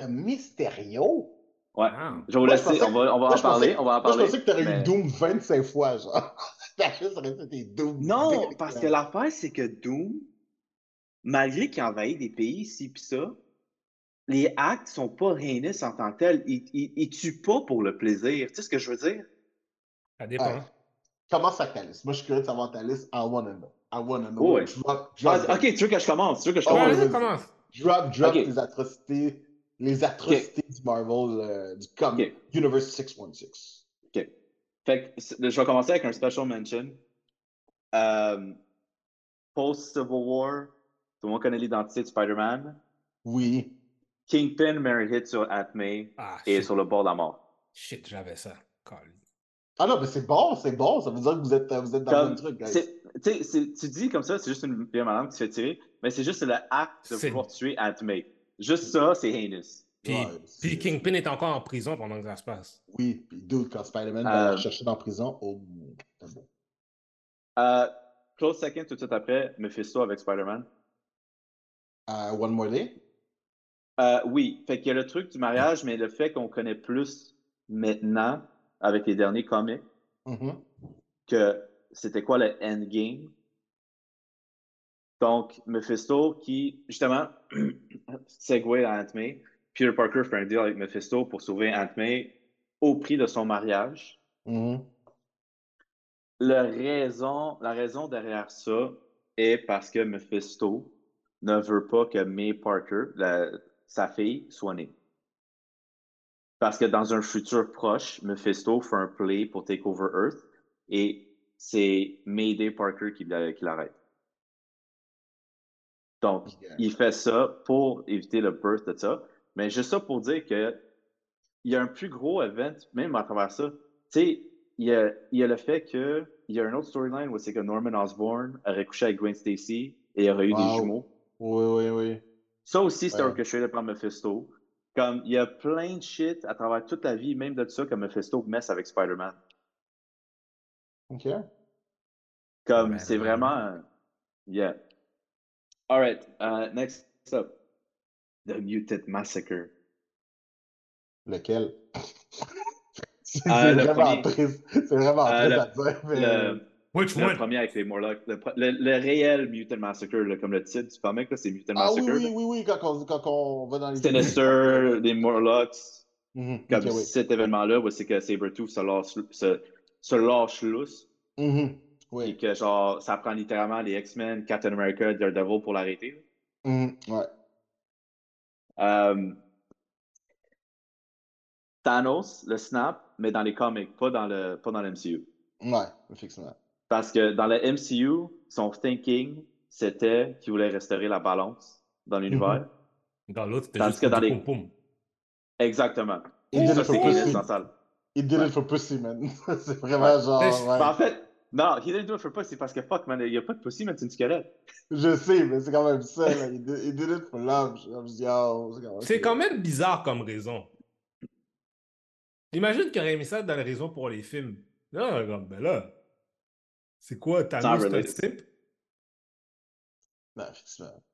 Un Mysterio? Ouais. Wow. Je vais vous laisser, on va, on va moi, en parler, on va en Moi, je parler. pensais que t'aurais mais- eu Doom 25 fois, genre. <laughs> T'as juste resté tes Doom. Non, parce que l'affaire, c'est que Doom, malgré qu'il envahit des pays ici pis ça, les actes sont pas heinous en tant que tels. Ils, ils, ils tuent pas pour le plaisir. Tu sais ce que je veux dire? Ça dépend. Ouais. Commence avec ta liste. Moi, je suis curieux de savoir ta liste. I wanna know. I wanna know. Oh, ouais. Drop, Ah, drop, ok, tu veux que je commence? Tu veux que je Ah, Ouais, commence? ouais, vas-y, vas-y. commence. Drop, drop Ok. les atrocités, les atrocités du Marvel, euh, du com Ok. Universe 616. Fait que je vais commencer avec un special mention. Euh, Post-Civil War, tout le monde connaît l'identité de Spider-Man. Oui. Kingpin meurt hit sur May Ah, et shit, sur le bord de la mort. shit j'avais ça. Ah non, mais c'est bon, c'est bon. Ça veut dire que vous êtes, vous êtes dans le Comme, même truc, tu dis comme ça, c'est juste une vieille madame qui se fait tirer, mais c'est juste le acte de pouvoir tuer May. Juste ça, c'est heinous. Puis, Ouais, puis c'est- Kingpin est encore en prison pendant que ça se passe. Oui, puis dude, quand Spider-Man va Euh, la rechercher dans la prison, oh, c'est bon. Euh, close second tout de suite après, Mephisto avec Spider-Man. Euh, One More Day? Euh, oui, fait qu'il y a le truc du mariage, mais le fait qu'on connaît plus maintenant, avec les derniers comics, Mhm. que c'était quoi le endgame? Donc, Mephisto qui, justement, <clears throat> segue à Aunt May, Peter Parker fait un deal avec Mephisto pour sauver Aunt May au prix de son mariage. Mhm. La raison, la raison derrière ça est parce que Mephisto ne veut pas que May Parker, la- sa fille, soit née. Parce que dans un futur proche, Mephisto fait un play pour Take Over Earth et c'est Mayday Parker qui l'arrête. Donc, Yeah. il fait ça pour éviter le birth de ça. Mais juste ça pour dire que il y a un plus gros event, même à travers ça. Tu sais, il y a, il y a le fait que il y a un autre storyline où c'est que Norman Osborn aurait couché avec Gwen Stacy et il aurait eu des jumeaux. Oui, oui, oui. Ça aussi, c'était Ouais. orchestré par Mephisto. Comme, il y a plein de shit à travers toute la vie, même de ça, que Mephisto messe avec Spider-Man. OK. Comme, Ouais, c'est vraiment... euh, Yeah. Alright, uh, next up. The Mutant Massacre. Lequel? <laughs> c'est Euh, le vraiment premier. triste. C'est vraiment Euh, triste le- à dire, mais... Le, Which le one? premier avec les Morlocks. Le, le- le réel Mutant Massacre, là, comme le titre du comic, c'est Mutant Ah oui, Massacre. oui, là. oui, oui, quand on, quand on va dans les... Sinister, les Morlocks. Mhm, Comme ok, oui. cet événement-là, où c'est que Sabretooth se lâche, se, se lâche lousse. Mhm, Et Oui. que genre, ça prend littéralement les X-Men, Captain America, Daredevil pour l'arrêter. Mhm, Ouais. Euh, Thanos, le snap, mais dans les comics, pas dans le, pas dans le MCU. Ouais, effectivement. Parce que dans le MCU, son thinking, c'était qu'il voulait restaurer la balance dans l'univers. Dans l'autre, c'était juste que dans les- pom-pom. Exactement. Il did ça, it for pussy. Did it for pussy, man. <laughs> c'est vraiment Ouais. genre... Ouais. Mais en fait, non, he didn't do it for pussy parce que fuck, man, il n'y a pas de pussy, mais c'est une squelette. <laughs> Je sais, mais c'est quand même ça, là. He did, he did it for love. Dis, oh, c'est quand même... C'est quand même bizarre comme raison. Imagine qu'il aurait mis ça dans les raisons pour les films. Là, comme, ben là, c'est quoi, Thanos, c'est un simp? Non, effectivement.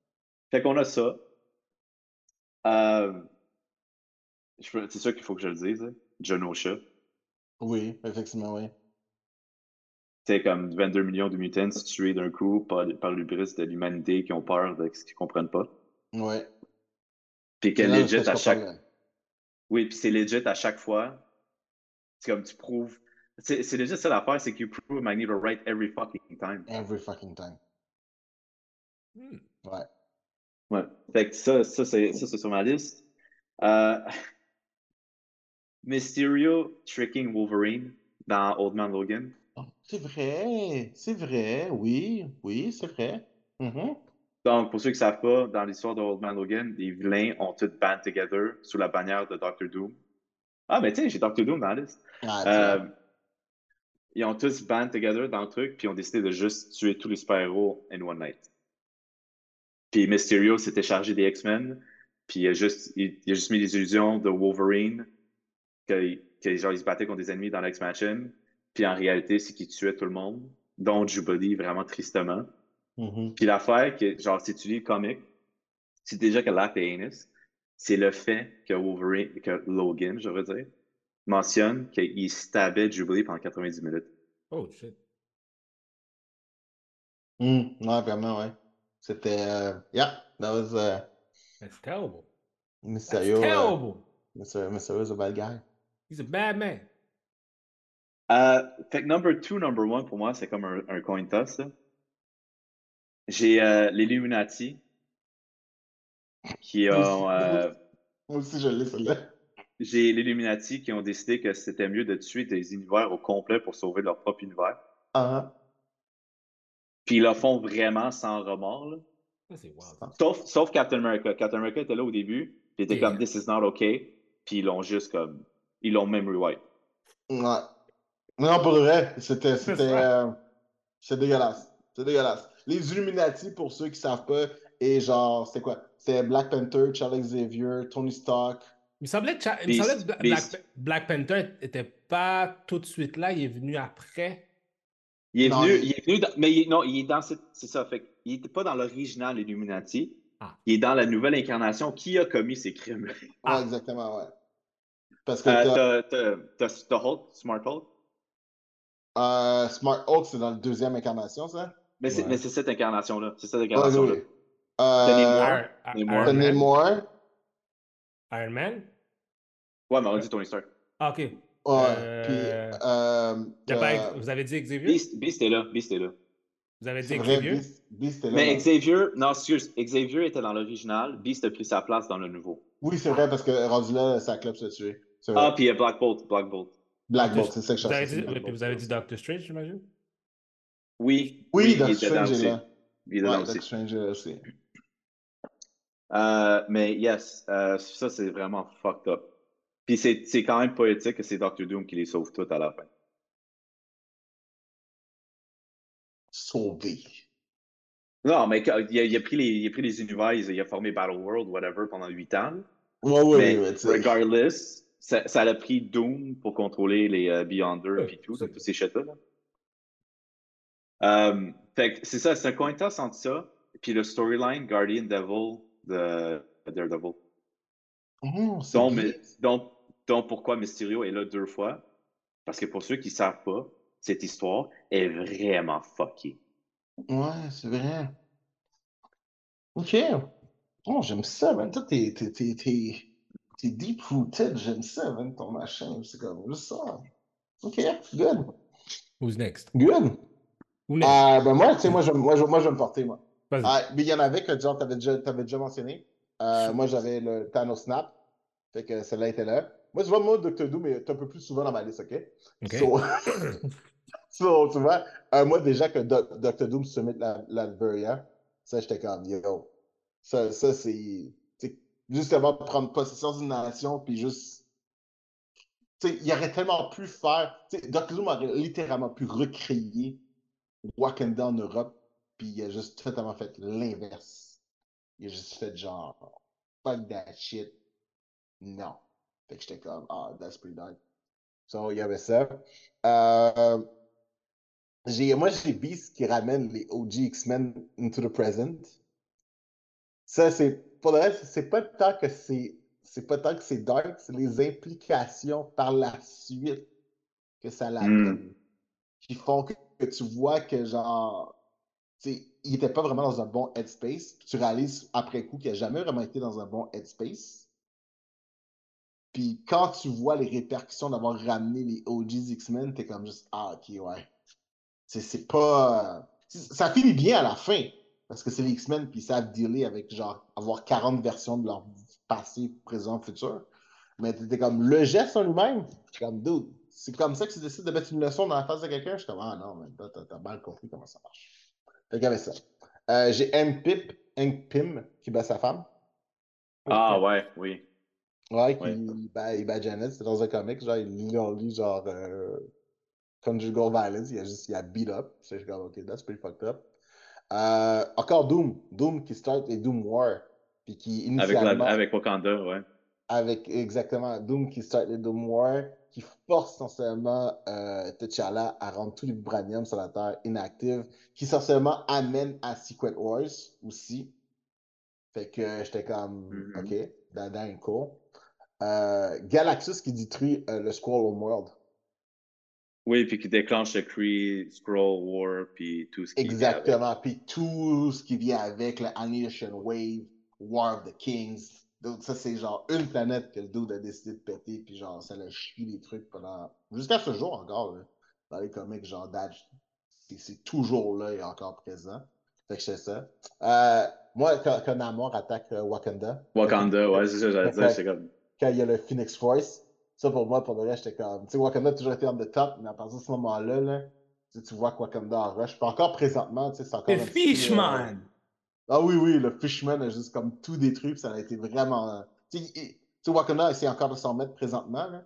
Fait qu'on a ça. Euh, c'est sûr qu'il faut que je le dise. hein. Genosha. Oui, effectivement, oui. C'est comme 22 millions de mutants tués d'un coup par, par l'ubris de l'humanité qui ont peur de ce qu'ils comprennent pas. Ouais. Puis que C'est là legit à chaque. Oui, puis c'est legit à chaque fois. C'est comme tu prouves. C'est c'est legit ça l'affaire, c'est que you prove Magneto right every fucking time. Every fucking time. Hmm. Ouais. Ouais. Fait que ça, ça c'est ça, c'est sur ma liste. Euh, <laughs> Mysterio tricking Wolverine dans Old Man Logan. C'est vrai, c'est vrai, oui, oui, c'est vrai. Mhm. Donc, pour ceux qui ne savent pas, dans l'histoire de Old Man Logan, les vilains ont tous band together sous la bannière de Doctor Doom. Ah, mais tiens, j'ai Doctor Doom dans la liste. Ah. Euh, ils ont tous band together dans le truc, puis ils ont décidé de juste tuer tous les super-héros in one night. Puis Mysterio s'était chargé des X-Men, puis il a, juste, il, il a juste mis des illusions de Wolverine, que, que genre, il se battait contre des ennemis dans l'X-Mansion, puis en réalité, c'est qu'il tuait tout le monde, dont Jubilee, vraiment tristement. Mhm. Puis l'affaire, que, genre, si tu lis le comic, c'est déjà que l'acte est heinous, c'est le fait que Wolverine, que Logan, je veux dire, mentionne qu'il stabait Jubilee pendant 90 minutes. Oh shit. Mm, ouais, vraiment, ouais. C'était. euh, yeah, that was uh, That's terrible. That's Mysterio. uh, terrible. Mysterio, Mysterio's a bad guy. He's a bad man. Euh, fait que number two, number one, pour moi, c'est comme un, un coin toss. J'ai euh, l'Illuminati qui ont. euh, <laughs> Moi aussi, je l'ai, celle-là. J'ai l'Illuminati qui ont décidé que c'était mieux de tuer des univers au complet pour sauver leur propre univers. Ah, Puis ils le font vraiment sans remords. là. Ça, c'est wild. Sauf, sauf Captain America. Captain America était là au début, puis il était Yeah. comme This is not okay. Puis ils l'ont juste comme. Ils l'ont même rewipe. Ouais. Non, pour le vrai, c'était. Euh, c'est dégueulasse. C'est dégueulasse. Les Illuminati, pour ceux qui savent pas, et genre, c'était quoi? C'était Black Panther, Charles Xavier, Tony Stark. Il me semblait que, Cha- il me semblait. Black, Black Panther était pas tout de suite là, il est venu après. Il est Non, venu, il- il est venu dans- mais il, non, il est dans cette, c'est ça, fait il était pas dans l'original Illuminati. Ah. Il est dans la nouvelle incarnation qui a commis ces crimes. Ah. Ouais, exactement, ouais. Parce que Euh, t'as Hulk, Smart Hulk, euh, Smart Hulk, c'est dans la deuxième incarnation, ça? mais c'est, Ouais. cette incarnation-là, c'est cette Ouais, incarnation-là. oui. Euh, Tenez-moi. Iron, Namor. Iron Tony Man. Moore. Iron Man? Ouais, mais on dit Tony Stark. Ah, ok. Ouais. Euh, Puis, euh, a vous avez dit Xavier? Beast, Beast est là, Beast est là. Vous avez dit vrai, Xavier? Beast, Beast est là. Mais là. Xavier, non, excuse, Xavier était dans l'original, Beast a pris sa place dans le nouveau. Oui, c'est vrai, parce que rendu là, sa club se tuer. C'est vrai. Ah, puis il y a Black Bolt, Black Bolt. Black Bolt, c'est ça que je Vous avez cherchais. oui, vous avez dit Doctor Strange, j'imagine? Oui, Oui, il Doctor Strange est aussi. là. Il est Ouais, dedans Doctor. Strange est là aussi. Euh, mais yes, euh, ça c'est vraiment fucked up. Puis c'est c'est quand même poétique que c'est Doctor Doom qui les sauve toutes à la fin. Sauvé. Non, mais il a, il a pris les, il a pris les univers, il a, formé Battle World, whatever, pendant huit ans. là. Ouais, ouais, mais ouais, regardless, ça, ça a pris Doom pour contrôler les Beyonders Ouais, puis tout, tous ces shit-là. là. Euh, fait c'est ça, c'est un coin toss entre ça, puis le storyline Guardian Devil de Daredevil. Oh, Donc, mais- donc, donc pourquoi Mysterio est là deux fois? Parce que pour ceux qui savent pas, cette histoire est vraiment fuckée. Ouais, c'est vrai. Ok. Oh, j'aime ça, man. Toi, t'es, t'es, t'es deep-rooted. J'aime ça, man, ton machin. C'est comme juste ça. Ok, good. Who's next? Good. Who next? Euh, ben moi, tu sais, moi, je, moi, je, moi, je vais me porter, moi. Ah, mais il y en avait que, genre, t'avais déjà, t'avais déjà mentionné. Euh, moi, j'avais le Thanos Snap. Fait que celle-là était là. Moi, tu vois, moi, Dr. Doom est un peu plus souvent dans ma liste, OK? Ok. So, <coughs> so, tu vois, euh, moi, déjà que Dr. Doom se met la, la ça, j'étais comme, yo, ça, ça c'est justement prendre possession d'une nation, puis juste, tu sais, il aurait tellement pu faire, Dr. Doom aurait littéralement pu recréer Wakanda en Europe, puis il a juste totalement fait l'inverse. Il a juste fait genre, fuck that shit, non. Fait que j'étais comme, ah, that's pretty dark. So, il y avait ça. Euh, moi, j'ai Beast qui ramène les OG X-Men into the present. Ça, c'est, pour le reste, c'est pas tant que c'est, c'est pas tant que c'est dark, c'est les implications par la suite que ça l'amène. Qui font que, que tu vois que, genre, tu sais, il était pas vraiment dans un bon headspace. Puis tu réalises après coup qu'il a jamais vraiment été dans un bon headspace. Puis quand tu vois les répercussions d'avoir ramené les OGs X-Men, t'es comme juste, ah, ok, ouais. C'est, c'est pas. Ça finit bien à la fin. Parce que c'est les X-Men, puis ils savent dealer avec, genre, avoir 40 versions de leur passé, présent, futur. Mais t'étais comme, le geste en lui-même, comme, dude, c'est comme ça que tu décides de mettre une leçon dans la face de quelqu'un? Je suis comme, ah non, mais t'as, t'as mal compris comment ça marche. Fait avait ça. Euh, j'ai M. Pip, Hank Pym, qui bat sa femme. Ah ouais, oui. Ouais, qui Ouais. bat, il bat Janet, c'est dans un comic, genre, il lit genre euh, conjugal violence, il a juste, il a beat up. C'est je suis comme, ok, that's pretty fucked up. Euh, encore Doom, Doom qui start les Doom War, puis qui Avec, la, initialement, avec Wakanda, ouais. avec exactement Doom qui start les Doom War, qui force essentiellement euh, T'Challa à rendre tous les vibraniums sur la Terre inactifs, qui essentiellement amène à Secret Wars aussi. Fait que j'étais comme, Mhm. ok, that ain't cool. Euh, Galactus qui détruit euh, le Squall Homeworld. Oui, puis qui déclenche le Kree, Scroll War, puis tout ce qui vient avec. Exactement. Puis tout ce qui vient avec, le Annihilation Wave, War of the Kings. Donc, ça, c'est genre une planète que le dude a décidé de péter, puis genre, ça l'a chié des trucs pendant. Jusqu'à ce jour encore, là, dans les comics, genre, Dodge, c'est- toujours là et encore présent. Fait que c'est ça. Euh, moi, quand, quand Namor attaque euh, Wakanda, Wakanda, ouais, c'est ça, j'allais dire, c'est comme. quand il y a le Phoenix Force, ça pour moi, pour le reste, j'étais comme. Tu sais, Wakanda a toujours été on the top, mais à partir de ce moment-là, là, tu, vois que Wakanda en rush. Puis encore présentement, tu sais, c'est encore. Le euh, Fishman! Ah oui, oui, le Fishman a juste comme tout détruit, puis ça a été vraiment. Tu sais, Wakanda essaie encore de s'en mettre présentement, là,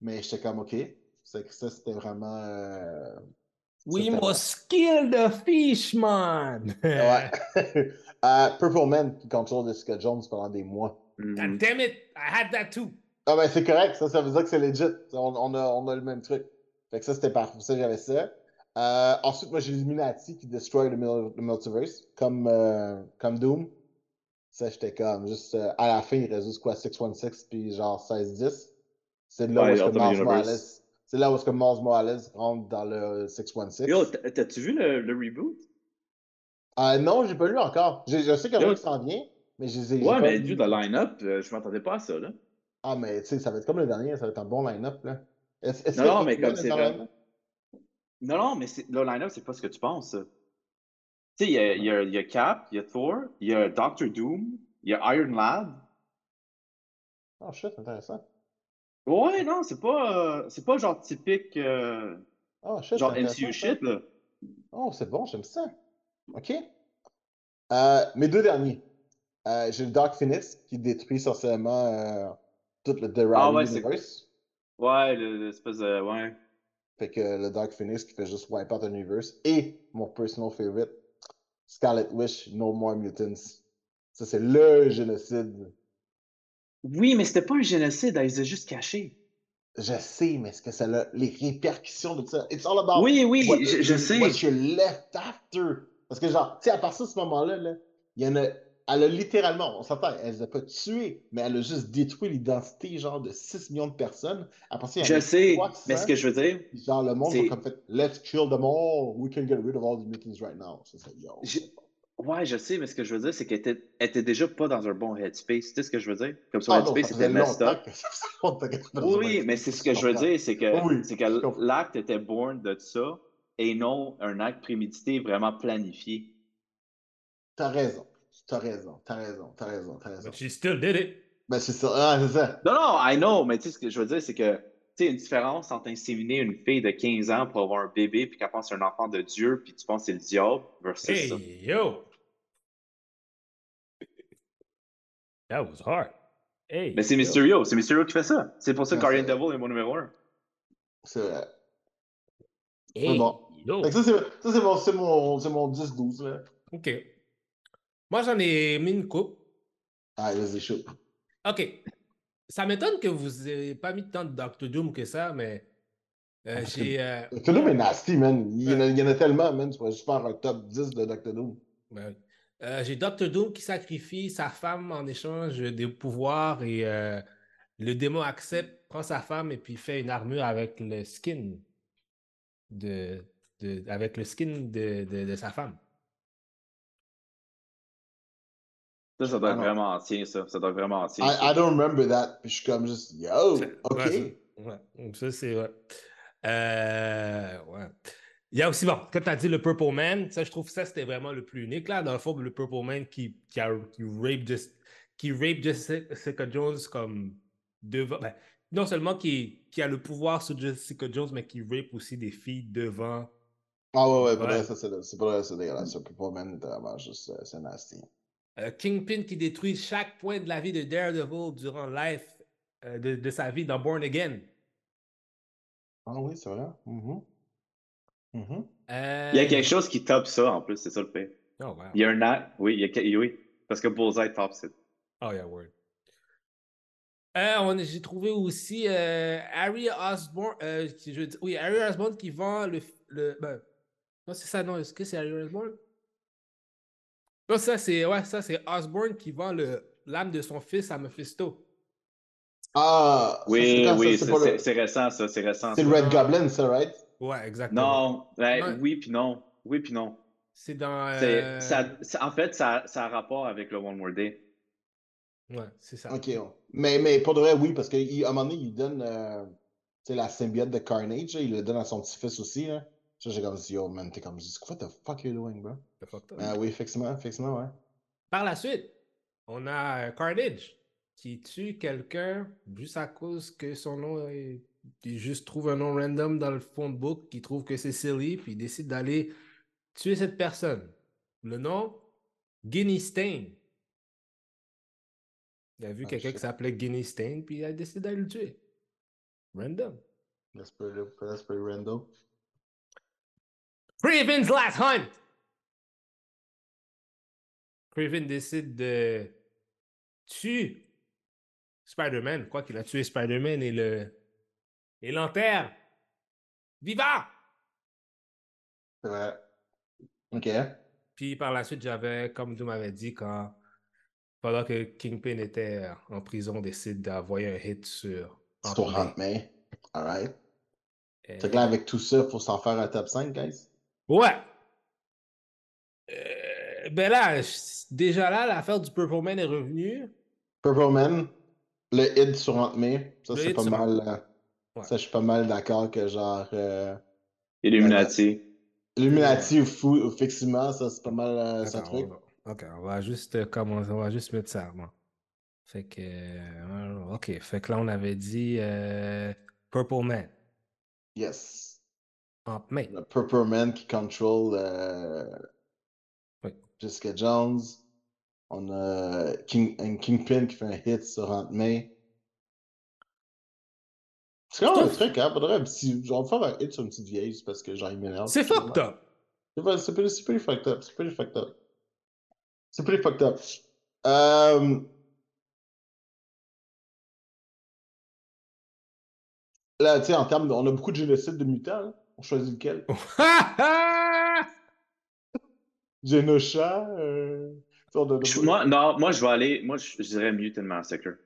mais j'étais comme, ok. C'est que ça, c'était vraiment. euh, We must kill the Fishman! Ouais. <laughs> <laughs> Euh, Purple Man qui contrôle Jessica Jones pendant des mois. God mhm. damn it! I had that too! Ah ben c'est correct, ça, ça veut dire que c'est legit. On, on a, on a le même truc. Fait que ça, c'était parfait. Ça, j'avais ça. Euh, ensuite, moi, j'ai l'Illuminati qui destroy le, mul- le multiverse, comme, euh, comme Doom. Ça, j'étais comme, juste, euh, à la fin, il reste juste quoi, 616 puis genre 1610. C'est là où est-ce que Miles. Morales, c'est là où est-ce que Miles Morales rentre dans le 616. Yo, t'as- t'as-tu vu le, le reboot? Euh, non, j'ai pas lu encore. Je sais qu'il y en a qui s'en vient, mais je les ai j'ai Ouais, mais vu le line-up, je m'attendais pas à ça, là. Ah, mais tu sais, ça va être comme le dernier, ça va être un bon line-up, là. Est-ce est-ce Non, non, mais comme est c'est? Non, non, mais c'est- le line-up, c'est pas ce que tu penses. Tu sais, il y a, y, a, il y a Cap, il y a Thor, il y a Doctor Doom, il y a Iron Lad. Oh shit, intéressant. Ouais, non, c'est pas, euh, c'est pas genre typique, euh, Oh shit, genre MCU shit, là. Oh, c'est bon, j'aime ça. OK. Euh, mes deux derniers. Euh, j'ai le Dark Phoenix qui détruit essentiellement euh, tout le The Ah ouais, Universe. Ouais, le- l'espèce de, ouais. Fait que le Dark Phoenix qui fait juste wipe out un universe. Et mon personal favorite, Scarlet Witch, No More Mutants. Ça, c'est le génocide. Oui, mais c'était pas un génocide, elle les a juste cachés. Je sais, mais est-ce que ça a les répercussions de ça? It's all about Oui, oui, what, je, je sais. what you're left after. Parce que, genre, tu sais, à partir de ce moment-là, là, il y en a. Elle a littéralement, on s'entend, elle les a pas tués, mais elle a juste détruit l'identité, genre, de 6 millions de personnes. À partir Je sais, mais ça, ce que je veux dire, genre, le monde comme fait, let's kill them all, we can get rid of all the mutants right now. Ça, yo. Ouais, je sais, mais ce que je veux dire, c'est qu'elle était, déjà pas dans un bon headspace. Tu sais ce que je veux dire? Comme son Ah ça headspace était messed up. ça Oui, mais c'est ce que je veux dire, c'est que, Oui, que l'acte était born de ça et non un acte prémédité vraiment planifié. T'as raison, t'as raison, t'as raison, t'as raison, t'as raison. But she still did it. Ben, c'est ça, ah, c'est ça. Non, non, I know, mais tu sais, ce que je veux dire, c'est que, tu sais, une différence entre inséminer une fille de 15 ans pour avoir un bébé puis qu'elle pense que c'est un enfant de Dieu puis tu penses que c'est le diable versus Hey, ça. yo! That was hard. Hey, Mais c'est yo. Mysterio, c'est Mysterio qui fait ça. C'est pour ça que Guardian Devil est mon numéro 1. C'est vrai. Hey, bon. yo. Ça, c'est ça, c'est mon, c'est mon, mon 10-12, là. OK. Moi, j'en ai mis une coupe. Ah, vas-y, chaud. OK. Ça m'étonne que vous n'ayez pas mis tant de Doctor Doom que ça, mais euh, que j'ai. euh, Doctor Doom est nasty, man. Il y, en a, il y en a tellement, man. Tu pourrais juste faire un top 10 de Doctor Doom. ben oui. Euh, j'ai Doctor Doom qui sacrifie sa femme en échange des pouvoirs et euh, le démon accepte, prend sa femme et puis fait une armure avec le skin de, de- avec le skin de, de- de sa femme. Ça, ça doit être vraiment ancien, ça. Ça doit être vraiment ancien. I, ça. I don't remember that. Puis je suis comme juste, yo, C'est- ok. ouais. Donc ça, c'est ouais. Euh, ouais. Il y a aussi, bon, quand tu as dit le Purple Man, ça, je trouve que ça, c'était vraiment le plus unique, là. Dans le fond, le Purple Man qui, qui, a, qui rape, just, qui rape Jessica Jones comme devant. Ben, non seulement qui, qui a le pouvoir sur Jessica Jones, mais qui rape aussi des filles devant. Ah ouais, ouais, ouais. ça, c'est pas c'est dégueulasse. Le Purple Man vraiment juste, euh, c'est nasty. Euh, Kingpin qui détruit chaque point de la vie de Daredevil durant life euh, de, de, sa vie dans Born Again. Ah oui, c'est vrai. Mm-hmm. Mm-hmm. Euh... Il y a quelque chose qui top ça en plus, c'est ça le fait. Oh, wow. Il y a un oui, il y a, oui, parce que Bullseye top it. Oh yeah, word. Euh, J'ai trouvé aussi euh, Harry Osborne. Euh, je, oui, Harry Osborne qui vend le. le ben, non, c'est ça, non. Est-ce que c'est Harry Osborne? Non, ça, c'est ouais, ça, c'est Osborne qui vend l'âme de son fils à Mephisto. Ah, oui, oui, c'est récent, ça, c'est récent. C'est le Red Goblin, ça, right? Ouais, exactement. Non, ben, oui, puis non. Oui, puis non. C'est dans. Euh... Ça, en fait, ça, ça a rapport avec le One More Day. Ouais, c'est ça. Ok, mais, mais pour de vrai, oui, parce qu'à un moment donné, il donne euh, la symbiote de Carnage, il le donne à son petit-fils aussi. Là. Ça, j'ai comme dit, yo, man, t'es comme, what the fuck you doing, bro? Ah oui, effectivement, effectivement, ouais. Par la suite, on a Carnage qui tue quelqu'un juste à cause que son nom est. Il juste trouve un nom random dans le fond de book, qui trouve que c'est silly, puis il décide d'aller tuer cette personne. Le nom, Guinea Stain. Il a vu ah, quelqu'un qui s'appelait Guinea Stain, puis il a décidé d'aller le tuer. Random. That's pretty, that's pretty random. Craven's Last Hunt! Craven décide de tuer Spider-Man. Quoi qu'il a tué Spider-Man et le. et l'enterre. Vivant! C'est vrai. OK. Puis par la suite, j'avais, comme tu m'avais dit, quand pendant que Kingpin était en prison, décide d'envoyer un hit sur. Sur May. Alright. C'est que là, avec tout ça, il faut s'en faire un top 5, guys? Ouais. Euh, ben là, déjà là, l'affaire du Purple Man est revenue. Purple Man, le hit sur Aunt May, ça c'est pas mal. Euh, ça, je suis pas mal d'accord que genre. Euh, Illuminati. Illuminati ou fou, effectivement, ça c'est pas mal euh, ce truc. ok, on va juste commencer, on va juste mettre ça. Bon. Fait que. ok, fait que là on avait dit Purple Man. Yes. Aunt May. Le Purple Man qui contrôle. Jessica Jones. On a King, un Kingpin qui fait un hit sur Aunt May. C'est quand même un truc, hein. Faudrait, si, je vais faire un hit sur une petite vieille, parce que genre, il m'énerve. C'est fucked up. C'est pretty, fucked up. C'est pretty fucked up. C'est pretty fucked up. Euh... Là, tu sais, en termes de... On a beaucoup de génocides de mutants. Là. On choisit lequel? <laughs> Genosha? Euh moi, non, moi, je vais aller. Moi, je, dirais Mutant Massacre.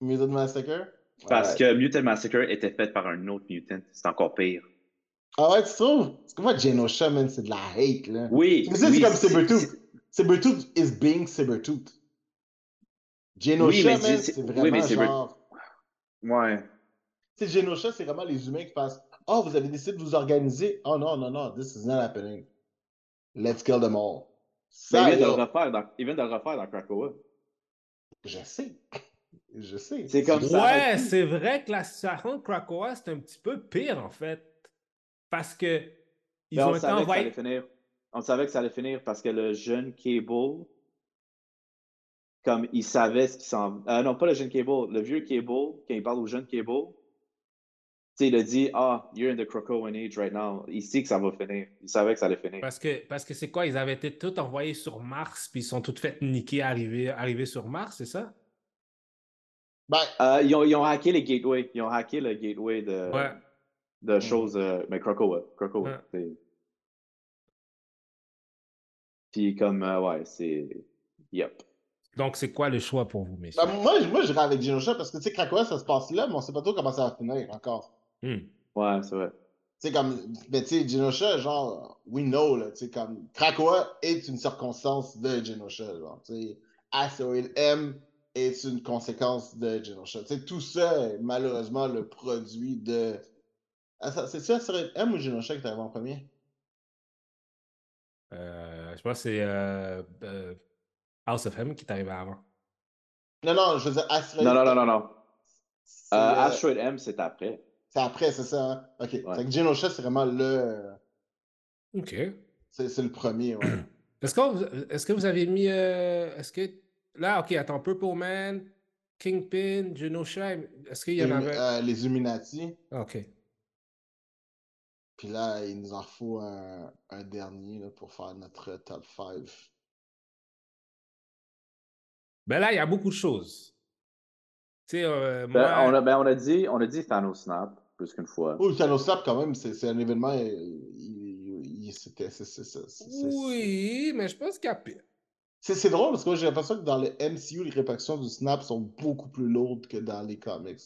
Mutant Massacre? Parce que Mutant Massacre était fait par un autre mutant. C'est encore pire. Ah ouais, tu trouves? Parce que moi, Genosha, man, c'est de la hate, là. Oui. C'est oui, comme Sabertooth. Sabertooth is being Sabertooth. Genosha, oui, c'est vraiment oui, mais genre... Ouais. Tu sais, Genosha, c'est vraiment les humains qui passent Oh, vous avez décidé de vous organiser. Oh non, non, non, this is not happening. Let's kill them all. Ça, il, vient de le refaire dans, il vient de le refaire dans Krakoa. Je sais. <laughs> Je sais. C'est comme ça. Ouais, c'est vrai que la situation de Krakoa, c'est un petit peu pire, en fait. Parce que. Ils ont on été envoyés. Finir. On savait que ça allait finir parce que le jeune Cable, comme il savait ce qui s'en. Euh, non, pas le jeune Cable, le vieux Cable, quand il parle au jeune Cable, sais, il a dit Ah, you're in the Krakoan age right now. Il sait que ça va finir. Il savait que ça allait finir. Parce que parce que c'est quoi? Ils avaient été tous envoyés sur Mars, puis ils sont tous fait niquer arriver, arriver sur Mars, c'est ça? Ben... Euh, ils, ont, ils, ont, hacké les gateways. Ils ont hacké le gateway de, de choses. Euh, mais Krakoa. Krakoa. Puis comme, euh, ouais, c'est. Yep. Donc, c'est quoi le choix pour vous, messieurs? Ben, moi, moi, je dirais avec Genosha parce que, tu sais, Krakoa, ça se passe là, mais on sait pas trop comment ça va finir encore. Hmm. Ouais, c'est vrai. Tu sais, comme, mais tu sais, Genosha, genre, we know, là, tu sais, comme, Krakoa est une circonstance de Genosha, genre, tu sais, Asteroid M est une conséquence de Genosha. Tu sais, tout ça est malheureusement le produit de. Ah, c'est ça, Asteroid M ou Genosha qui est arrivé en premier? Euh, je pense que c'est euh, euh, House of M qui est arrivé avant. Non, non, je veux dire Asteroid. Non, non, non, non, non. Asteroid M, c'est après. C'est après, c'est ça. hein? Ok. Ouais. Fait que Genosha, c'est vraiment le. euh, OK. C'est c'est le premier, ouais. <clears throat> Est-ce que, est que vous avez mis. euh, est-ce que. Là, OK, attends. Purple Man, Kingpin, Genosha. Est-ce qu'il y en avait? euh, les Illuminati. OK. Puis là, il nous en faut un, un dernier là, pour faire notre top 5. Ben là, il y a beaucoup de choses. Tu sais, euh, moi. Ben, on, a, ben, on, a dit, on a dit Thanos Snap plus qu'une fois. Oh, Snap, quand même, c'est c'est un événement. il- il- c'était- c'est- c'est- c'est- c'est- c'est- Oui, mais je pense qu'il y a pire. C'est c'est drôle parce que moi, j'ai l'impression que dans le MCU, les répercussions du Snap sont beaucoup plus lourdes que dans les comics.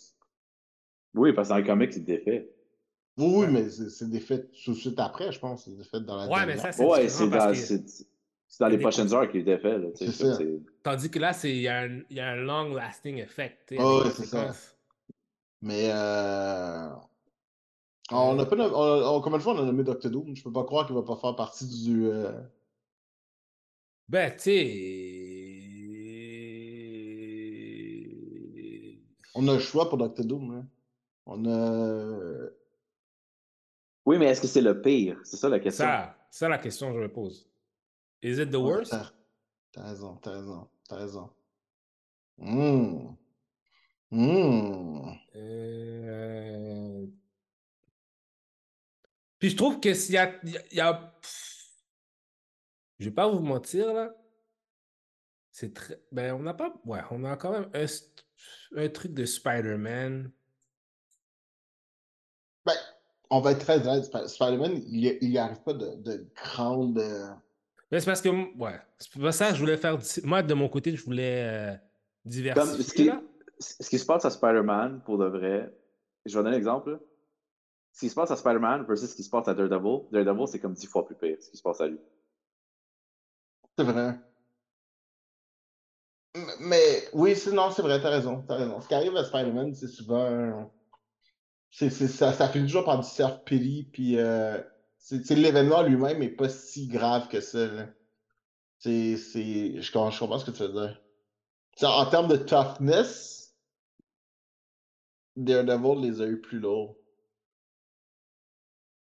Oui, parce que dans les comics, il défait. Oui, oui, Ouais. mais c'est c'est des faits tout de suite après, je pense. C'est des faits dans la Ouais, mais ça, c'est Ouais, c'est dans, que- c'est- c'est les prochaines heures qu'il défait. Là, C'est ça, ça. c'est- Tandis que là, c'est- il y, a un- il y a un long-lasting effect. Ouais, les c'est ça. Mais euh... on a pas nommé- on- on- combien de fois on a nommé Doctor Doom? Je peux pas croire qu'il va pas faire partie du. euh, Ben, tu sais. On a le choix pour Doctor Doom. Hein. On a. Oui, mais est-ce que c'est le pire? C'est ça la question. Ça, ça la question que je me pose. Is it the worst? T'as t'as raison, t'as raison, t'as raison. Hum. Hum. Euh, Puis je trouve que s'il y a, y pff, Je vais pas vous mentir, là. C'est très. Ben, on n'a pas. Ouais, on a quand même un, truc de Spider-Man. Ben, on va être très honnête, Sp- Spider-Man, il y- il y arrive pas de, de grandes. euh, Mais c'est parce que. Ouais. C'est pour ça que je voulais faire. Moi, de mon côté, je voulais euh, Comme ce diversifier. qui, là. ce qui se passe à Spider-Man, pour de vrai, je vais donner un exemple. là. Ce qui se passe à Spider-Man versus ce qui se passe à Daredevil, Daredevil, c'est comme dix fois plus pire, ce qui se passe à lui. C'est vrai. Mais oui, c'est non, c'est vrai, t'as raison, raison. Ce qui arrive à Spider-Man, c'est souvent. Ça, ça finit toujours par du self-pity, puis euh, c'est, l'événement lui-même est pas si grave que ça. C'est, c'est, je, comprends, ce que tu veux dire. En termes de toughness, Daredevil les a eu plus lourds.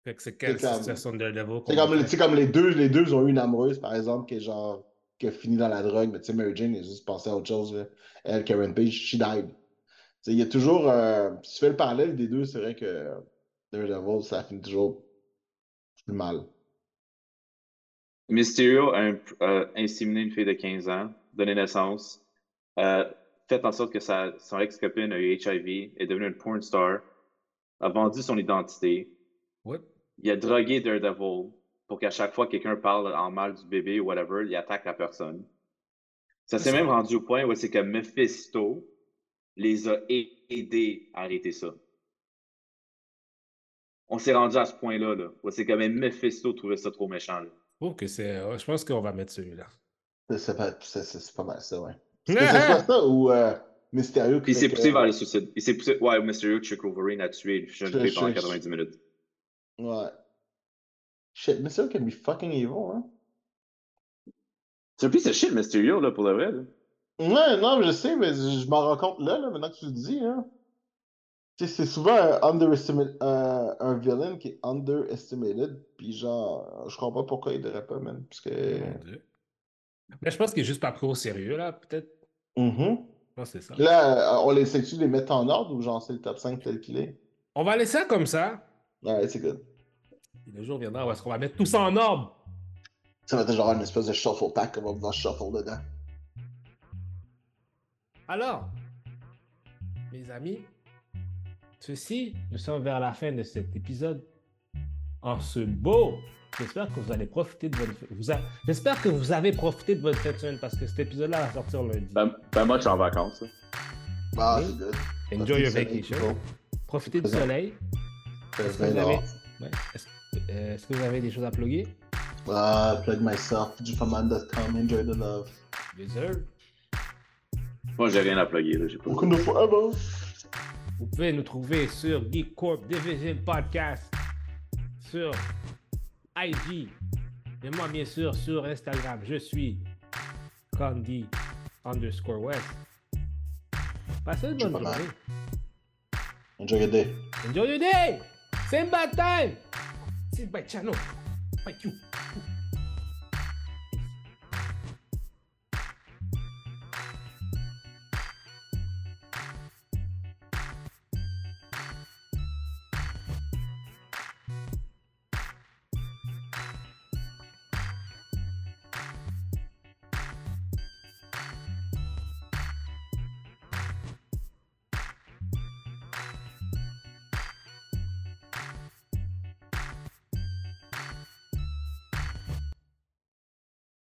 Fait que c'est quelle C'est comme- situation de Daredevil C'est comme, les deux, les deux ont eu une amoureuse, par exemple, qui est genre, qui a fini dans la drogue, mais tu sais, Mary Jane est juste passée à autre chose, là. Elle, Karen Page, she died. Tu sais, il y a toujours, euh, si tu fais le parallèle des deux, c'est vrai que Daredevil, ça finit toujours plus mal. Mysterio a un- a inséminé une fille de 15 ans, donné naissance, euh, fait en sorte que sa, son ex-copine a eu HIV, est devenue une porn star, a vendu son identité, What? Il a drogué Daredevil pour qu'à chaque fois que quelqu'un parle en mal du bébé ou whatever, il attaque la personne. Ça s'est même rendu au point où c'est que Mephisto les a aidés à arrêter ça. On s'est rendu à ce point-là, là, où c'est que même Mephisto trouvait ça trop méchant. là. Que c'est. euh, Je pense qu'on va mettre celui-là. C'est- pas, c'est- c'est- c'est pas mal ça, ouais. <laughs> C'est ça ou euh, Mysterio qui il s'est poussé vers le suicide. Il s'est poussé. Ouais, Mysterio Chick Wolverine a tué une jeune pendant je- 90 minutes. Ouais. Shit, Mysterio can be fucking evil, hein. C'est un piece of shit, Mysterio, là, pour le vrai. Là. Ouais, non, je sais, mais je m'en rends compte là, là, maintenant que tu le dis, hein. Tu sais, c'est souvent un, underestimate, un, un villain qui est underestimated, puis genre, je comprends pas pourquoi il devrait pas, man, parce que... Mais je pense qu'il est juste pas pris au sérieux, là, peut-être. Je pense que c'est ça. Là, euh, on les sait-tu les mettre en ordre ou genre c'est le top 5 tel qu'il est? On va laisser ça comme ça. Ouais, c'est good. Et le jour viendra où est-ce qu'on va mettre tout ça en ordre? Ça va être genre une espèce de shuffle pack qu'on va pouvoir shuffle dedans. Alors, mes amis, ceci, nous sommes vers la fin de cet épisode. En ce beau, j'espère que vous allez profiter de votre. Vous a- J'espère que vous avez profité de votre fête semaine parce que cet épisode-là va sortir lundi. Ben, ben moi, je suis en vacances. là. Ah, Oui. c'est good. Enjoy your vacation. Profitez du soleil. Est-ce que, avez... ouais. Est-ce... euh, que vous avez des choses à plugger? Ah, plug myself, jufaman.com, enjoy the love. Deserve. Moi, j'ai rien à plugger. Là, j'ai pas... Beaucoup de forever. Vous pouvez nous trouver sur Geek Corp Division Podcast, sur IG, Et moi, bien sûr, sur Instagram, je suis Candy underscore West. Passez une bonne journée. Enjoy your day. Enjoy your day! Same bad time! C'est by channel. Bye you.